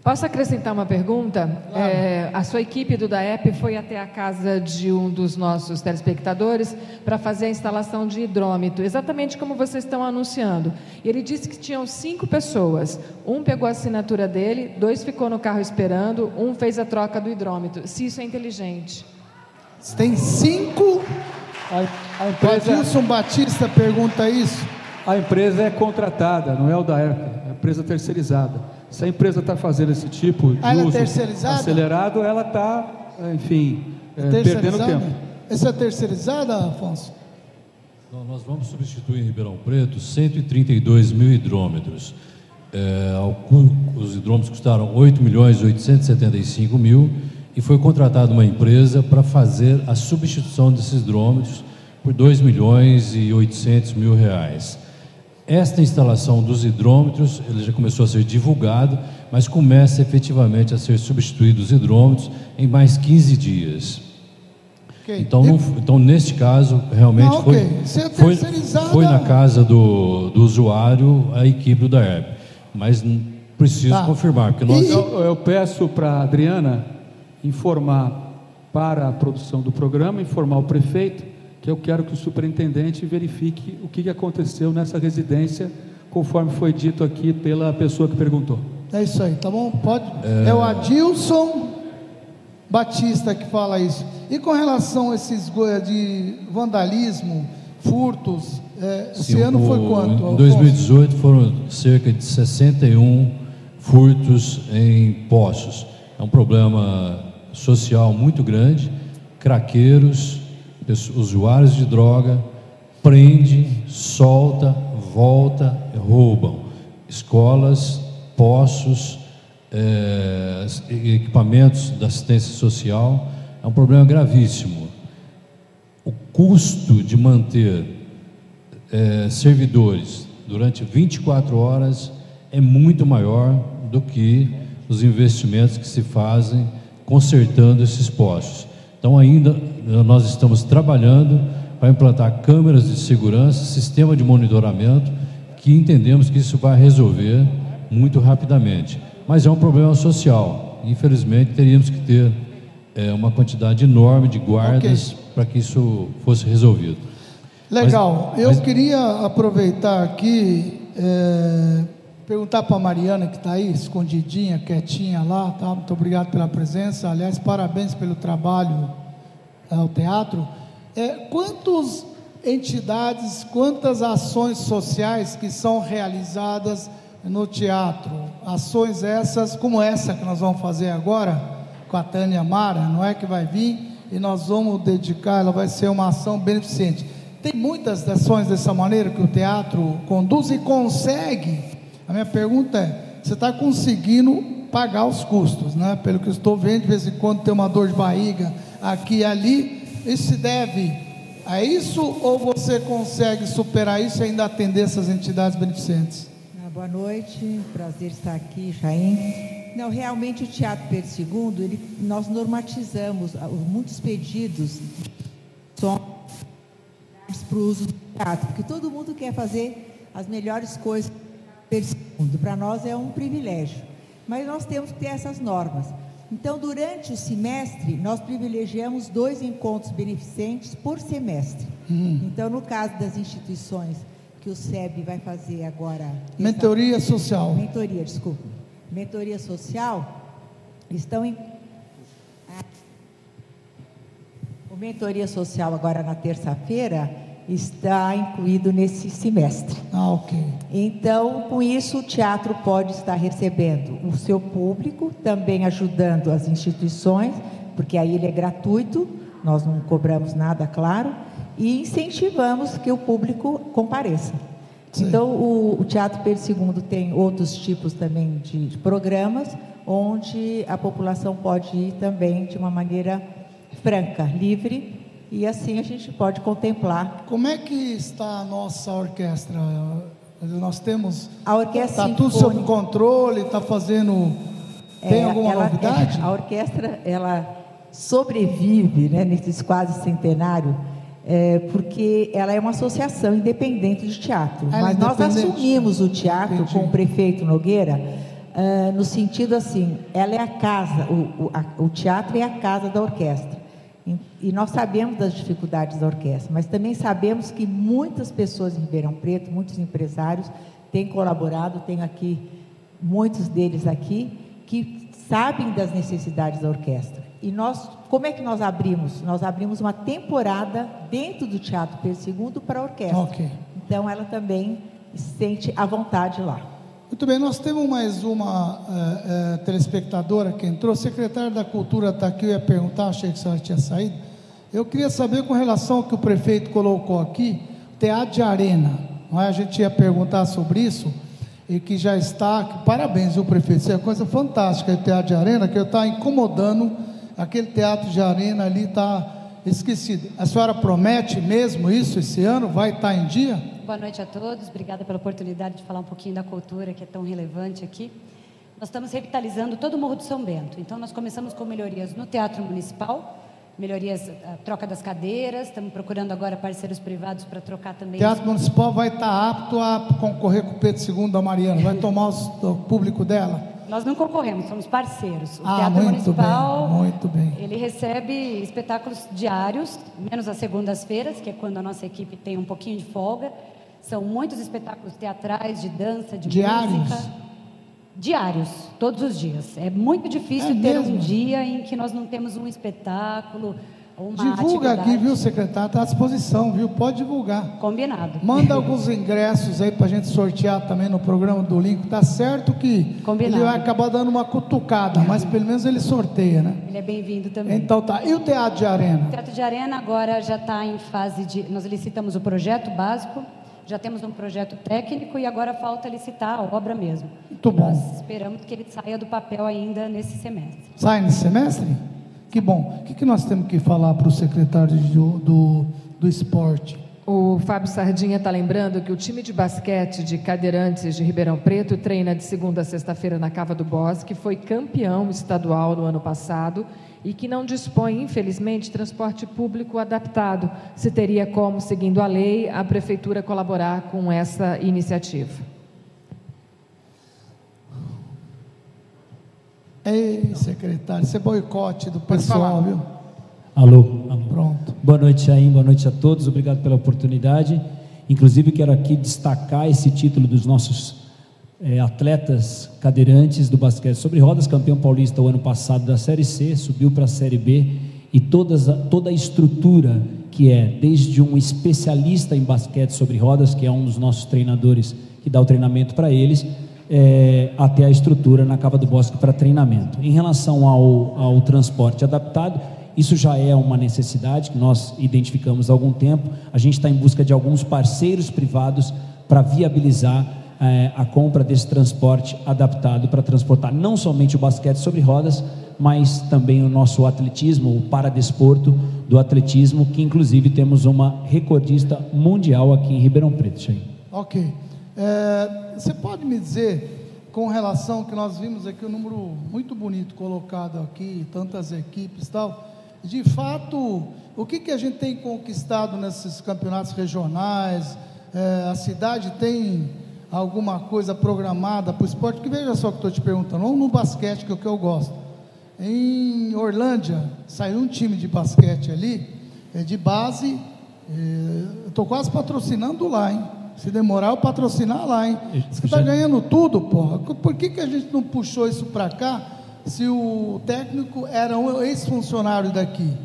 Posso acrescentar uma pergunta? Claro. É, a sua equipe do DAEP foi até a casa de um dos nossos telespectadores para fazer a instalação de hidrômetro, exatamente como vocês estão anunciando. E ele disse que tinham cinco pessoas. Um pegou a assinatura dele, dois ficou no carro esperando, um fez a troca do hidrômetro. Se isso é inteligente. Tem cinco a, a empresa... Adilson Batista pergunta isso. A empresa é contratada, não é o da ERP, é a empresa terceirizada. Se a empresa está fazendo esse tipo de ah, ela é uso é acelerado, ela está, enfim, é, perdendo tempo. Essa é terceirizada, Afonso? Não, nós vamos substituir em Ribeirão Preto 132 mil hidrômetros. É, os hidrômetros custaram 8 milhões 875 mil e foi contratada uma empresa para fazer a substituição desses hidrômetros por 2 milhões e 800 mil reais. Esta instalação dos hidrômetros, ele já começou a ser divulgado, mas começa efetivamente a ser substituído os hidrômetros em mais 15 dias. Okay. Então, no, então, neste caso, realmente Não, okay. É foi, foi, foi, na casa do, do usuário a equipe da ERP. Mas preciso tá. confirmar. Porque nós... eu, eu peço para a Adriana informar para a produção do programa, informar o prefeito que eu quero que o superintendente verifique o que aconteceu nessa residência, conforme foi dito aqui pela pessoa que perguntou. É isso aí, tá bom? Pode. É, é o Adilson Batista que fala isso. E com relação a esses de vandalismo, furtos, é, Sim, esse ano foi quanto? Em 2018 foram cerca de 61 furtos em poços. É um problema social muito grande, craqueiros, usuários de droga, prende, solta, volta, roubam. Escolas, poços, é, equipamentos da assistência social, é um problema gravíssimo. O custo de manter é, servidores durante 24 horas é muito maior do que os investimentos que se fazem consertando esses postos. Então, ainda nós estamos trabalhando para implantar câmeras de segurança, sistema de monitoramento, que entendemos que isso vai resolver muito rapidamente. Mas é um problema social. Infelizmente, teríamos que ter é, uma quantidade enorme de guardas okay. para que isso fosse resolvido. Legal. Mas, Eu mas... queria aproveitar aqui. É Perguntar para a Mariana, que está aí, escondidinha, quietinha lá, tá? muito obrigado pela presença. Aliás, parabéns pelo trabalho ao é, teatro. É, quantas entidades, quantas ações sociais que são realizadas no teatro? Ações essas, como essa que nós vamos fazer agora, com a Tânia Mara, não é que vai vir e nós vamos dedicar, ela vai ser uma ação beneficente. Tem muitas ações dessa maneira que o teatro conduz e consegue a minha pergunta é: você está conseguindo pagar os custos, né? Pelo que estou vendo, de vez em quando tem uma dor de barriga aqui e ali. Isso se deve a isso ou você consegue superar isso e ainda atender essas entidades beneficentes? Ah, Boa noite, prazer estar aqui, Chaim. Não, realmente o Teatro Pedro II, ele, nós normatizamos muitos pedidos para o uso do teatro, porque todo mundo quer fazer as melhores coisas II. Para nós é um privilégio, mas nós temos que ter essas normas. Então, durante o semestre, nós privilegiamos dois encontros beneficentes por semestre. Hum. Então, no caso das instituições que o SEB vai fazer agora. Mentoria essa, social. Mentoria, desculpa. Mentoria social estão em. O mentoria social agora na terça-feira está incluído nesse semestre. Ah, ok. Então, com isso, o teatro pode estar recebendo o seu público, também ajudando as instituições, porque aí ele é gratuito, nós não cobramos nada, claro e incentivamos que o público compareça. Sim. Então, o, o, Teatro Pedro II tem outros tipos também de, de, programas, onde a população pode ir também de uma maneira franca, livre, e assim a gente pode contemplar. Como é que está a nossa orquestra? Nós temos. A orquestra. Está tudo sob controle, está fazendo. Tem é, alguma ela, novidade? É, a orquestra, ela sobrevive né, nesses quase centenário é, porque ela é uma associação independente de teatro. É mas nós assumimos o teatro Entendi. com o prefeito Nogueira, uh, no sentido assim, ela é a casa, o, o, a, o, teatro é a casa da orquestra. E, nós sabemos das dificuldades da orquestra, mas também sabemos que muitas pessoas em Ribeirão Preto, muitos empresários, têm colaborado, tem aqui muitos deles aqui, que sabem das necessidades da orquestra. E nós, como é que nós abrimos? Nós abrimos uma temporada dentro do Teatro Pedro II para a orquestra. Okay. Então ela também se sente à vontade lá. Muito bem, nós temos mais uma uh, uh, telespectadora que entrou. O secretário da Cultura está aqui, eu ia perguntar, achei que a senhora tinha saído. Eu queria saber com relação ao que o prefeito colocou aqui, teatro de arena. Não é? A gente ia perguntar sobre isso e que já está. Parabéns, o prefeito, isso é coisa fantástica, o teatro de arena, que está incomodando aquele teatro de arena ali está esquecido. A senhora promete mesmo isso esse ano? Vai estar tá em dia? Boa noite a todos, obrigada pela oportunidade de falar um pouquinho da cultura que é tão relevante aqui. Nós estamos revitalizando todo o Morro do São Bento, então nós começamos com melhorias no Teatro Municipal, melhorias, a troca das cadeiras, estamos procurando agora parceiros privados para trocar também. O Teatro Municipal vai estar tá apto a concorrer com o Pedro II da Mariana, vai tomar o público dela? Nós não concorremos, somos parceiros. O ah, Teatro muito Municipal, bem, muito bem. ele recebe espetáculos diários, menos as segundas-feiras, que é quando a nossa equipe tem um pouquinho de folga. São muitos espetáculos teatrais, de dança, de diários. música. Diários, todos os dias. É muito difícil é ter mesmo? um dia em que nós não temos um espetáculo, Divulga atividade. aqui, viu, secretário? Está à disposição, viu? Pode divulgar. Combinado. Manda alguns ingressos aí para a gente sortear também no programa do Link. Tá certo que Combinado. ele vai acabar dando uma cutucada, mas pelo menos ele sorteia, né? Ele é bem-vindo também. Então tá. E o Teatro de Arena? O Teatro de Arena agora já está em fase de. Nós licitamos o projeto básico, já temos um projeto técnico e agora falta licitar a obra mesmo. Muito bom. Nós esperamos que ele saia do papel ainda nesse semestre. Sai nesse semestre? Que bom. O que, que nós temos que falar para o secretário do, do, do esporte? O Fábio Sardinha está lembrando que o time de basquete de cadeirantes de Ribeirão Preto treina de segunda a sexta-feira na Cava do Bosque, foi campeão estadual no ano passado e que não dispõe, infelizmente, de transporte público adaptado. Se teria como, seguindo a lei, a prefeitura colaborar com essa iniciativa. Ei, secretário, isso é boicote do pessoal, viu? Alô, alô. Pronto. Boa noite, Chaim. Boa noite a todos. Obrigado pela oportunidade. Inclusive, quero aqui destacar esse título dos nossos é, atletas cadeirantes do basquete sobre rodas, campeão paulista o ano passado da Série C, subiu para a Série B e todas, toda a estrutura que é, desde um especialista em basquete sobre rodas, que é um dos nossos treinadores que dá o treinamento para eles, é, até a estrutura na Cava do Bosque para treinamento. Em relação ao, ao transporte adaptado, isso já é uma necessidade que nós identificamos há algum tempo. A gente está em busca de alguns parceiros privados para viabilizar é, a compra desse transporte adaptado para transportar não somente o basquete sobre rodas, mas também o nosso atletismo, o paradesporto do atletismo, que inclusive temos uma recordista mundial aqui em Ribeirão Preto. Ok. É, você pode me dizer, com relação que nós vimos aqui um número muito bonito colocado aqui, tantas equipes e tal, de fato, o que, que a gente tem conquistado nesses campeonatos regionais? É, a cidade tem alguma coisa programada para o esporte? Que veja só que estou te perguntando, ou no basquete, que é o que eu gosto. Em Orlândia, saiu um time de basquete ali, é de base, é, estou quase patrocinando lá, hein? Se demorar, eu patrocinar lá, hein? Você está ganhando tudo, porra. Por que, que a gente não puxou isso para cá se o técnico era um ex-funcionário daqui?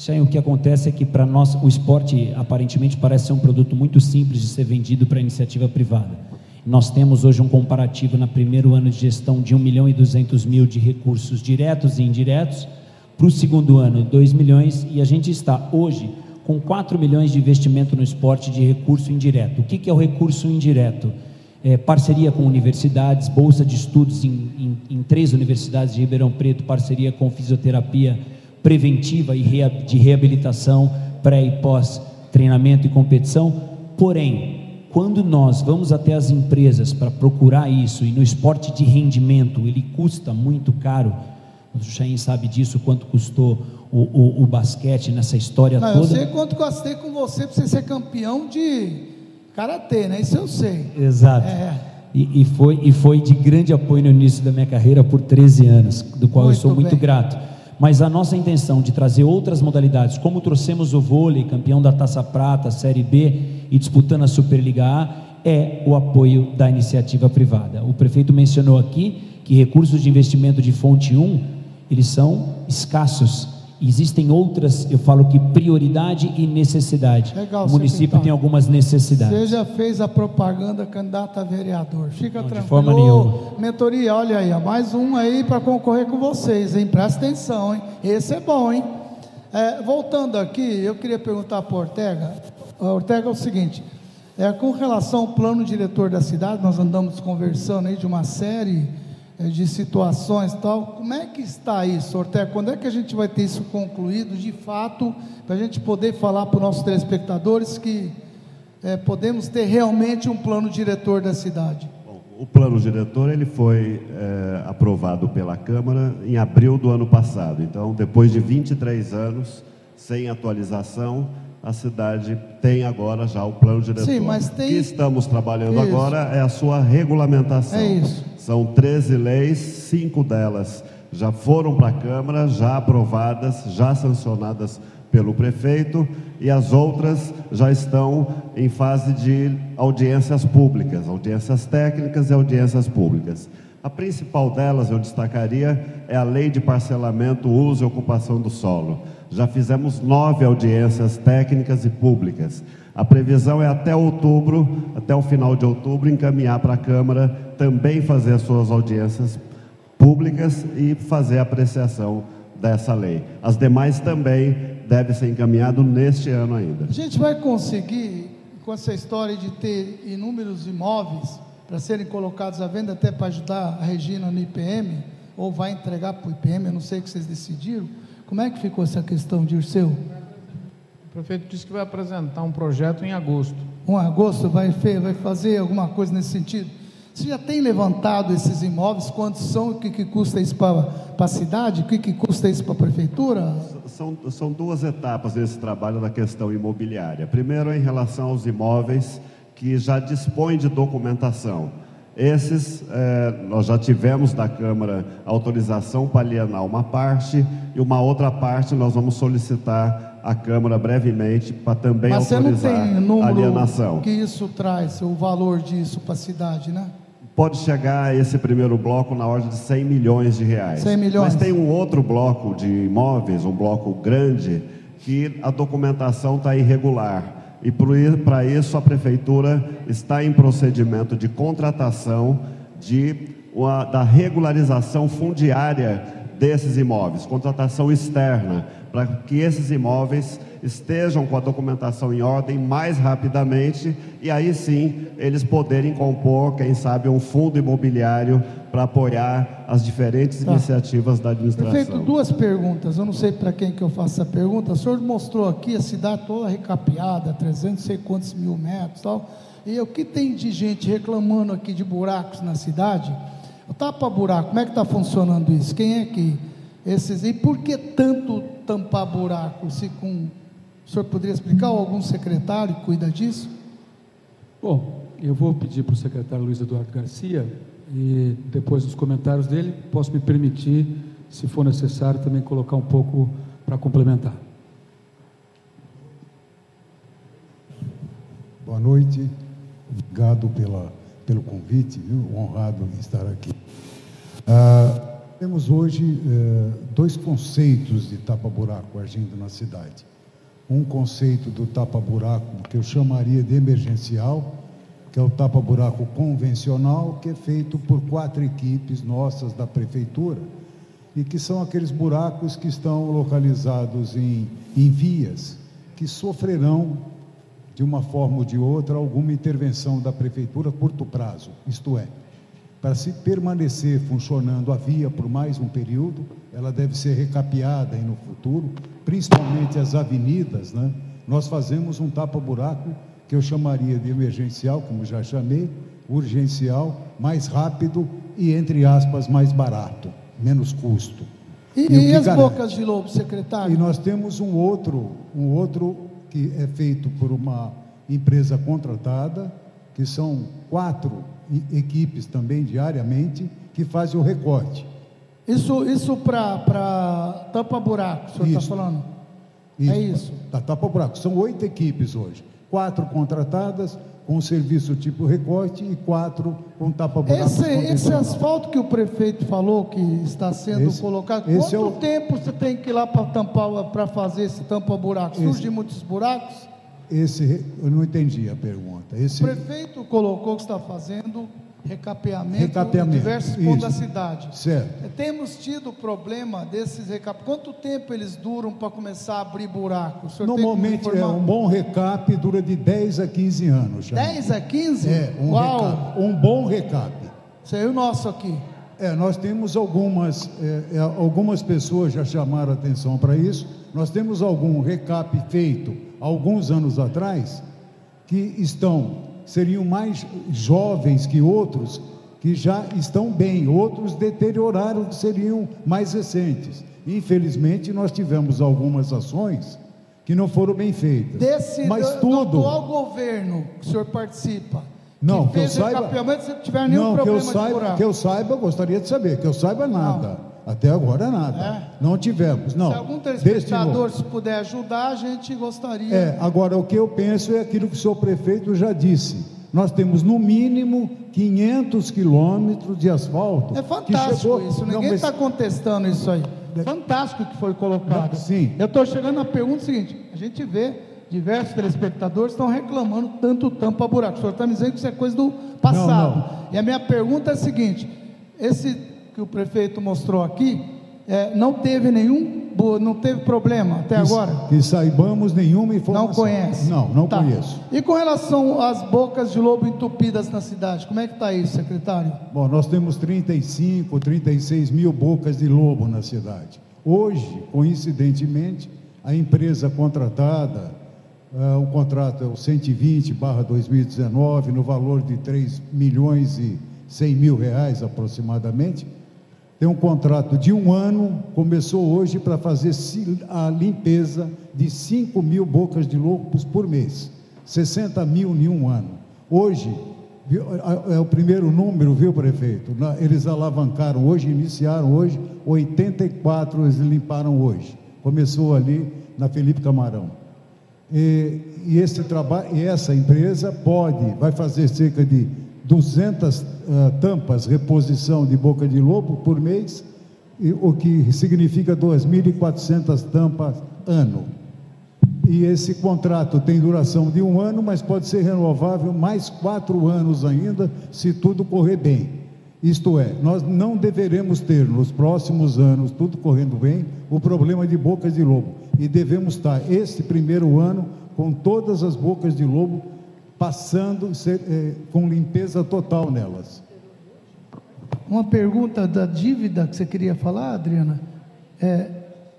Sim, o que acontece é que para nós o esporte aparentemente parece ser um produto muito simples de ser vendido para iniciativa privada. Nós temos hoje um comparativo no primeiro ano de gestão de 1 milhão e 200 mil de recursos diretos e indiretos, para o segundo ano 2 milhões e a gente está hoje com 4 milhões de investimento no esporte de recurso indireto. O que, que é o recurso indireto? É, parceria com universidades, bolsa de estudos em, em, em, três universidades de Ribeirão Preto, parceria com fisioterapia preventiva e de reabilitação, pré e pós treinamento e competição. Porém, quando nós vamos até as empresas para procurar isso, e no esporte de rendimento ele custa muito caro, o Chain sabe disso, quanto custou o, o, o basquete nessa história Não, toda. Eu sei quanto gastei com você para você ser campeão de karatê, né? Isso eu sei. Exato. É. E, e, foi, e foi de grande apoio no início da minha carreira por 13 anos, do qual muito eu sou muito bem. grato. Mas a nossa intenção de trazer outras modalidades, como trouxemos o vôlei, campeão da Taça Prata, Série B e disputando a Superliga A, é o apoio da iniciativa privada. O prefeito mencionou aqui que recursos de investimento de fonte 1, eles são escassos Existem outras, eu falo que prioridade e necessidade. Legal, o município tem algumas necessidades. Você já fez a propaganda candidata a vereador. Fica Não, tranquilo. De forma nenhuma. mentoria, olha aí, mais um aí para concorrer com vocês, hein? Presta atenção, hein? Esse é bom, hein? É, voltando aqui, eu queria perguntar para Ortega. Ortega é o seguinte: é, com relação ao plano diretor da cidade, nós andamos conversando aí de uma série de situações tal. Como é que está isso, Ortega? Quando é que a gente vai ter isso concluído, de fato, para a gente poder falar para os nossos telespectadores que é, podemos ter realmente um plano diretor da cidade? Bom, o plano diretor ele foi é, aprovado pela Câmara em abril do ano passado. Então, depois de 23 anos sem atualização, a cidade tem agora já o plano diretor. Sim, mas tem... O que estamos trabalhando isso. agora é a sua regulamentação. É isso. São 13 leis, cinco delas já foram para a Câmara, já aprovadas, já sancionadas pelo prefeito, e as outras já estão em fase de audiências públicas, audiências técnicas e audiências públicas. A principal delas, eu destacaria, é a lei de parcelamento, uso e ocupação do solo. Já fizemos nove audiências técnicas e públicas. A previsão é até outubro, até o final de outubro, encaminhar para a Câmara também fazer as suas audiências públicas e fazer a apreciação dessa lei. As demais também devem ser encaminhadas neste ano ainda. A gente vai conseguir, com essa história de ter inúmeros imóveis para serem colocados à venda, até para ajudar a Regina no IPM, ou vai entregar para o IPM, eu não sei o que vocês decidiram. Como é que ficou essa questão, Dirceu? O prefeito disse que vai apresentar um projeto em agosto. Um agosto vai, vai fazer alguma coisa nesse sentido? Você já tem levantado esses imóveis? Quantos são? O que, que custa isso para, para a cidade? O que, que custa isso para a prefeitura? São, são duas etapas desse trabalho da questão imobiliária. Primeiro, em relação aos imóveis que já dispõem de documentação. Esses, é, nós já tivemos da Câmara autorização para alienar uma parte e uma outra parte nós vamos solicitar a Câmara brevemente para também Mas autorizar você não tem número a alienação. que isso traz, o valor disso para a cidade, né? Pode chegar a esse primeiro bloco na ordem de 100 milhões de reais. 100 milhões. Mas tem um outro bloco de imóveis, um bloco grande, que a documentação está irregular. E para isso a Prefeitura está em procedimento de contratação de, uma, da regularização fundiária desses imóveis, contratação externa para que esses imóveis estejam com a documentação em ordem mais rapidamente e aí sim eles poderem compor, quem sabe, um fundo imobiliário para apoiar as diferentes tá. iniciativas da administração. Prefeito, duas perguntas. Eu não sei para quem que eu faço essa pergunta. O senhor mostrou aqui a cidade toda recapeada, 300 não sei quantos mil metros tal. E o que tem de gente reclamando aqui de buracos na cidade? O tapa-buraco, como é que está funcionando isso? Quem é que esses e por que tanto tampar buraco? Se com o senhor poderia explicar ou algum secretário cuida disso? Bom, eu vou pedir para o secretário Luiz Eduardo Garcia e depois dos comentários dele posso me permitir, se for necessário, também colocar um pouco para complementar. Boa noite, obrigado pela, pelo convite, viu? honrado em estar aqui. Ah, temos hoje eh, dois conceitos de tapa-buraco agindo na cidade. Um conceito do tapa-buraco que eu chamaria de emergencial, que é o tapa-buraco convencional, que é feito por quatro equipes nossas da prefeitura, e que são aqueles buracos que estão localizados em, em vias que sofrerão, de uma forma ou de outra, alguma intervenção da prefeitura a curto prazo, isto é, para se permanecer funcionando a via por mais um período, ela deve ser recapeada no futuro, principalmente as avenidas, né? Nós fazemos um tapa-buraco que eu chamaria de emergencial, como já chamei, urgencial, mais rápido e, entre aspas, mais barato, menos custo. E, e, as garante? bocas de lobo, secretário? E nós temos um outro, um outro que é feito por uma empresa contratada, que são quatro equipes também diariamente que fazem o recorte. Isso, isso para tapa-buraco, o senhor está falando? Isso, é isso. Tá, tapa-buraco. São oito equipes hoje. Quatro contratadas, com serviço tipo recorte e quatro com tapa-buraco. Esse, esse asfalto que o prefeito falou que está sendo esse, colocado, esse quanto é o... tempo você tem que ir lá para tampar, para fazer esse tampa-buraco? Surgem muitos buracos? Esse, eu não entendi a pergunta. Esse, o prefeito colocou que está fazendo recapeamento, recapeamento. em diversos pontos da cidade. Certo. Temos tido problema desses recapeamentos. Quanto tempo eles duram para começar a abrir buracos? Normalmente é um bom recap dura de 10 a 15 anos. Já. 10 a 15? É, um, Uau. Recap, um bom recap. Isso aí é o nosso aqui. É, nós temos algumas, é, é, algumas pessoas já chamaram atenção para isso. Nós temos algum recap feito alguns anos atrás, que estão, seriam mais jovens que outros, que já estão bem, outros deterioraram que seriam mais recentes. Infelizmente, nós tivemos algumas ações que não foram bem feitas. Desse Mas do, tudo, do atual governo que o senhor participa, não, que, que eu saiba, se tiver nenhum não, problema que eu saiba, que eu saiba, gostaria de saber, que eu saiba nada. Não. Até agora nada. É. Não tivemos, não. Se algum telespectador se puder ajudar, a gente gostaria. É, agora o que eu penso é aquilo que o senhor prefeito já disse. Nós temos no mínimo 500 quilômetros de asfalto. É fantástico chegou... isso, ninguém está mas... contestando isso aí. É fantástico que foi colocado. Sim. Eu estou chegando na pergunta seguinte: a gente vê diversos telespectadores estão reclamando tanto tampa buraco. O senhor está me dizendo que isso é coisa do passado. Não, não. E a minha pergunta é a seguinte: esse que o prefeito mostrou aqui, é, não teve nenhum, não teve problema até que, agora? Que saibamos nenhuma informação. Não conhece? Não, não tá. conheço. E com relação às bocas de lobo entupidas na cidade, como é que está isso, secretário? Bom, nós temos 35, 36 mil bocas de lobo na cidade. Hoje, coincidentemente, a empresa contratada, uh, o contrato é o 120 barra 2019, no valor de 3 milhões e 100 mil reais aproximadamente, tem um contrato de um ano, começou hoje para fazer a limpeza de 5 mil bocas de lobos por mês, 60 mil em um ano. Hoje, é o primeiro número, viu, prefeito? Eles alavancaram hoje, iniciaram hoje, 84 eles limparam hoje. Começou ali na Felipe Camarão. E, e esse trabalho, e essa empresa pode, vai fazer cerca de 200 uh, ah, tampas, reposição de boca de lobo por mês, o que significa 2.400 tampas ano. E esse contrato tem duração de um ano, mas pode ser renovável mais quatro anos ainda, se tudo correr bem. Isto é, nós não deveremos ter nos próximos anos, tudo correndo bem, o problema de bocas de lobo. e devemos estar este primeiro ano com todas as bocas de lobo passando é, com limpeza total nelas. Uma pergunta da dívida que você queria falar, Adriana? É,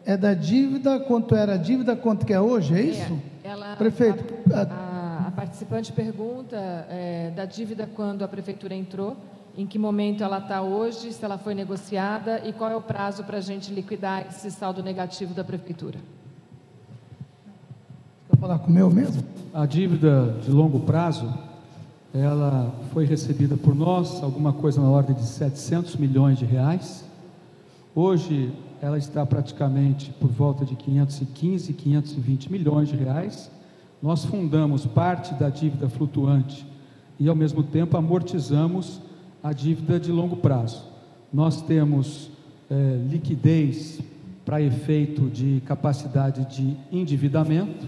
é da dívida, quanto era a dívida, quanto que é hoje, é, é isso? É, ela, Prefeito. A, a, a participante pergunta é, da dívida quando a prefeitura entrou, em que momento ela está hoje, se ela foi negociada e qual é o prazo para a gente liquidar esse saldo negativo da prefeitura. Quer falar com o meu mesmo? A dívida de longo prazo, ela foi recebida por nós, alguma coisa na ordem de 700 milhões de reais. Hoje ela está praticamente por volta de 515, 520 milhões de reais. Nós fundamos parte da dívida flutuante e ao mesmo tempo amortizamos a dívida de longo prazo. Nós temos é, liquidez para efeito de capacidade de endividamento,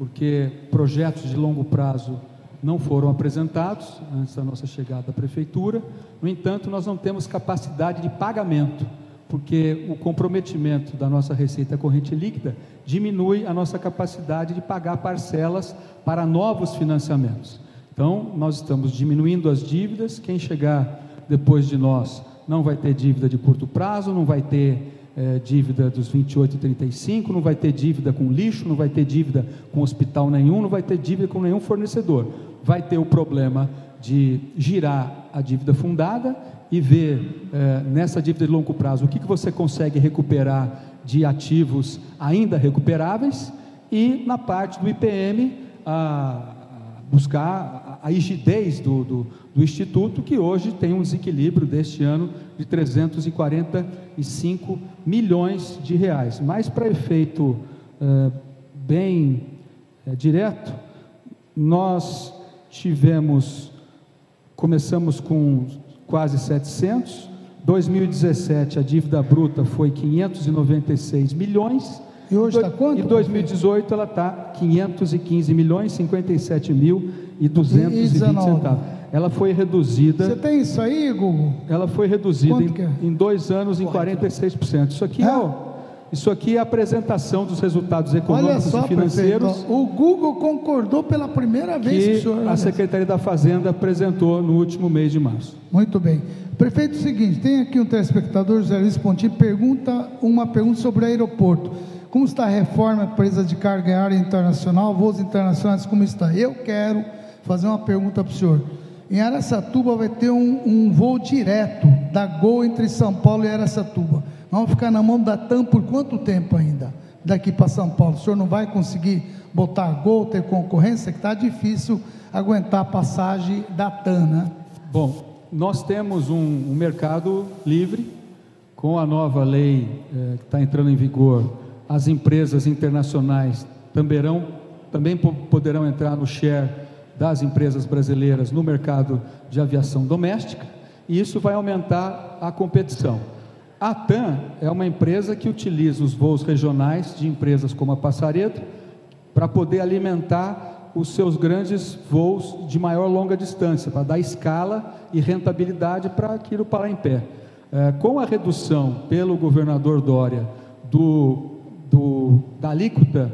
porque projetos de longo prazo não foram apresentados antes da nossa chegada à prefeitura. No entanto, nós não temos capacidade de pagamento, porque o comprometimento da nossa receita corrente líquida diminui a nossa capacidade de pagar parcelas para novos financiamentos. Então, nós estamos diminuindo as dívidas. Quem chegar depois de nós não vai ter dívida de curto prazo, não vai ter é, dívida dos 28 e 35, não vai ter dívida com lixo, não vai ter dívida com hospital nenhum, não vai ter dívida com nenhum fornecedor. Vai ter o problema de girar a dívida fundada e ver é, nessa dívida de longo prazo o que, que você consegue recuperar de ativos ainda recuperáveis e na parte do IPM a, buscar a, a rigidez do, do, do, Instituto, que hoje tem um desequilíbrio deste ano de 345 milhões de reais. Mas para efeito é, bem é, direto, nós tivemos, começamos com quase 700, 2017 a dívida bruta foi 596 milhões. E hoje está quanto? Em 2018 ela está 515 milhões 57 mil e 220 centavos. Ela foi reduzida. Você tem isso aí, Google? Ela foi reduzida em, é? em, dois anos em 46%. Isso aqui é, é isso aqui é a apresentação dos resultados econômicos só, e financeiros. Prefeito, o Google concordou pela primeira vez que, que o senhor, a Secretaria da Fazenda apresentou no último mês de março. Muito bem. Prefeito, o seguinte, tem aqui um telespectador, José Luiz Pontinho, pergunta uma pergunta sobre o aeroporto. Como está a reforma empresa de carga em área internacional, voos internacionais, como está? Eu quero fazer uma pergunta para o senhor. Em Aracatuba vai ter um, um voo direto da Gol entre São Paulo e Aracatuba. Vamos ficar na mão da TAM por quanto tempo ainda? Daqui para São Paulo. O senhor não vai conseguir botar gol, ter concorrência, que está difícil aguentar a passagem da TAM, né? Bom, nós temos um, um mercado livre, com a nova lei eh, que está entrando em vigor, as empresas internacionais tamberão, também poderão entrar no share das empresas brasileiras no mercado de aviação doméstica, e isso vai aumentar a competição. A TAM é uma empresa que utiliza os voos regionais de empresas como a Passaredo para poder alimentar os seus grandes voos de maior longa distância, para dar escala e rentabilidade para aquilo parar em pé. É, com a redução pelo governador Dória do, do, da alíquota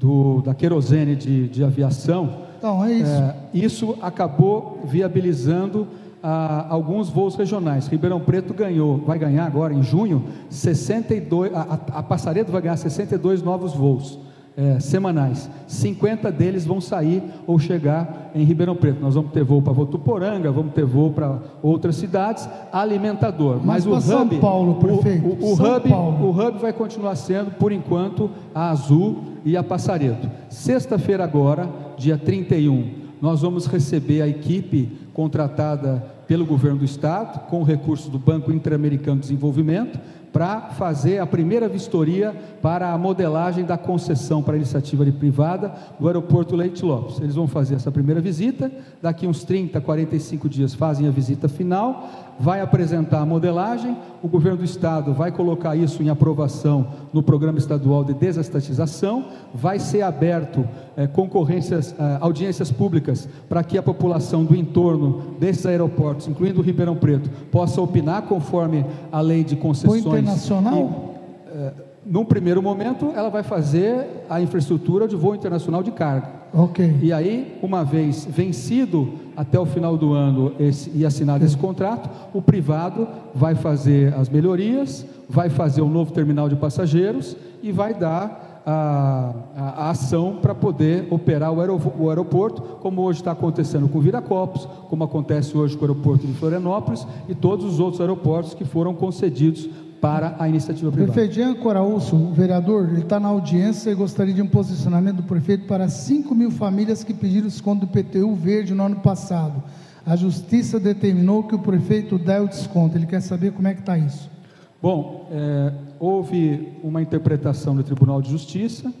do, da querosene de, de aviação, então, é isso. É, isso acabou viabilizando a, alguns voos regionais. Ribeirão Preto ganhou, vai ganhar agora em junho, 62, a, a Passaredo vai ganhar 62 novos voos é, semanais. 50 deles vão sair ou chegar em Ribeirão Preto. Nós vamos ter voo para Votuporanga, vamos ter voo para outras cidades, alimentador. Mas, Mas o São hub, Paulo, prefeito. O, o, o hub, Paulo. o hub vai continuar sendo, por enquanto, a Azul e a Passaredo. Sexta-feira agora, dia 31, nós vamos receber a equipe contratada pelo governo do estado, com recursos do Banco Interamericano de Desenvolvimento, para fazer a primeira vistoria para a modelagem da concessão para iniciativa privada do aeroporto Leite Lopes. Eles vão fazer essa primeira visita, daqui uns 30, 45 dias fazem a visita final, vai apresentar a modelagem, o governo do estado vai colocar isso em aprovação no programa estadual de desestatização, vai ser aberto é, concorrências, é, audiências públicas para que a população do entorno desses aeroportos, incluindo o Ribeirão Preto, possa opinar conforme a lei de concessões. Foi internacional? E, é, num primeiro momento, ela vai fazer a infraestrutura de voo internacional de carga. Ok. E aí, uma vez vencido até o final do ano esse, e assinado esse contrato, o privado vai fazer as melhorias, vai fazer um novo terminal de passageiros e vai dar a, a, a ação para poder operar o, o aeroporto, como hoje está acontecendo com Viracopos, como acontece hoje com o aeroporto de Florianópolis e todos os outros aeroportos que foram concedidos para a iniciativa privada. Prefeito Jean Coraúcio, o vereador, ele está na audiência e gostaria de um posicionamento do prefeito para 5 mil famílias que pediram desconto do PTU verde no ano passado. A justiça determinou que o prefeito dê o desconto. Ele quer saber como é que está isso. Bom, é, houve uma interpretação do Tribunal de Justiça.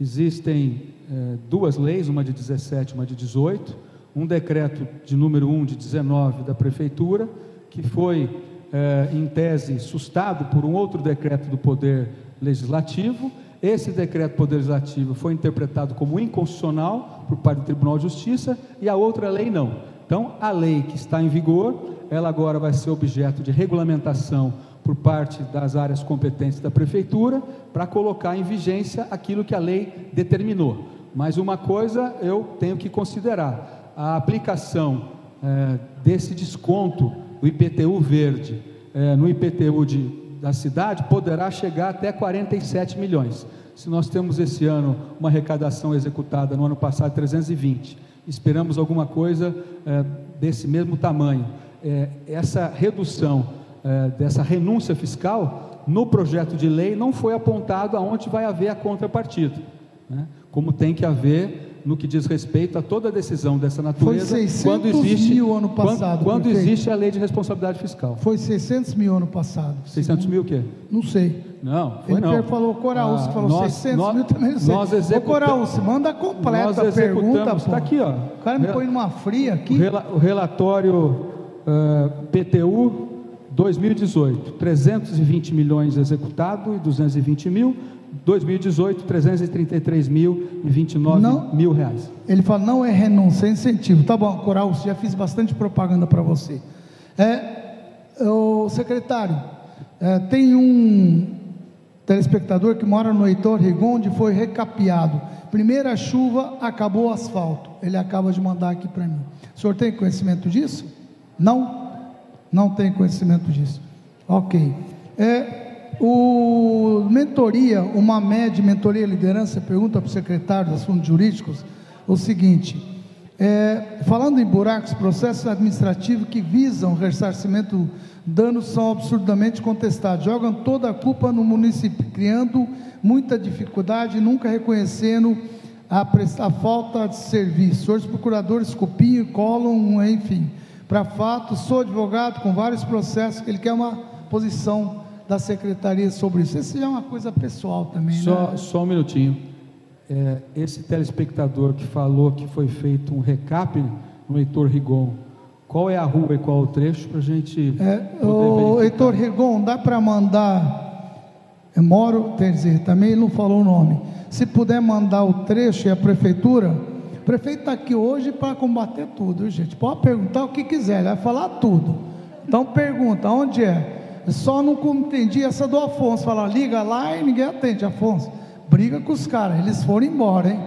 Existem é, duas leis, uma de 17 e uma de 18. Um decreto de número 1 de 19 da Prefeitura, que foi eh, em tese, sustado por um outro decreto do Poder Legislativo. Esse decreto Poder Legislativo foi interpretado como inconstitucional por parte do Tribunal de Justiça e a outra lei não. Então, a lei que está em vigor, ela agora vai ser objeto de regulamentação por parte das áreas competentes da Prefeitura para colocar em vigência aquilo que a lei determinou. Mas uma coisa eu tenho que considerar: a aplicação eh, desse desconto o IPTU verde é, no IPTU de, da cidade poderá chegar até 47 milhões. Se nós temos esse ano uma arrecadação executada no ano passado 320, esperamos alguma coisa é, desse mesmo tamanho. É, essa redução é, dessa renúncia fiscal no projeto de lei não foi apontado aonde vai haver a contrapartida, né? como tem que haver no que diz respeito a toda decisão dessa natureza. Foi 600 quando existe, mil ano passado. Quando, quando existe a lei de responsabilidade fiscal. Foi 600 mil ano passado. 600 mil o quê? Não sei. Não, foi Ele não. falou Coraúcio, ah, falou nós, 600 nós, mil também não sei. Nós executa... Ô manda completa a pergunta, Está aqui, ó. O cara me põe numa fria aqui. O, relatório uh, PTU 2018, 320 milhões executado e 220 mil. 2018, 333 mil e 29 não, mil reais. Ele fala, não é renúncia, é incentivo. Tá bom, Coral, já fiz bastante propaganda para você. É, o secretário, é, tem um telespectador que mora no Heitor Rigon, onde foi recapeado. Primeira chuva, acabou o asfalto. Ele acaba de mandar aqui para mim. O senhor tem conhecimento disso? Não? Não tem conhecimento disso. Ok. É, o mentoria, uma média, mentoria liderança, pergunta para o secretário de Assuntos Jurídicos o seguinte: é, falando em buracos, processos administrativos que visam ressarcimento danos são absurdamente contestados, jogam toda a culpa no município, criando muita dificuldade, nunca reconhecendo a, a falta de serviço. Os procuradores copiam, colam, enfim. Para fato, sou advogado com vários processos ele quer uma posição da secretaria sobre isso. Isso é uma coisa pessoal também. Só, né? só um minutinho. É, esse telespectador que falou que foi feito um recap no Heitor Rigon, qual é a rua e qual é o trecho para a gente. É, o Heitor Rigon, dá para mandar. Eu moro, quer dizer, também ele não falou o nome. Se puder mandar o trecho e a prefeitura, prefeito está aqui hoje para combater tudo, gente. Pode perguntar o que quiser, ele vai falar tudo. Então pergunta, onde é? Só não entendi essa do Afonso. Falar, liga lá e ninguém atende. Afonso, briga com os caras. Eles foram embora, hein?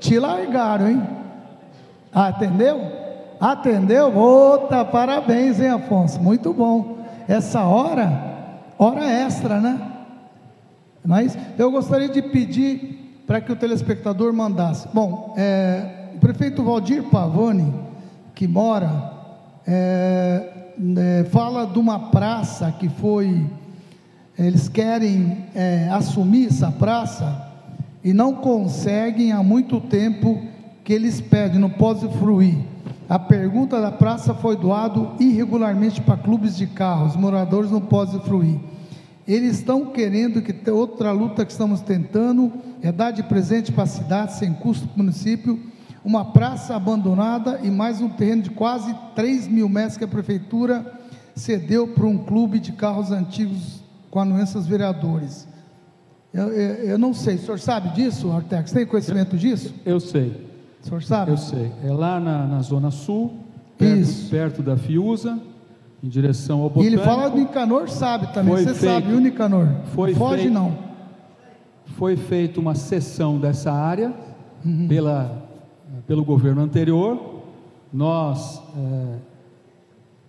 Te largaram, hein? Atendeu? Atendeu? Outra, parabéns, hein, Afonso? Muito bom. Essa hora, hora extra, né? Mas eu gostaria de pedir para que o telespectador mandasse. Bom, é, o prefeito Valdir Pavone, que mora é, é, fala de uma praça que foi. Eles querem é, assumir essa praça e não conseguem há muito tempo que eles pedem, não pode fruir. A pergunta da praça foi doado irregularmente para clubes de carros, moradores não podem fruir. Eles estão querendo que outra luta que estamos tentando é dar de presente para a cidade, sem custo para o município, uma praça abandonada e mais um terreno de quase 3 mil metros que a prefeitura cedeu para um clube de carros antigos com anuências vereadores. Eu, eu, eu, não sei, o senhor sabe disso, Artex? Tem conhecimento disso? Eu sei. O senhor sabe? Eu sei. É lá na, na Zona Sul, perto, perto da Fiuza, em direção ao Botânico. E ele fala do Nicanor, sabe também. Você feito, sabe, o Nicanor? Foi Foge feito, não. foi feita uma cessão dessa área uhum. pela, pelo governo anterior. Nós é,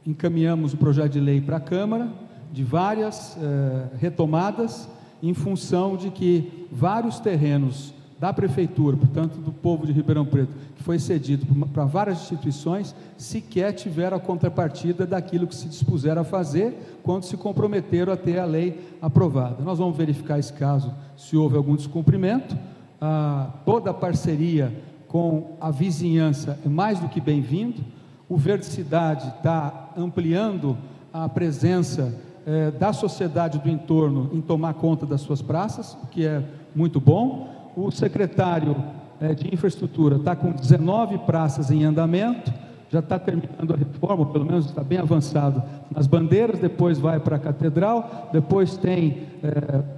encaminhamos o projeto de lei para a Câmara, de várias é, retomadas, em função de que vários terrenos da prefeitura, portanto do povo de Ribeirão Preto, que foi cedido para várias instituições, sequer tiveram a contrapartida daquilo que se dispuseram a fazer quando se comprometeram a ter a lei aprovada. Nós vamos verificar esse caso, se houve algum descumprimento. Ah, toda a parceria com a vizinhança é mais do que bem-vindo. O Verde Cidade está ampliando a presença eh, da sociedade do entorno em tomar conta das suas praças, o que é muito bom o secretário é, de infraestrutura está com 19 praças em andamento, já está terminando a reforma, pelo menos está bem avançado nas bandeiras, depois vai para a catedral, depois tem é,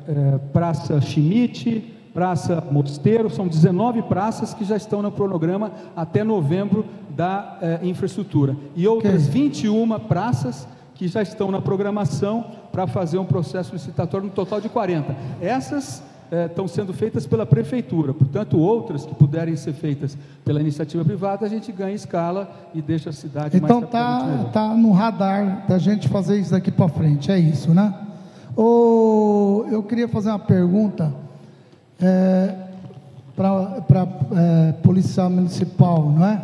é, Praça Schmidt, Praça Mosteiro, são 19 praças que já estão no cronograma até novembro da infraestrutura. E outras 21 praças que já estão na programação para fazer um processo licitatório no total de 40. Essas é, estão sendo feitas pela prefeitura, portanto, outras que puderem ser feitas pela iniciativa privada, a gente ganha escala e deixa a cidade então, mais Então tá, tá no radar da gente fazer isso daqui para frente, é isso, né? Ou eu queria fazer uma pergunta é, para a é, polícia municipal, não é?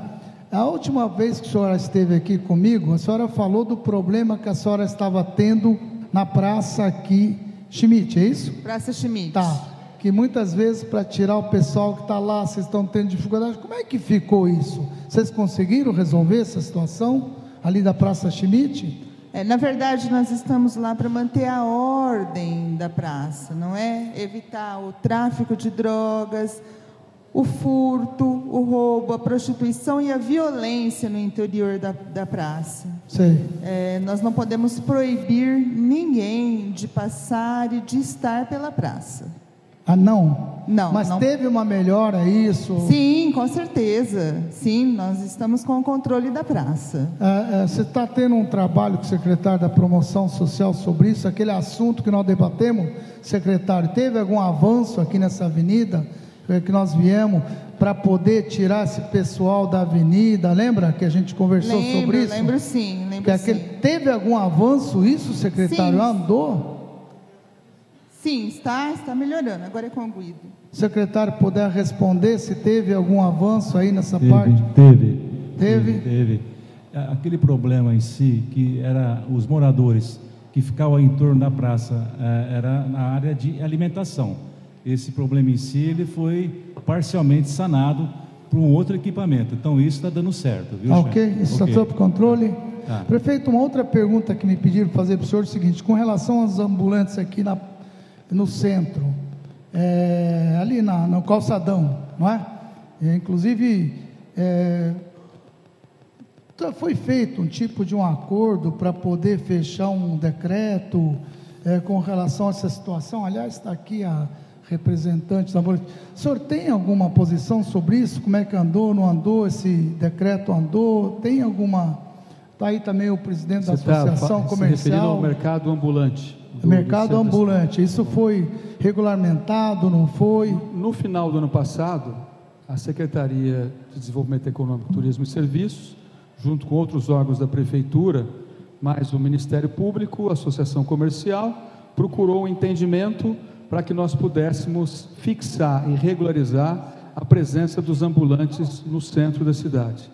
A última vez que a senhora esteve aqui comigo, a senhora falou do problema que a senhora estava tendo na praça aqui, Schmidt, é isso? Praça Schmidt. Tá que muitas vezes para tirar o pessoal que está lá, vocês estão tendo dificuldade. Como é que ficou isso? Vocês conseguiram resolver essa situação ali da Praça Schmidt? É, na verdade, nós estamos lá para manter a ordem da praça, não é? Evitar o tráfico de drogas, o furto, o roubo, a prostituição e a violência no interior da, da praça. Sim. É, nós não podemos proibir ninguém de passar e de estar pela praça. Ah, não? Não. Mas não... teve uma melhora isso? Sim, com certeza. Sim, nós estamos com o controle da praça. É, é, você está tendo um trabalho com o secretário da Promoção Social sobre isso, aquele assunto que nós debatemos, secretário, teve algum avanço aqui nessa avenida é, que nós viemos para poder tirar esse pessoal da avenida? Lembra que a gente conversou lembro, sobre isso? Lembro sim, lembro que aquele, sim. Teve algum avanço isso, secretário? Sim. Andou? Sim, está, está melhorando. Agora é com o Guido. Secretário, puder responder se teve algum avanço aí nessa teve, parte? Teve. Teve? Teve. É, aquele problema em si, que era os moradores que ficavam em torno da praça, é, era na área de alimentação. Esse problema em si, ele foi parcialmente sanado por um outro equipamento. Então, isso está dando certo, viu? Ok, isso está okay. sob controle. Tá. Prefeito, uma outra pergunta que me pediram fazer para o senhor é o seguinte: com relação aos ambulantes aqui na no centro, é, ali na, no calçadão, não é? é inclusive, é, foi feito um tipo de um acordo para poder fechar um decreto é, com relação a essa situação. Aliás, está aqui a representante da O senhor tem alguma posição sobre isso? Como é que andou, não andou? Esse decreto andou? Tem alguma. Está aí também o presidente Você da tá Associação tá, Comercial. Se referindo ao mercado ambulante do, mercado do ambulante. Isso foi regulamentado, não foi? No final do ano passado, a Secretaria de Desenvolvimento Econômico, Turismo e Serviços, junto com outros órgãos da Prefeitura, mais o Ministério Público, a Associação Comercial, procurou um entendimento para que nós pudéssemos fixar e regularizar a presença dos ambulantes no centro da cidade.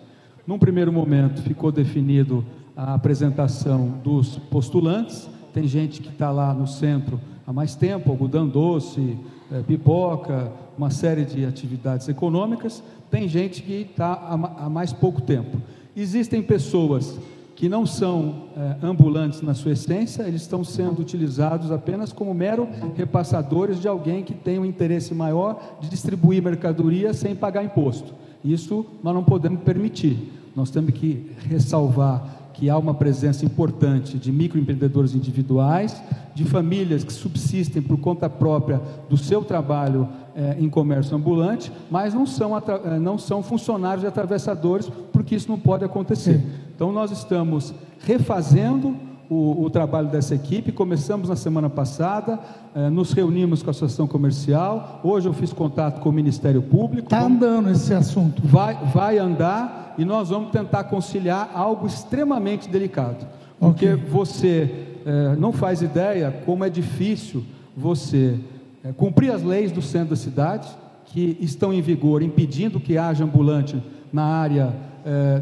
Num primeiro momento, ficou definido a apresentação dos postulantes, tem gente que está lá no centro há mais tempo, algodão doce, é, pipoca, uma série de atividades econômicas. Tem gente que está há, há mais pouco tempo. Existem pessoas que não são é, ambulantes na sua essência, eles estão sendo utilizados apenas como mero repassadores de alguém que tem um interesse maior de distribuir mercadoria sem pagar imposto. Isso nós não podemos permitir. Nós temos que ressalvar que há uma presença importante de microempreendedores individuais, de famílias que subsistem por conta própria do seu trabalho é, em comércio ambulante, mas não são, eh, não são funcionários de atravessadores, porque isso não pode acontecer. Então, nós estamos refazendo o, o, trabalho dessa equipe. Começamos na semana passada, eh, nos reunimos com a Associação Comercial. Hoje eu fiz contato com o Ministério Público. Está andando esse assunto. Vai, vai andar e nós vamos tentar conciliar algo extremamente delicado. Porque okay. você eh, não faz ideia como é difícil você eh, cumprir as leis do centro da cidade, que estão em vigor, impedindo que haja ambulante na área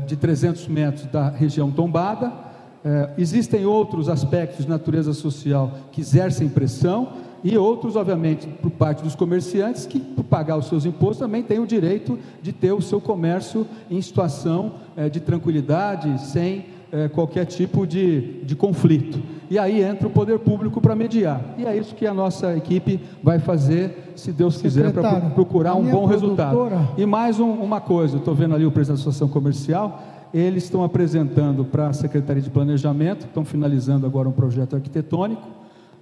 de 300 metros da região tombada é, existem outros aspectos de natureza social que exercem pressão e outros, obviamente, por parte dos comerciantes que, por pagar os seus impostos, também têm o direito de ter o seu comércio em situação é, de tranquilidade, sem é, qualquer tipo de, de conflito. E aí entra o poder público para mediar. E é isso que a nossa equipe vai fazer, se Deus quiser, para procurar um bom resultado. E mais um, uma coisa, estou vendo ali o presidente da Associação Comercial eles estão apresentando para a Secretaria de Planejamento, estão finalizando agora um projeto arquitetônico,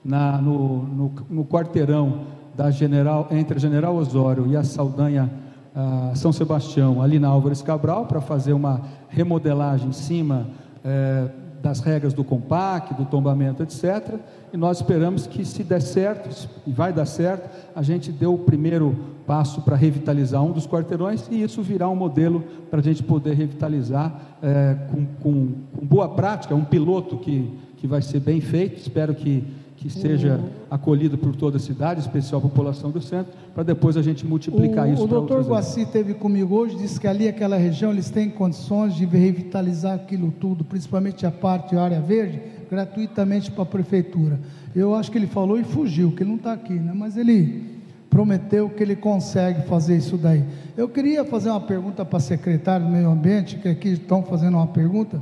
na, no, no, no, quarteirão da General, entre a General Osório e a Saldanha a São Sebastião, ali na Álvares Cabral, para fazer uma remodelagem em cima é, das regras do compact, do tombamento, etc. E nós esperamos que, se der certo, e vai dar certo, a gente deu o primeiro passo para revitalizar um dos quarteirões e isso virá um modelo para a gente poder revitalizar é, com, com, com, boa prática, um piloto que, que vai ser bem feito. Espero que, que seja uhum. acolhido por toda a cidade, especial a população do centro, para depois a gente multiplicar o, isso. O doutor Guaci esteve comigo hoje, disse que ali, aquela região, eles têm condições de revitalizar aquilo tudo, principalmente a parte, a área verde, gratuitamente para a prefeitura. Eu acho que ele falou e fugiu, que ele não está aqui, né? mas ele prometeu que ele consegue fazer isso daí. Eu queria fazer uma pergunta para a secretária do Meio Ambiente, que aqui estão fazendo uma pergunta,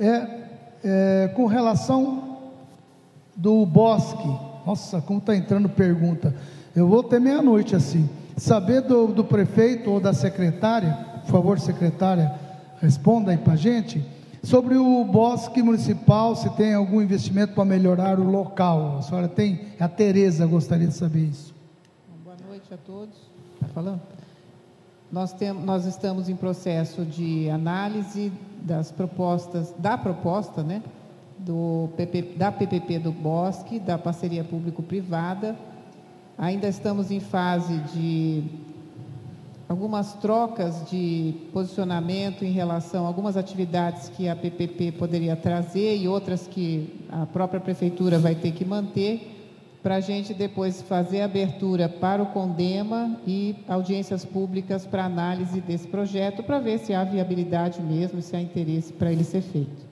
é, é com relação do bosque. Nossa, como está entrando pergunta. Eu vou ter meia-noite assim. Saber do, do prefeito ou da secretária, por favor, secretária, responda aí para a gente, sobre o bosque municipal, se tem algum investimento para melhorar o local. A senhora tem, a Tereza gostaria de saber isso a todos. Está falando? Nós, tem, nós estamos em processo de análise das propostas, da proposta, né? Do PP, da PPP do Bosque, da parceria público-privada. Ainda estamos em fase de algumas trocas de posicionamento em relação a algumas atividades que a PPP poderia trazer e outras que a própria prefeitura vai ter que manter para a gente depois fazer a abertura para o Condema e audiências públicas para análise desse projeto, para ver se há viabilidade mesmo, se há interesse para ele ser feito.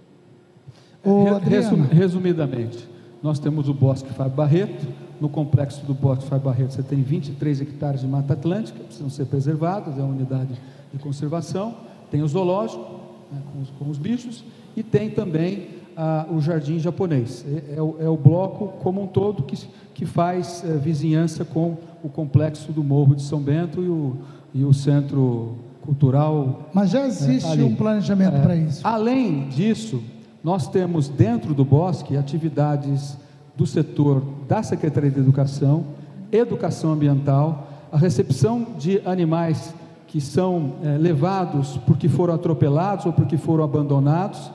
Resum, resumidamente, nós temos o Bosque Fábio Barreto, no complexo do Bosque Fábio Barreto você tem 23 hectares de Mata Atlântica, que precisam ser preservados, é uma unidade de conservação, tem o zoológico, né, com, os, com os bichos, e tem também o jardim japonês. É, é, o, é, o, bloco como um todo que, que faz é, vizinhança com o complexo do Morro de São Bento e o, e o centro cultural. Mas já existe um planejamento para isso. Além disso, nós temos dentro do bosque atividades do setor da Secretaria de Educação, educação ambiental, a recepção de animais que são é, levados porque foram atropelados ou porque foram abandonados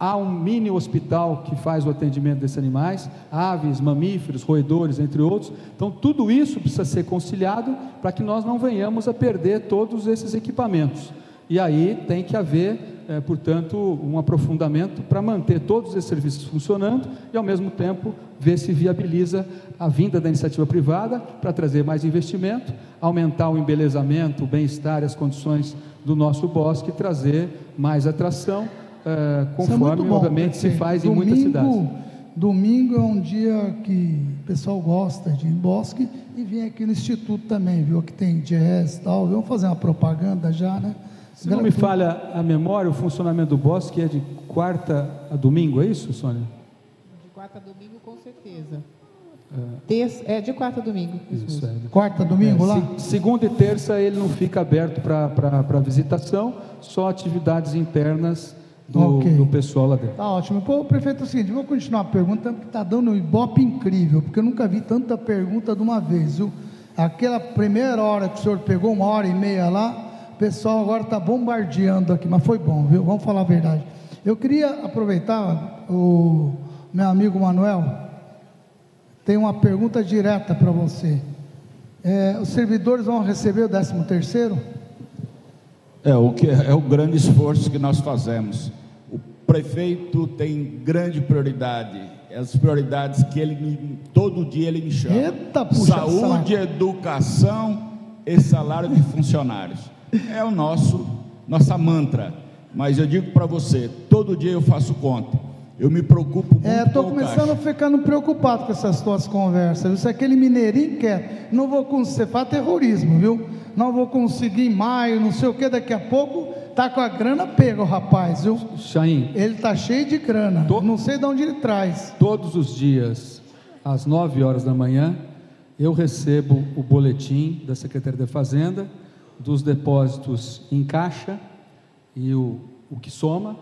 Há um mini hospital que faz o atendimento desses animais, aves, mamíferos, roedores, entre outros. Então, tudo isso precisa ser conciliado para que nós não venhamos a perder todos esses equipamentos. E aí tem que haver, é, portanto, um aprofundamento para manter todos esses serviços funcionando e, ao mesmo tempo, ver se viabiliza a vinda da iniciativa privada para trazer mais investimento, aumentar o embelezamento, o bem-estar e as condições do nosso bosque e trazer mais atração é, conforme, bom, obviamente, se faz domingo, em muitas cidades. Domingo é um dia que o pessoal gosta de ir em bosque e vem aqui no Instituto também, viu? Que tem jazz e tal. Vamos fazer uma propaganda já, né? Se não me falha a memória, o funcionamento do bosque é de quarta a domingo, é isso, Sônia? De quarta a domingo, com certeza. É, é de quarta a domingo. Isso, é. Quarta a domingo é, lá? Se, segunda e terça ele não fica aberto para visitação, só atividades internas do, okay. do pessoal lá dentro. Tá ótimo. Pô, prefeito, é o seguinte, vou continuar perguntando, porque está dando um ibope incrível, porque eu nunca vi tanta pergunta de uma vez, viu? Aquela primeira hora que o senhor pegou, uma hora e meia lá, pessoal agora está bombardeando aqui, mas foi bom, viu? Vamos falar a verdade. Eu queria aproveitar o, meu amigo Manuel, tem uma pergunta direta para você. É, os servidores vão receber o 13 terceiro? É o que é o grande esforço que nós fazemos. O prefeito tem grande prioridade. As prioridades que ele todo dia ele me chama. Eita, puxa, Saúde, educação e salário de funcionários. É o nosso nossa mantra. Mas eu digo para você, todo dia eu faço conta. Eu me preocupo muito é, estou começando a ficar preocupado com essas tuas conversas. Se aquele mineirinho quer, não vou conseguir, faz terrorismo, viu? Não vou conseguir em maio, não sei o que, daqui a pouco tá com a grana pega o rapaz, viu? Chaim. Ele tá cheio de grana, to... não sei de onde ele traz. Todos os dias, às 9 horas da manhã, eu recebo o boletim da Secretaria da Fazenda dos depósitos em caixa e o, o que soma,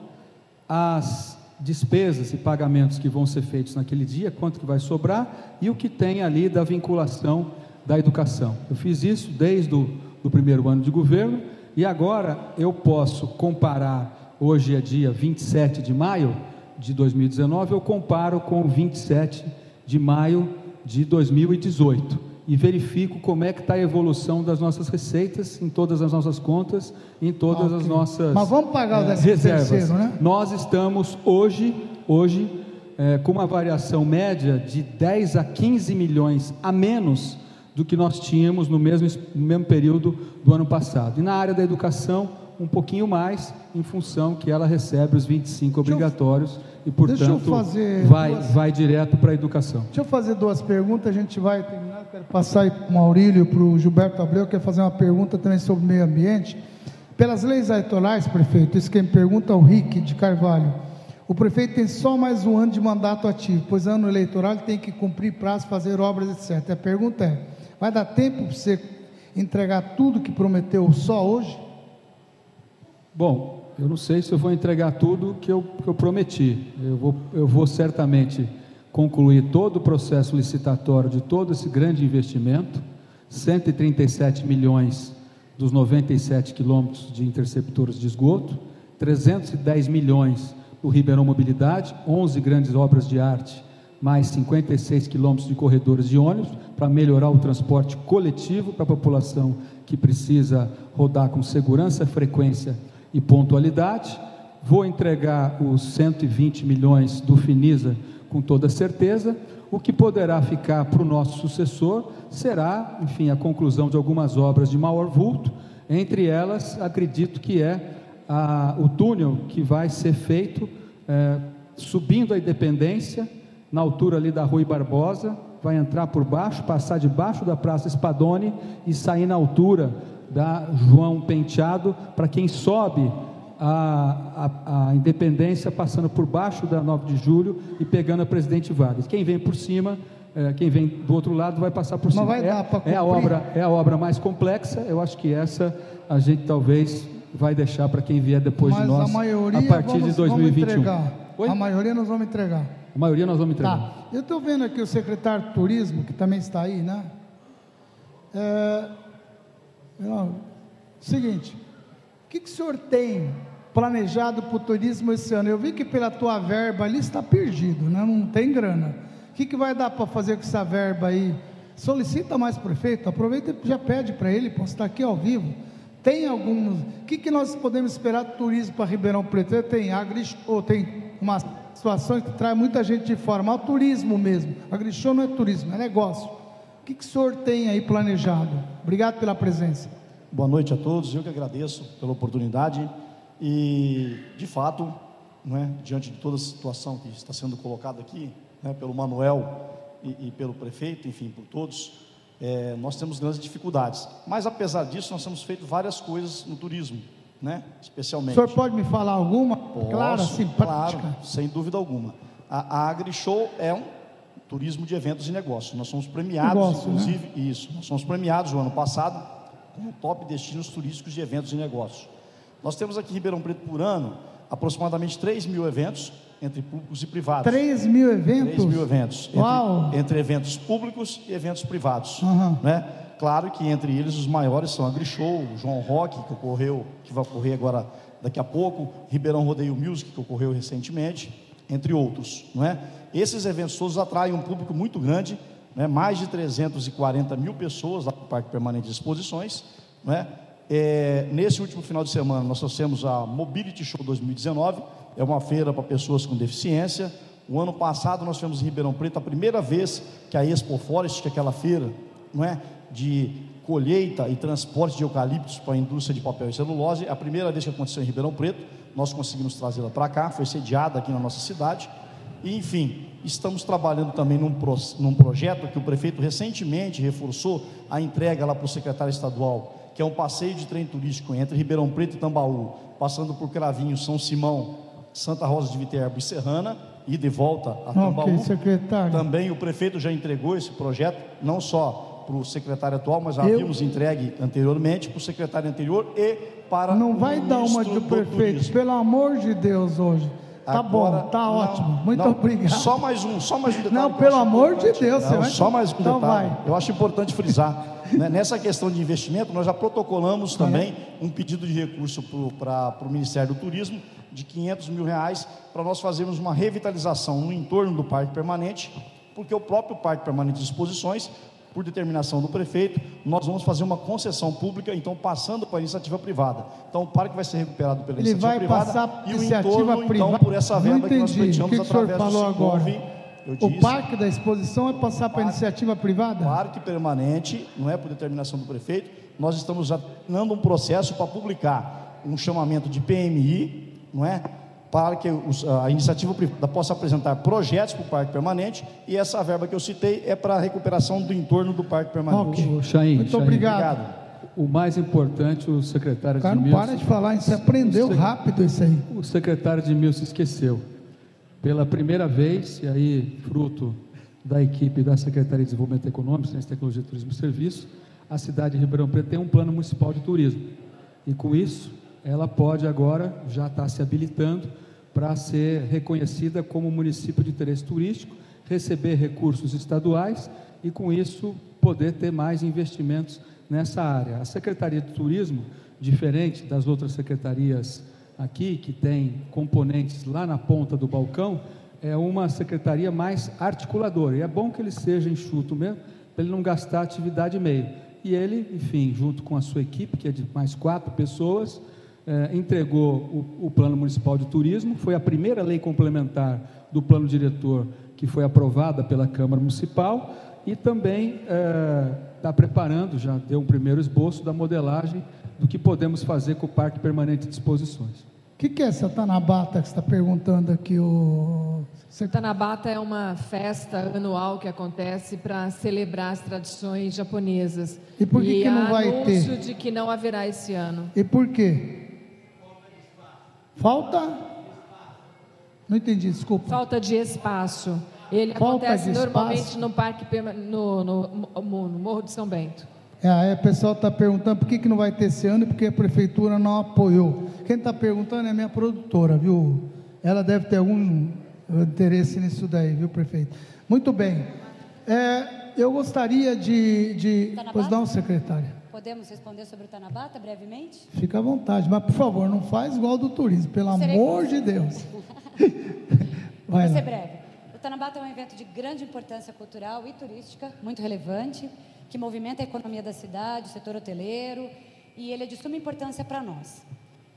as despesas e pagamentos que vão ser feitos naquele dia, quanto que vai sobrar e o que tem ali da vinculação da educação. Eu fiz isso desde o do primeiro ano de governo e agora eu posso comparar, hoje é dia 27 de maio de 2019, eu comparo com o 27 de maio de 2018 e verifico como é que está a evolução das nossas receitas em todas as nossas contas, em todas okay. as nossas Mas vamos pagar o é, reservas. Terceiro, né? Nós estamos hoje, hoje é, com uma variação média de 10 a 15 milhões a menos do que nós tínhamos no mesmo, no mesmo período do ano passado. E na área da educação, um pouquinho mais, em função que ela recebe os 25 obrigatórios e, portanto, vai, duas... vai direto para a educação. Deixa eu fazer duas perguntas, a gente vai terminar. Quero passar para o Maurílio, para o Gilberto Abreu, quer fazer uma pergunta também sobre meio ambiente. Pelas leis eleitorais, prefeito, isso quem pergunta é o Rick de Carvalho. O prefeito tem só mais um ano de mandato ativo, pois ano eleitoral ele tem que cumprir prazo, fazer obras, etc. A pergunta é: vai dar tempo para você entregar tudo que prometeu só hoje? Bom, eu não sei se eu vou entregar tudo que eu, que eu prometi. Eu vou, eu vou certamente concluir todo o processo licitatório de todo esse grande investimento, 137 milhões dos 97 quilômetros de interceptores de esgoto, 310 milhões do Ribeirão Mobilidade, 11 grandes obras de arte, mais 56 quilômetros de corredores de ônibus para melhorar o transporte coletivo para a população que precisa rodar com segurança, frequência e pontualidade. Vou entregar os 120 milhões do Finisa com toda certeza. O que poderá ficar para o nosso sucessor será, enfim, a conclusão de algumas obras de maior vulto. Entre elas, acredito que é a, o túnel que vai ser feito é, subindo a Independência, na altura ali da Rui Barbosa, vai entrar por baixo, passar debaixo da Praça Spadoni e sair na altura da João Penteado, para quem sobe a, a, a, Independência, passando por baixo da 9 de julho e pegando a Presidente Vargas. Quem vem por cima, é, quem vem do outro lado vai passar por cima. Mas vai é, dar é a obra É a obra mais complexa, eu acho que essa a gente talvez vai deixar para quem vier depois Mas de nós, a, maioria, a partir vamos, de 2021. A maioria nós vamos entregar. A maioria nós vamos entregar. Tá. Eu estou vendo aqui o secretário de Turismo, que também está aí, né? É, não, seguinte, o que, que o senhor tem planejado para o turismo esse ano? Eu vi que pela tua verba ali está perdido, né? não tem grana. O que, que vai dar para fazer com essa verba aí? Solicita mais prefeito, aproveita e já pede para ele, posso estar aqui ao vivo. Tem alguns. O que, que nós podemos esperar do turismo para Ribeirão Preto? Tem agri, ou tem uma situação que traz muita gente de fora, mas o turismo mesmo. Agrishow não é turismo, é negócio que, que o senhor tem aí planejado? Obrigado pela presença. Boa noite a todos, eu que agradeço pela oportunidade e, de fato, não é, diante de toda a situação que está sendo colocada aqui, né, pelo Manuel e, e, pelo prefeito, enfim, por todos, é, nós temos grandes dificuldades. Mas, apesar disso, nós temos feito várias coisas no turismo, né, especialmente. O senhor pode me falar alguma? Posso, claro, sim, Claro, sem dúvida alguma. A, a AgriShow é um turismo de eventos e negócios. Nós somos premiados, Negócio, né? inclusive, né? isso. Nós somos premiados o ano passado como top destinos turísticos de eventos e negócios. Nós temos aqui em Ribeirão Preto por ano aproximadamente 3 mil eventos entre públicos e privados. 3 mil eventos? 3 mil eventos. Uau. Entre, entre eventos públicos e eventos privados. Uhum. Né? Claro que entre eles os maiores são a Grishow, o João Rock, que ocorreu, que vai ocorrer agora daqui a pouco, Ribeirão Rodeio Music, que ocorreu recentemente, entre outros, não é? Esses eventos todos atraem um público muito grande, né? mais de 340 mil pessoas lá no Parque Permanente de Exposições, não é? É, nesse último final de semana, nós trouxemos a Mobility Show 2019, é uma feira para pessoas com deficiência. O ano passado, nós tivemos em Ribeirão Preto a primeira vez que a Expo Forest, que é aquela feira não é, de colheita e transporte de eucaliptos para a indústria de papel e celulose, é a primeira vez que aconteceu em Ribeirão Preto, nós conseguimos trazê-la para cá, foi sediada aqui na nossa cidade. E, enfim, estamos trabalhando também num, pro, num projeto que o prefeito recentemente reforçou a entrega lá para o secretário estadual que é um passeio de trem turístico entre Ribeirão Preto e Tambaú, passando por Cravinho, São Simão, Santa Rosa de Viterbo e Serrana, e de volta a Tambaú. Okay, secretário. Também o prefeito já entregou esse projeto, não só para o secretário atual, mas já Eu... havíamos entregue anteriormente para o secretário anterior e para Não vai dar uma de prefeito, turismo. pelo amor de Deus, hoje. Tá Agora, bom, tá não, ótimo. Muito não, obrigado. Só mais um, só mais um detalhe. Não, pelo amor de Deus, não, vai... Só mais um então detalhe. Vai. Eu acho importante frisar. Né, nessa questão de investimento, nós já protocolamos também um pedido de recurso para o Ministério do Turismo de 500 mil reais para nós fazermos uma revitalização no entorno do Parque Permanente, porque o próprio Parque Permanente de Exposições, por determinação do prefeito, nós vamos fazer uma concessão pública, então passando para a iniciativa privada. Então o parque vai ser recuperado pela Ele iniciativa privada. E o entorno, privada. então, por essa verba que nós pleiteamos através do Sincov, o parque da exposição é passar para a iniciativa privada? Parque permanente, não é por determinação do prefeito. Nós estamos dando um processo para publicar um chamamento de PMI, não é? Para que a iniciativa privada possa apresentar projetos para o parque permanente e essa verba que eu citei é para a recuperação do entorno do parque permanente. Okay. Chain, Muito Chain. obrigado. obrigado. O mais importante, o secretário Cara, de Mil. Não para de falar, você aprendeu rápido isso aí. O secretário de Mil se esqueceu pela primeira vez, e aí fruto da equipe da Secretaria de Desenvolvimento Econômico, Ciência, Tecnologia, Turismo e Serviços, a cidade de Ribeirão Preto tem um plano municipal de turismo. E com isso, ela pode agora, já está se habilitando para ser reconhecida como município de interesse turístico, receber recursos estaduais e com isso poder ter mais investimentos nessa área. A Secretaria de Turismo, diferente das outras secretarias aqui, que tem componentes lá na ponta do balcão, é uma secretaria mais articuladora. E é bom que ele seja enxuto mesmo, para ele não gastar atividade meio. E ele, enfim, junto com a sua equipe, que é de mais quatro pessoas, eh, entregou o, o, Plano Municipal de Turismo, foi a primeira lei complementar do plano diretor que foi aprovada pela Câmara Municipal e também está eh, preparando, já deu um primeiro esboço da modelagem do que podemos fazer com o Parque Permanente de Exposições. O que, que, é essa Tanabata que está perguntando aqui? O... Você... Tanabata é uma festa anual que acontece para celebrar as tradições japonesas. E por que, e que não vai ter? anúncio de que não haverá esse ano. E por quê? Falta? Não entendi, desculpa. Falta de espaço. Ele Falta acontece normalmente no parque no, no, no, no Morro de São Bento. É, aí o pessoal está perguntando por que, que não vai ter esse ano e porque a prefeitura não apoiou. Quem está perguntando é a minha produtora, viu? Ela deve ter algum interesse nisso daí, viu, prefeito? Muito bem. É, eu gostaria de. de pois não, secretária. Podemos responder sobre o Tanabata brevemente? Fica à vontade, mas por favor, não faz igual do turismo, pelo amor de Deus. vai Vou ser breve. O Tanabata é um evento de grande importância cultural e turística, muito relevante que movimenta a economia da cidade, o setor hoteleiro, e ele é de suma importância para nós.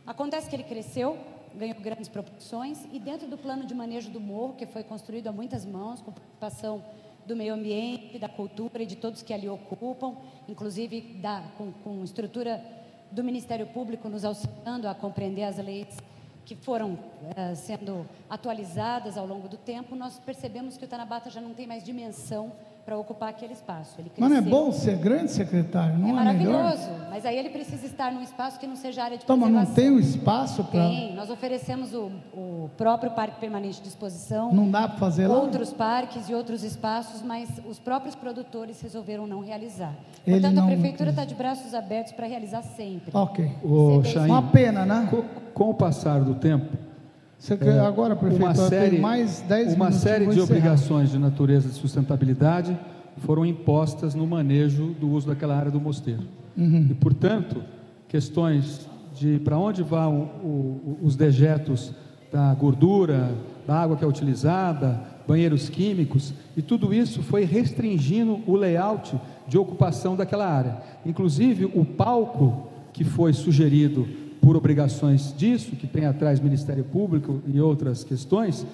Acontece que ele cresceu, ganhou grandes proporções, e dentro do plano de manejo do morro, que foi construído a muitas mãos, com participação do meio ambiente, da cultura e de todos que ali ocupam, inclusive da, com, com estrutura do Ministério Público nos auxiliando a compreender as leis que foram uh, sendo atualizadas ao longo do tempo, nós percebemos que o Tanabata já não tem mais dimensão para ocupar aquele espaço. Ele mas não é bom ser grande secretário, não é, é maravilhoso, melhor? mas aí ele precisa estar num espaço que não seja área de então, preservação. Mas não tem o espaço para... Tem, nós oferecemos o, o, próprio Parque Permanente de Exposição. Não dá para fazer lá? Outros parques e outros espaços, mas os próprios produtores resolveram não realizar. Ele Portanto, não... a Prefeitura está de braços abertos para realizar sempre. Ok. O Uma pena, né? Com, com o passar do tempo, você é, agora, prefeito, uma série, mais 10 Uma série de obrigações de natureza de sustentabilidade foram impostas no manejo do uso daquela área do mosteiro. Uhum. E, portanto, questões de para onde vão o, o, os dejetos da gordura, da água que é utilizada, banheiros químicos, e tudo isso foi restringindo o layout de ocupação daquela área. Inclusive, o palco que foi sugerido por obrigações disso, que tem atrás Ministério Público e outras questões,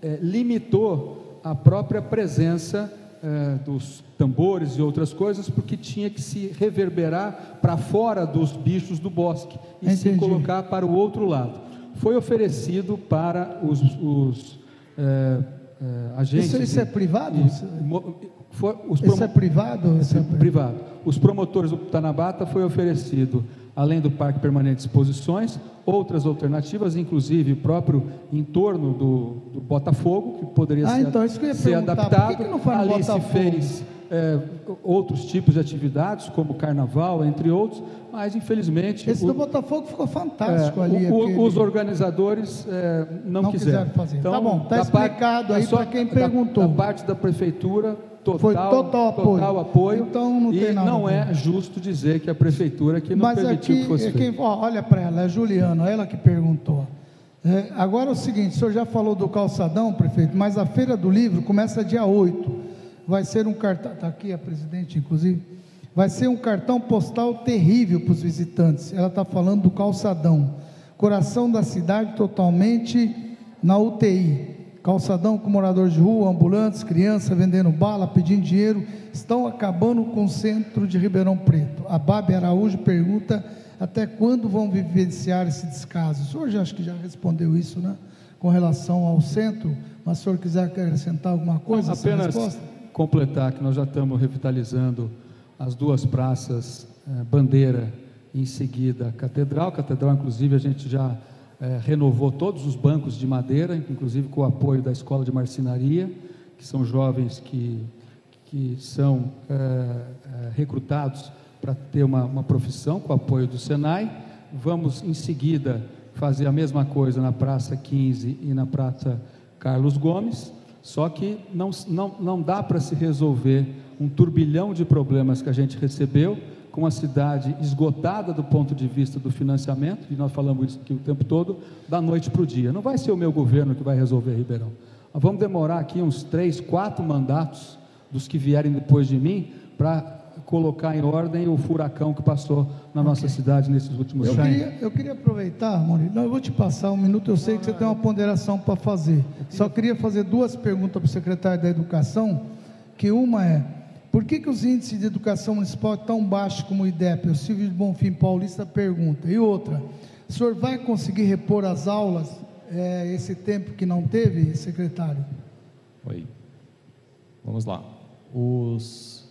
é, limitou a própria presença é, dos tambores e outras coisas, porque tinha que se reverberar para fora dos bichos do bosque e Entendi. se colocar para o outro lado. Foi oferecido para os, os é, agentes. Isso, isso é privado? E, for, isso é privado? Isso é privado. Os promotores do Tanabata foi oferecido além do Parque Permanente de Exposições, outras alternativas, inclusive o próprio entorno do, do Botafogo, que poderia ah, ser, então, ser adaptado. Que que Ali se fez é, outros tipos de atividades, como carnaval, entre outros, mas infelizmente. Esse o, do Botafogo ficou fantástico é, ali. O, os organizadores é, não, não, quiseram. quiseram fazer. Então, tá bom, está explicado aí para quem perguntou. Da, da parte da prefeitura, total, Foi total apoio. Total apoio. Então não tem e nada. não é justo dizer que a prefeitura que não Mas permitiu aqui, que fosse é. Quem, ó, olha para ela, é Juliana, ela que perguntou. É, agora é o seguinte, o senhor já falou do calçadão, prefeito, mas a Feira do Livro começa dia 8. Vai ser um cartão, está aqui a presidente, inclusive, vai ser um cartão postal terrível para os visitantes. Ela está falando do calçadão. Coração da cidade totalmente na UTI. Calçadão com moradores de rua, ambulantes, crianças vendendo bala, pedindo dinheiro, estão acabando com o centro de Ribeirão Preto. A Babi Araújo pergunta até quando vão vivenciar esse descaso. O senhor já acho que já respondeu isso, né? Com relação ao centro, mas o senhor quiser acrescentar alguma coisa? Apenas completar que nós já estamos revitalizando as duas praças eh, Bandeira em seguida Catedral. Catedral, inclusive, a gente já é, renovou todos os bancos de madeira, inclusive com o apoio da Escola de Marcenaria, que são jovens que, que são é, é, recrutados para ter uma, uma profissão, com o apoio do Senai. Vamos, em seguida, fazer a mesma coisa na Praça 15 e na Praça Carlos Gomes, só que não, não, não dá para se resolver um turbilhão de problemas que a gente recebeu com a cidade esgotada do ponto de vista do financiamento, e nós falamos isso aqui o tempo todo, da noite para o dia. Não vai ser o meu governo que vai resolver Ribeirão. Nós vamos demorar aqui uns três, quatro mandatos dos que vierem depois de mim para colocar em ordem o furacão que passou na nossa okay. cidade nesses últimos anos. Eu, eu queria, aproveitar, Maurício, eu vou te passar um minuto, eu sei que você tem uma ponderação para fazer. Só queria fazer duas perguntas para o secretário da Educação, que uma é, por que, que os índices de educação municipal estão tão baixos como o IDEP? O Silvio de Bonfim Paulista pergunta. E outra, o senhor vai conseguir repor as aulas é, esse tempo que não teve, secretário? Oi. Vamos lá. Os,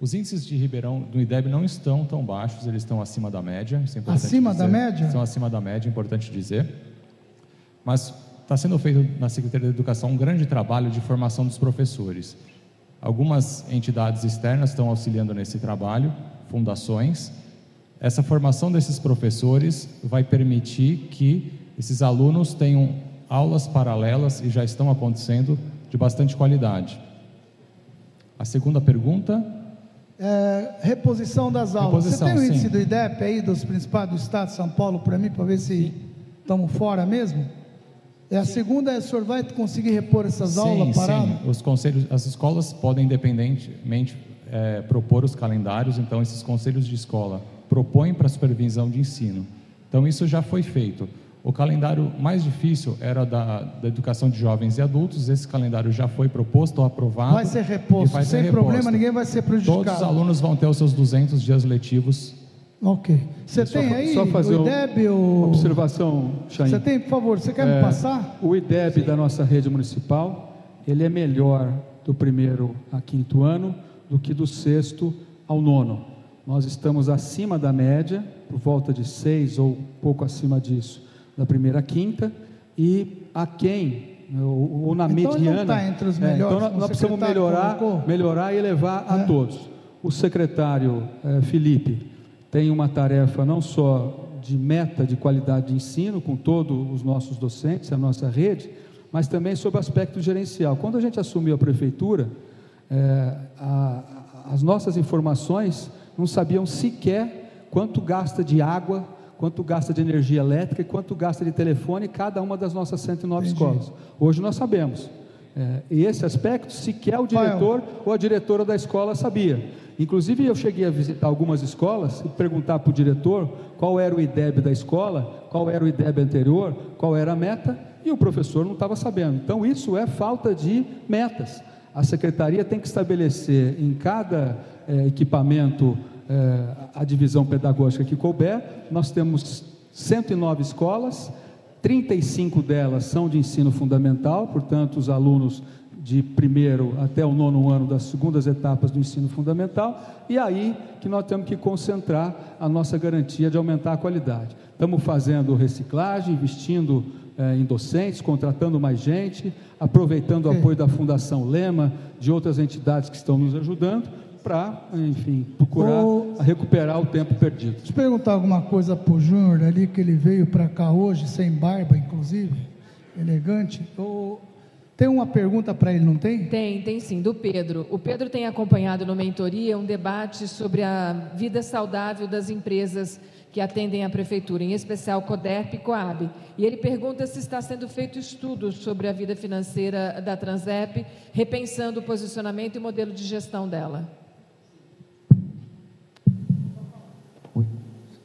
os índices de Ribeirão do IDEB não estão tão baixos, eles estão acima da média. É acima dizer. da média? Estão acima da média, é importante dizer. Mas está sendo feito na Secretaria da Educação um grande trabalho de formação dos professores. Algumas entidades externas estão auxiliando nesse trabalho, fundações. Essa formação desses professores vai permitir que esses alunos tenham aulas paralelas e já estão acontecendo de bastante qualidade. A segunda pergunta? É, reposição das aulas. Reposição, Você tem o índice sim. do IDEP aí, dos principais do Estado de São Paulo, para mim, para ver se estamos fora mesmo? É, a segunda é, o senhor vai conseguir repor essas sim, aulas paradas? Sim, os conselhos, as escolas podem independentemente é, propor os calendários, então esses conselhos de escola propõem para a supervisão de ensino. Então isso já foi feito. O calendário mais difícil era da, da educação de jovens e adultos, esse calendário já foi proposto ou aprovado. Vai ser reposto, vai sem ser reposto. problema, ninguém vai ser prejudicado. Todos os alunos vão ter os seus 200 dias letivos Ok. Você tem só, aí só fazer o IDEB? Uma observação, Chain. Você tem, por favor, você quer é, me passar? O IDEB Sim. da nossa rede municipal, ele é melhor do primeiro a quinto ano do que do sexto ao nono. Nós estamos acima da média, por volta de seis ou pouco acima disso, da primeira a quinta, e a quem ou, ou na então mediana. Não está entre os melhores. É, então nós, nós precisamos melhorar, melhorar e levar é. a todos. O secretário é, Felipe tem uma tarefa não só de meta de qualidade de ensino com todos os nossos docentes, a nossa rede, mas também sobre o aspecto gerencial. Quando a gente assumiu a prefeitura, é, a, as nossas informações não sabiam sequer quanto gasta de água, quanto gasta de energia elétrica e quanto gasta de telefone cada uma das nossas 109 Entendi. escolas. Hoje nós sabemos. É, e esse aspecto sequer o diretor Pai, ou a diretora da escola sabia. Inclusive, eu cheguei a visitar algumas escolas e perguntar para o diretor qual era o IDEB da escola, qual era o IDEB anterior, qual era a meta, e o professor não estava sabendo. Então, isso é falta de metas. A secretaria tem que estabelecer em cada é, equipamento é, a divisão pedagógica que couber. Nós temos 109 escolas, 35 delas são de ensino fundamental, portanto, os alunos de primeiro até o nono ano das segundas etapas do ensino fundamental, e aí que nós temos que concentrar a nossa garantia de aumentar a qualidade. Estamos fazendo reciclagem, investindo eh, em docentes, contratando mais gente, aproveitando o apoio da Fundação Lema, de outras entidades que estão nos ajudando, para, enfim, procurar recuperar o tempo perdido. Deixa eu perguntar alguma coisa para o Júnior ali, que ele veio para cá hoje, sem barba, inclusive, elegante. Ou tem uma pergunta para ele, não tem? Tem, tem sim, do Pedro. O Pedro tem acompanhado no Mentoria um debate sobre a vida saudável das empresas que atendem a prefeitura, em especial CODERP e COAB. E ele pergunta se está sendo feito estudo sobre a vida financeira da Transep, repensando o posicionamento e o modelo de gestão dela.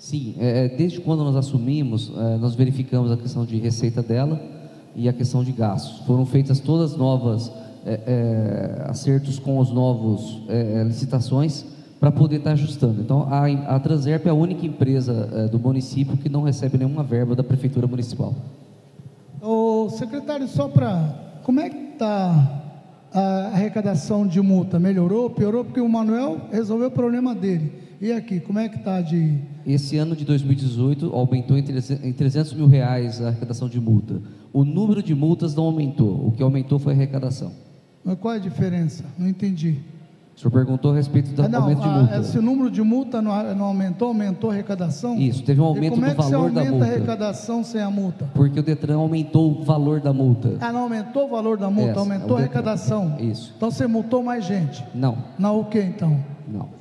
Sim, é, desde quando nós assumimos, é, nós verificamos a questão de receita dela e a questão de gastos. Foram feitas todas novas é, é, acertos com os novos é, licitações para poder estar ajustando. Então, a, a Transerp é a única empresa é, do município que não recebe nenhuma verba da prefeitura municipal. O secretário, só para como é que está a arrecadação de multa? Melhorou, piorou? Porque o Manuel resolveu o problema dele. E aqui, como é que está de... Esse ano de 2018 aumentou em 300 mil reais a arrecadação de multa. O número de multas não aumentou, o que aumentou foi a arrecadação. Mas qual é a diferença? Não entendi. O senhor perguntou a respeito do ah, não, aumento de multa. Se o número de multa não, não, aumentou, aumentou a arrecadação? Isso, teve um aumento do valor da multa. como é que você aumenta a arrecadação sem a multa? Porque o Detran aumentou o valor da multa. Ah, não aumentou o valor da multa, aumentou é a arrecadação. Isso. Então você multou mais gente? Não. Não o que então? Não.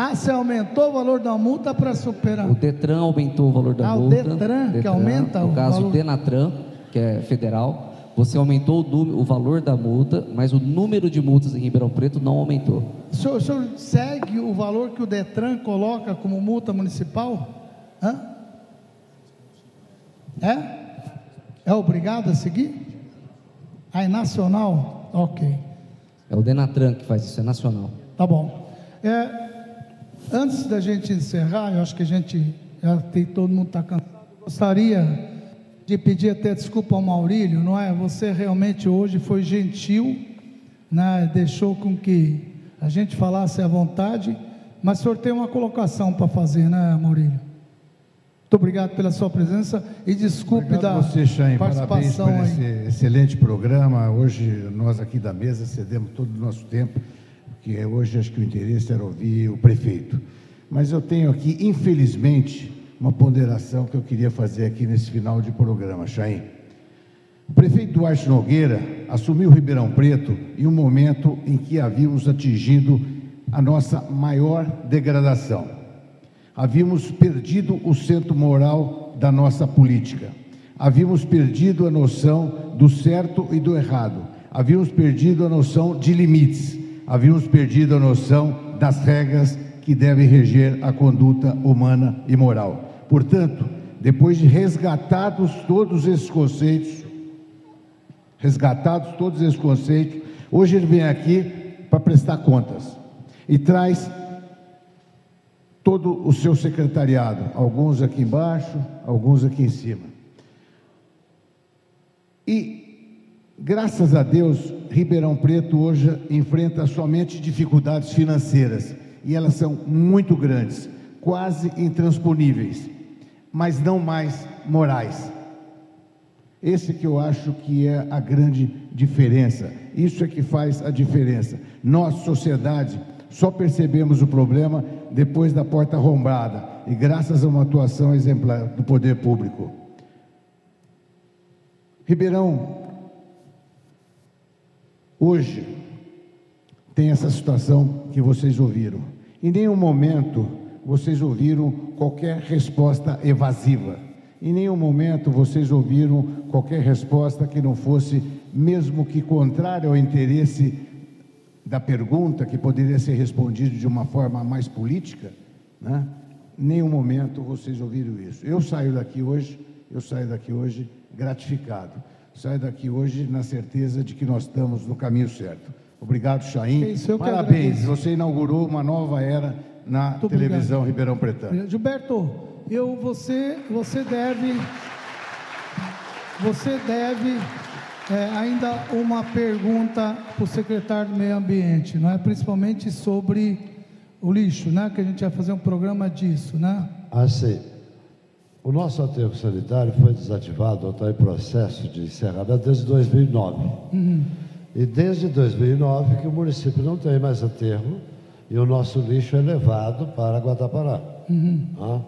Ah, você aumentou o valor da multa para superar. O Detran aumentou o valor da ah, multa. O Detran, Detran, que aumenta no o caso valor. Denatran, que é federal, você aumentou o, o, valor da multa, mas o número de multas em Ribeirão Preto não aumentou. O senhor, o senhor segue o valor que o Detran coloca como multa municipal? Hã? É? É obrigado a seguir? Ah, é nacional? Ok. É o Denatran que faz isso, é nacional. Tá bom. É, Antes da gente encerrar, eu acho que a gente já tem todo mundo está cansado. Gostaria de pedir até desculpa ao Maurílio, não é? Você realmente hoje foi gentil, né? Deixou com que a gente falasse à vontade, mas o senhor tem uma colocação para fazer, né, Maurílio? Muito obrigado pela sua presença e desculpe obrigado da você, Chain. participação Parabéns por esse excelente programa. Hoje nós aqui da mesa cedemos todo o nosso tempo que hoje acho que o interesse era ouvir o prefeito. Mas eu tenho aqui, infelizmente, uma ponderação que eu queria fazer aqui nesse final de programa, Chaim. O prefeito Duarte Nogueira assumiu Ribeirão Preto em um momento em que havíamos atingido a nossa maior degradação. Havíamos perdido o centro moral da nossa política. Havíamos perdido a noção do certo e do errado. Havíamos perdido a noção de limites havíamos perdido a noção das regras que devem reger a conduta humana e moral. Portanto, depois de resgatados todos esses conceitos, resgatados todos esses conceitos, hoje ele vem aqui para prestar contas e traz todo o seu secretariado, alguns aqui embaixo, alguns aqui em cima. E Graças a Deus, Ribeirão Preto hoje enfrenta somente dificuldades financeiras e elas são muito grandes, quase intransponíveis, mas não mais morais. Esse que eu acho que é a grande diferença. Isso é que faz a diferença. Nós, sociedade, só percebemos o problema depois da porta arrombada e graças a uma atuação exemplar do poder público. Ribeirão Hoje tem essa situação que vocês ouviram. Em nenhum momento vocês ouviram qualquer resposta evasiva. Em nenhum momento vocês ouviram qualquer resposta que não fosse, mesmo que contrária ao interesse da pergunta, que poderia ser respondido de uma forma mais política, né? nenhum momento vocês ouviram isso. Eu saio daqui hoje, eu saio daqui hoje gratificado. Saio daqui hoje na certeza de que nós estamos no caminho certo. Obrigado, Chaim. É Parabéns, você inaugurou uma nova era na Muito televisão obrigado. Ribeirão Pretano. Gilberto, eu, você, você deve, você deve é, ainda uma pergunta para o secretário do Meio Ambiente, não é? Principalmente sobre o lixo, né? Que a gente vai fazer um programa disso, né? Ah, sim. O nosso aterro sanitário foi desativado, está em processo de encerramento desde 2009. Uhum. E desde 2009 que o município não tem mais aterro e o nosso lixo é levado para Guatapará. Uhum. Ah,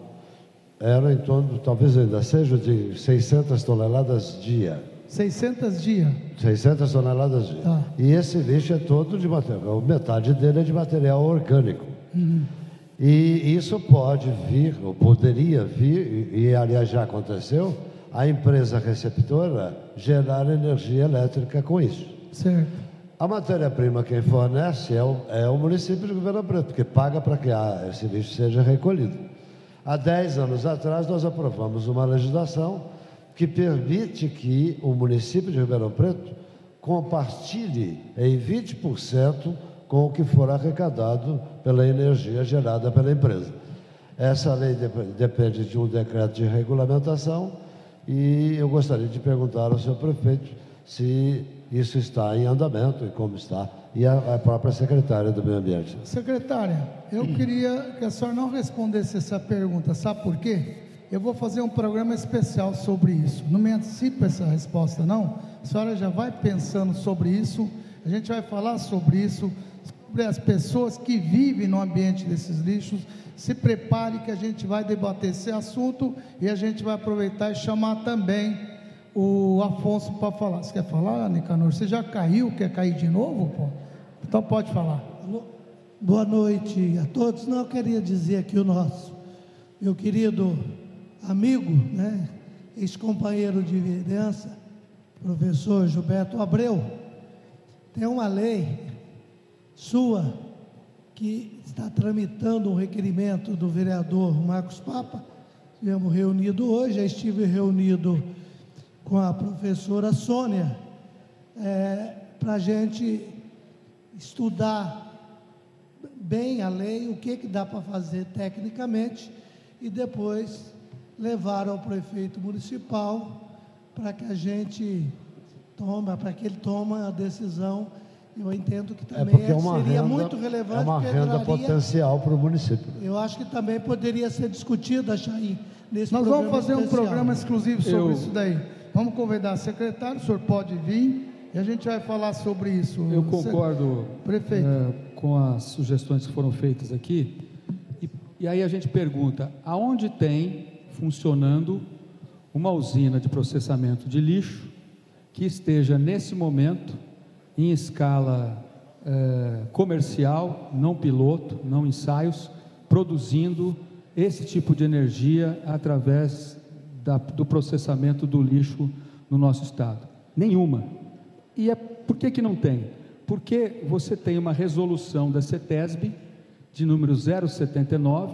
era em torno, talvez ainda seja de 600 toneladas dia. 600 dia? 600 toneladas dia. Tá. E esse lixo é todo de material, metade dele é de material orgânico. Uhum. E isso pode vir, ou poderia vir, e aliás já aconteceu, a empresa receptora gerar energia elétrica com isso. Certo. A matéria-prima quem fornece é o, é o município de Ribeirão Preto, porque paga para que esse lixo seja recolhido. Há 10 anos atrás, nós aprovamos uma legislação que permite que o município de Ribeirão Preto compartilhe em 20% com o que for arrecadado pela energia gerada pela empresa. Essa lei depende de um decreto de regulamentação e eu gostaria de perguntar ao senhor prefeito se isso está em andamento e como está, e a, própria secretária do Meio Ambiente. Secretária, eu queria que a senhora não respondesse essa pergunta, sabe por quê? Eu vou fazer um programa especial sobre isso. Não me antecipe essa resposta, não. A senhora já vai pensando sobre isso, a gente vai falar sobre isso sobre as pessoas que vivem no ambiente desses lixos. Se prepare que a gente vai debater esse assunto e a gente vai aproveitar e chamar também o Afonso para falar. Você quer falar, Nicanor? Você já caiu? Quer cair de novo? Pô? Então pode falar. Boa noite a todos. Não, eu queria dizer aqui o nosso, meu querido amigo, né, ex-companheiro de vereança, professor Gilberto Abreu, tem uma lei sua, que está tramitando um requerimento do vereador Marcos Papa. Estivemos reunidos hoje, já estive reunido com a professora Sônia, é, para a gente estudar bem a lei, o que, que dá para fazer tecnicamente, e depois levar ao prefeito municipal para que a gente tome, para que ele tome a decisão eu entendo que é também é, é seria renda, muito relevante. É uma renda potencial para o município. Eu acho que também poderia ser discutida, Chaim, nesse Nós vamos fazer especial. um programa exclusivo sobre eu, isso daí. Vamos convidar a secretária, o senhor pode vir e a gente vai falar sobre isso. Eu concordo Prefeito. É, com as sugestões que foram feitas aqui. E, e aí a gente pergunta: aonde tem funcionando uma usina de processamento de lixo que esteja nesse momento em escala é, comercial, não piloto, não ensaios, produzindo esse tipo de energia através da, do processamento do lixo no nosso estado? Nenhuma. E é, por que, que não tem? Porque você tem uma resolução da CETESB, de número 079,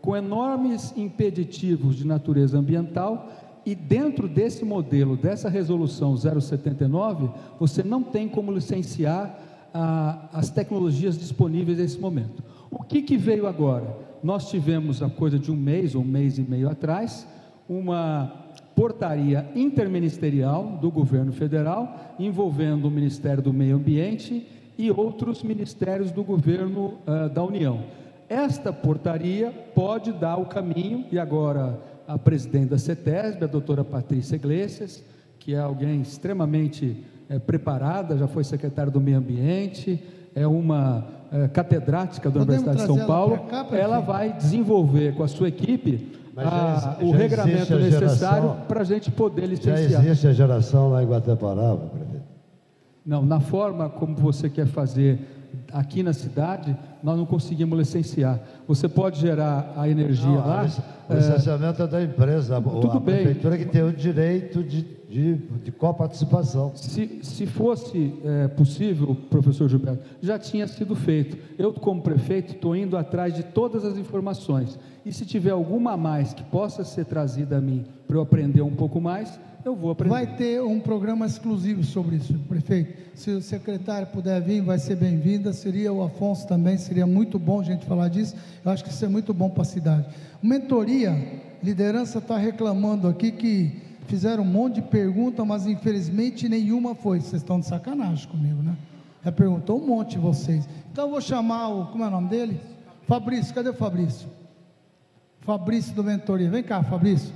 com enormes impeditivos de natureza ambiental e dentro desse modelo, dessa resolução 079, você não tem como licenciar ah, as tecnologias disponíveis nesse momento. O que, que veio agora? Nós tivemos, a coisa de um mês ou um mês e meio atrás, uma portaria interministerial do governo federal envolvendo o Ministério do Meio Ambiente e outros ministérios do governo uh, da União. Esta portaria pode dar o caminho, e agora a presidente da CETESB, a doutora Patrícia Iglesias, que é alguém extremamente é, preparada, já foi secretária do Meio Ambiente, é uma é, catedrática da Podemos Universidade de São Paulo. Cá, ela vai desenvolver com a sua equipe a, o regramento necessário para a gente poder licenciar. Já existe a geração lá em Guatemala, Não, na forma como você quer fazer aqui na cidade, nós não conseguimos licenciar. Você pode gerar a energia não, lá. O licenciamento é, é da empresa, tudo a bem. prefeitura que tem o direito de, de, de coparticipação. Se, se fosse é, possível, professor Gilberto, já tinha sido feito. Eu, como prefeito, estou indo atrás de todas as informações. E se tiver alguma a mais que possa ser trazida a mim para eu aprender um pouco mais, eu vou aprender. Vai ter um programa exclusivo sobre isso, prefeito. Se o secretário puder vir, vai ser bem-vinda. Seria o Afonso também, seria muito bom a gente falar disso. Eu acho que isso é muito bom para a cidade. Mentoria, liderança está reclamando aqui que fizeram um monte de perguntas, mas infelizmente nenhuma foi. Vocês estão de sacanagem comigo, né? Já perguntou um monte de vocês. Então eu vou chamar o. Como é o nome dele? Fabrício, cadê o Fabrício? Fabrício do Mentoria. Vem cá, Fabrício.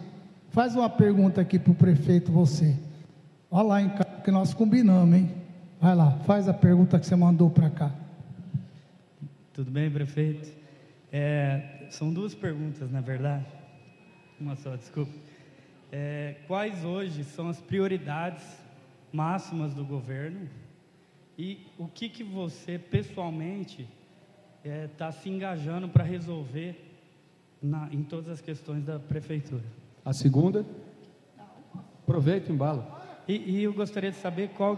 Faz uma pergunta aqui para o prefeito, você. Olha lá em que nós combinamos, hein? Vai lá, faz a pergunta que você mandou para cá. Tudo bem, prefeito? É, são duas perguntas, na verdade. Uma só, desculpa. É, quais hoje são as prioridades máximas do governo e o que, que você pessoalmente está é, tá se engajando para resolver na, em todas as questões da prefeitura? A segunda? Aproveita o embalo. E, e, eu gostaria de saber qual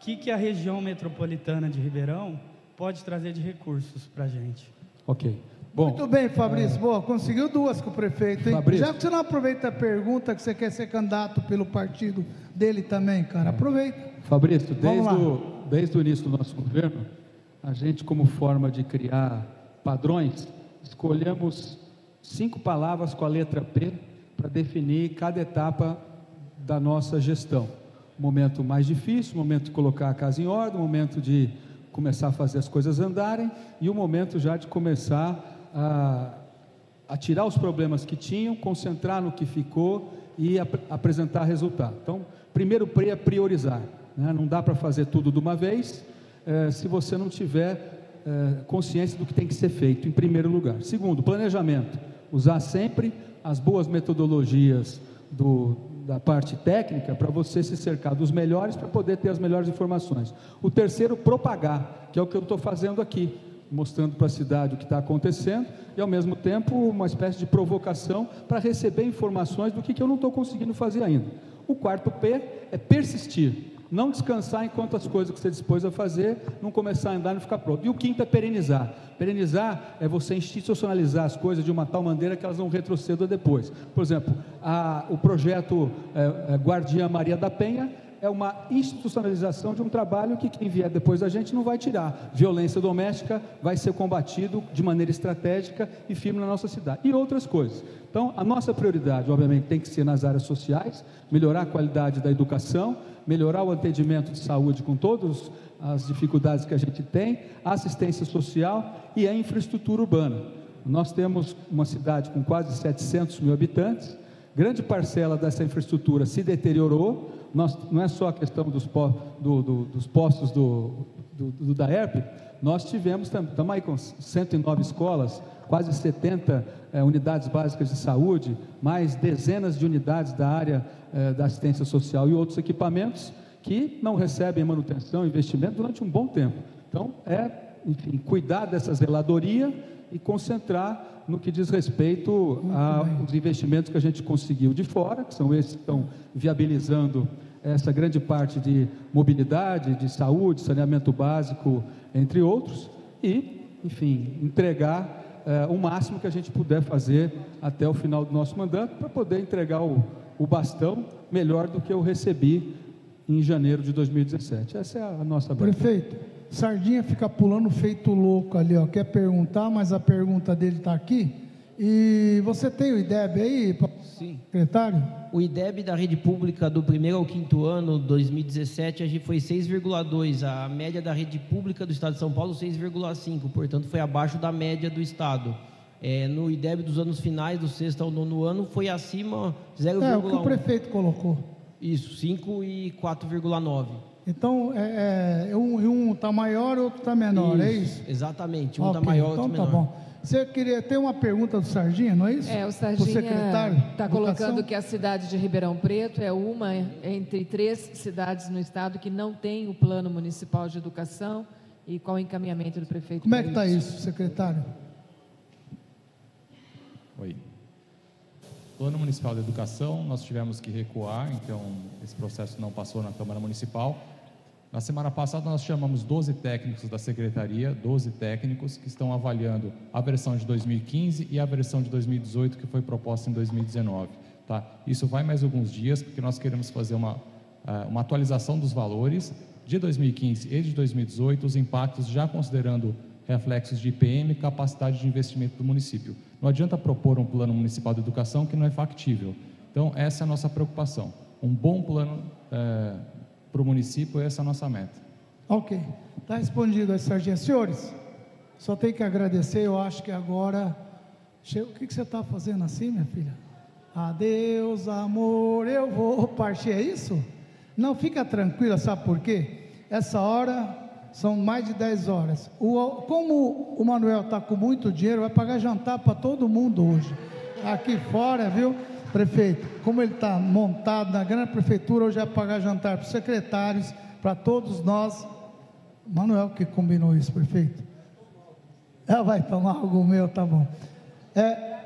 que, que a região metropolitana de Ribeirão pode trazer de recursos para a gente. Ok. Bom, Muito bem, Fabrício. É... Boa, conseguiu duas com o prefeito. Hein? Fabrício. Já que você não aproveita a pergunta que você quer ser candidato pelo partido dele também, cara, aproveita. Fabrício, desde o, desde o início do nosso governo, a gente, como forma de criar padrões, escolhemos cinco palavras com a letra P para definir cada etapa da nossa gestão. Momento mais difícil, o momento de colocar a casa em ordem, o momento de começar a fazer as coisas andarem e o momento já de começar a, a tirar os problemas que tinham, concentrar no que ficou e ap apresentar resultado. Então, primeiro é priorizar. Né? Não dá para fazer tudo de uma vez eh, se você não tiver eh, consciência do que tem que ser feito, em primeiro lugar. Segundo, planejamento. Usar sempre as boas metodologias do, da parte técnica para você se cercar dos melhores para poder ter as melhores informações. O terceiro, propagar, que é o que eu estou fazendo aqui, mostrando para a cidade o que está acontecendo e ao mesmo tempo uma espécie de provocação para receber informações do que, que eu não estou conseguindo fazer ainda. O quarto P é persistir. Não descansar enquanto as coisas que você dispôs a fazer não começar a andar e não ficar pronto. E o quinto é perenizar. Perenizar é você institucionalizar as coisas de uma tal maneira que elas não retrocedam depois. Por exemplo, a, o projeto é, é, Guardiã Maria da Penha é uma institucionalização de um trabalho que quem vier depois da gente não vai tirar. Violência doméstica vai ser combatido de maneira estratégica e firme na nossa cidade. E outras coisas. Então, a nossa prioridade, obviamente, tem que ser nas áreas sociais, melhorar a qualidade da educação, melhorar o atendimento de saúde com todas as dificuldades que a gente tem, a assistência social e a infraestrutura urbana. Nós temos uma cidade com quase 700 mil habitantes, grande parcela dessa infraestrutura se deteriorou, nós, não é só a questão dos, do, do, dos postos do, do, da ERP, nós tivemos, estamos aí com 109 escolas, quase 70 é, unidades básicas de saúde, mais dezenas de unidades da área é, da assistência social e outros equipamentos que não recebem manutenção, investimento durante um bom tempo. Então, é, enfim, cuidar dessa zeladoria e concentrar no que diz respeito aos investimentos que a gente conseguiu de fora, que são esses que estão viabilizando essa grande parte de mobilidade, de saúde, saneamento básico, entre outros, e, enfim, entregar é, o máximo que a gente puder fazer até o final do nosso mandato para poder entregar o, o bastão melhor do que eu recebi em janeiro de 2017. Essa é a nossa Prefeito, Sardinha fica pulando feito louco ali, ó. Quer perguntar, mas a pergunta dele está aqui. E você tem o IDEB aí, Sim. secretário? O IDEB da rede pública do primeiro ao quinto ano, 2017, a gente foi 6,2. A média da rede pública do Estado de São Paulo, 6,5. Portanto, foi abaixo da média do Estado. É, no IDEB dos anos finais, do sexto ao nono ano, foi acima 0,1. É, o que o prefeito colocou. Isso, 5 e 4,9. Então, é, é, um está maior e outro está menor, é isso, é isso? Exatamente, um está okay, maior e outro então tá menor. Tá bom. Você queria ter uma pergunta do Sardinha, não é isso? É, o Sardinha está colocando que a cidade de Ribeirão Preto é uma entre três cidades no estado que não tem o plano municipal de educação e qual o encaminhamento do prefeito? Como é que está isso, secretário? Oi. Plano Municipal de Educação, nós tivemos que recuar, então esse processo não passou na Câmara Municipal. Na semana passada, nós chamamos 12 técnicos da secretaria, 12 técnicos que estão avaliando a versão de 2015 e a versão de 2018 que foi proposta em 2019. Tá? Isso vai mais alguns dias, porque nós queremos fazer uma, eh, uma atualização dos valores de 2015 e de 2018, os impactos já considerando reflexos de IPM e capacidade de investimento do município. Não adianta propor um plano municipal de educação que não é factível. Então, essa é a nossa preocupação. Um bom plano é, para o município, essa é a nossa meta. Ok. Está respondido aí, Sargento. Senhores, só tenho que agradecer, eu acho que agora. O que, que você está fazendo assim, minha filha? Adeus, amor, eu vou partir, é isso? Não, fica tranquila, sabe por quê? Essa hora são mais de 10 horas. O, como o Manuel está com muito dinheiro, vai pagar jantar para todo mundo hoje. Aqui fora, viu, prefeito? Como ele está montado na grande prefeitura, hoje vai pagar jantar para os secretários, para todos nós. Manuel que combinou isso, prefeito. Ela vai tomar algo meu, tá bom. É,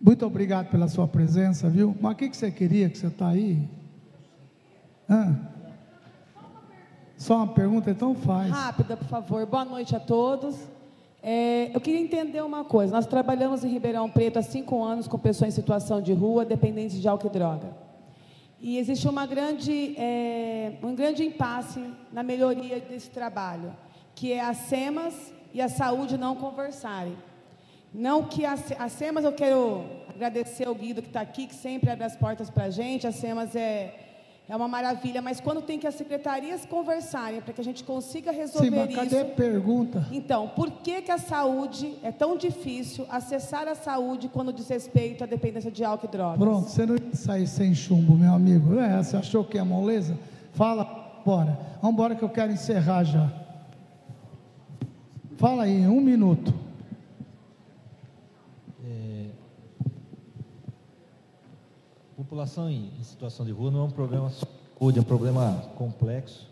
muito obrigado pela sua presença, viu? Mas o que, que você queria que você está aí? Ah. Só uma pergunta, então faz. Rápida, por favor. Boa noite a todos. É, eu queria entender uma coisa. Nós trabalhamos em Ribeirão Preto há cinco anos com pessoas em situação de rua, dependentes de álcool e droga. E existe uma grande, é, um grande impasse na melhoria desse trabalho, que é a SEMAS e a saúde não conversarem. Não que a, a SEMAS, eu quero agradecer ao Guido que está aqui, que sempre abre as portas para a gente. A SEMAS é é uma maravilha, mas quando tem que as secretarias conversarem para que a gente consiga resolver Sim, mas cadê isso. a pergunta? Então, por que, que a saúde é tão difícil acessar a saúde quando diz respeito à dependência de álcool e drogas? Pronto, você não sai sem chumbo, meu amigo. É, você achou que é moleza? Fala, bora. Vamos embora que eu quero encerrar já. Fala aí, um minuto. População em, em, situação de rua não é um problema só é um problema complexo.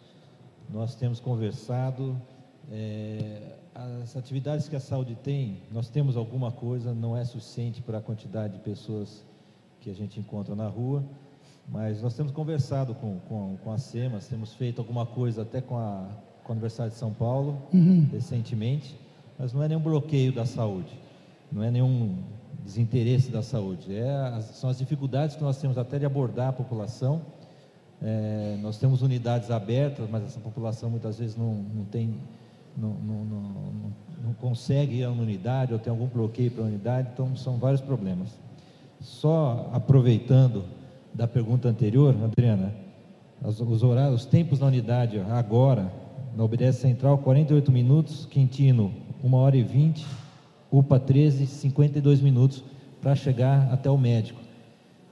Nós temos conversado, é, as atividades que a saúde tem, nós temos alguma coisa, não é suficiente para a quantidade de pessoas que a gente encontra na rua, mas nós temos conversado com, com, com a SEMAS, temos feito alguma coisa até com a, com a Universidade de São Paulo, uhum. recentemente, mas não é nenhum bloqueio da saúde, não é nenhum desinteresse da saúde. É, são as dificuldades que nós temos até de abordar a população. É, nós temos unidades abertas, mas essa população muitas vezes não, não tem, não, não, não, não consegue ir a uma unidade ou tem algum bloqueio para a unidade, então são vários problemas. Só aproveitando da pergunta anterior, Adriana, os, os horários, os tempos na unidade agora, na obediência central, 48 minutos, Quintino, 1 hora e 20, UPA 13, 52 minutos para chegar até o médico.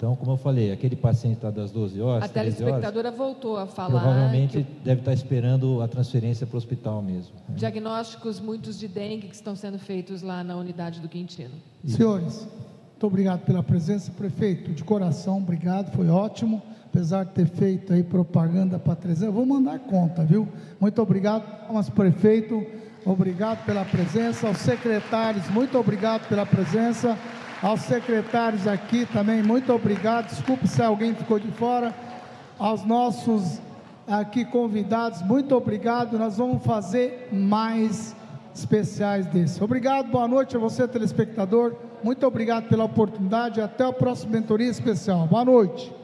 Então, como eu falei, aquele paciente está das 12 horas. A telespectadora horas, voltou a falar. Provavelmente que... deve estar tá esperando a transferência para o hospital mesmo. Né? Diagnósticos muitos de dengue que estão sendo feitos lá na unidade do Quintino. Senhores, muito obrigado pela presença, prefeito. De coração, obrigado, foi ótimo. Apesar de ter feito aí propaganda para trazer, eu vou mandar conta, viu? Muito obrigado, mas prefeito. Obrigado pela presença. Aos secretários, muito obrigado pela presença. Aos secretários aqui também, muito obrigado. Desculpe se alguém ficou de fora. Aos nossos aqui convidados, muito obrigado. Nós vamos fazer mais especiais desse. Obrigado, boa noite a você, telespectador. Muito obrigado pela oportunidade. Até a próxima mentoria especial. Boa noite.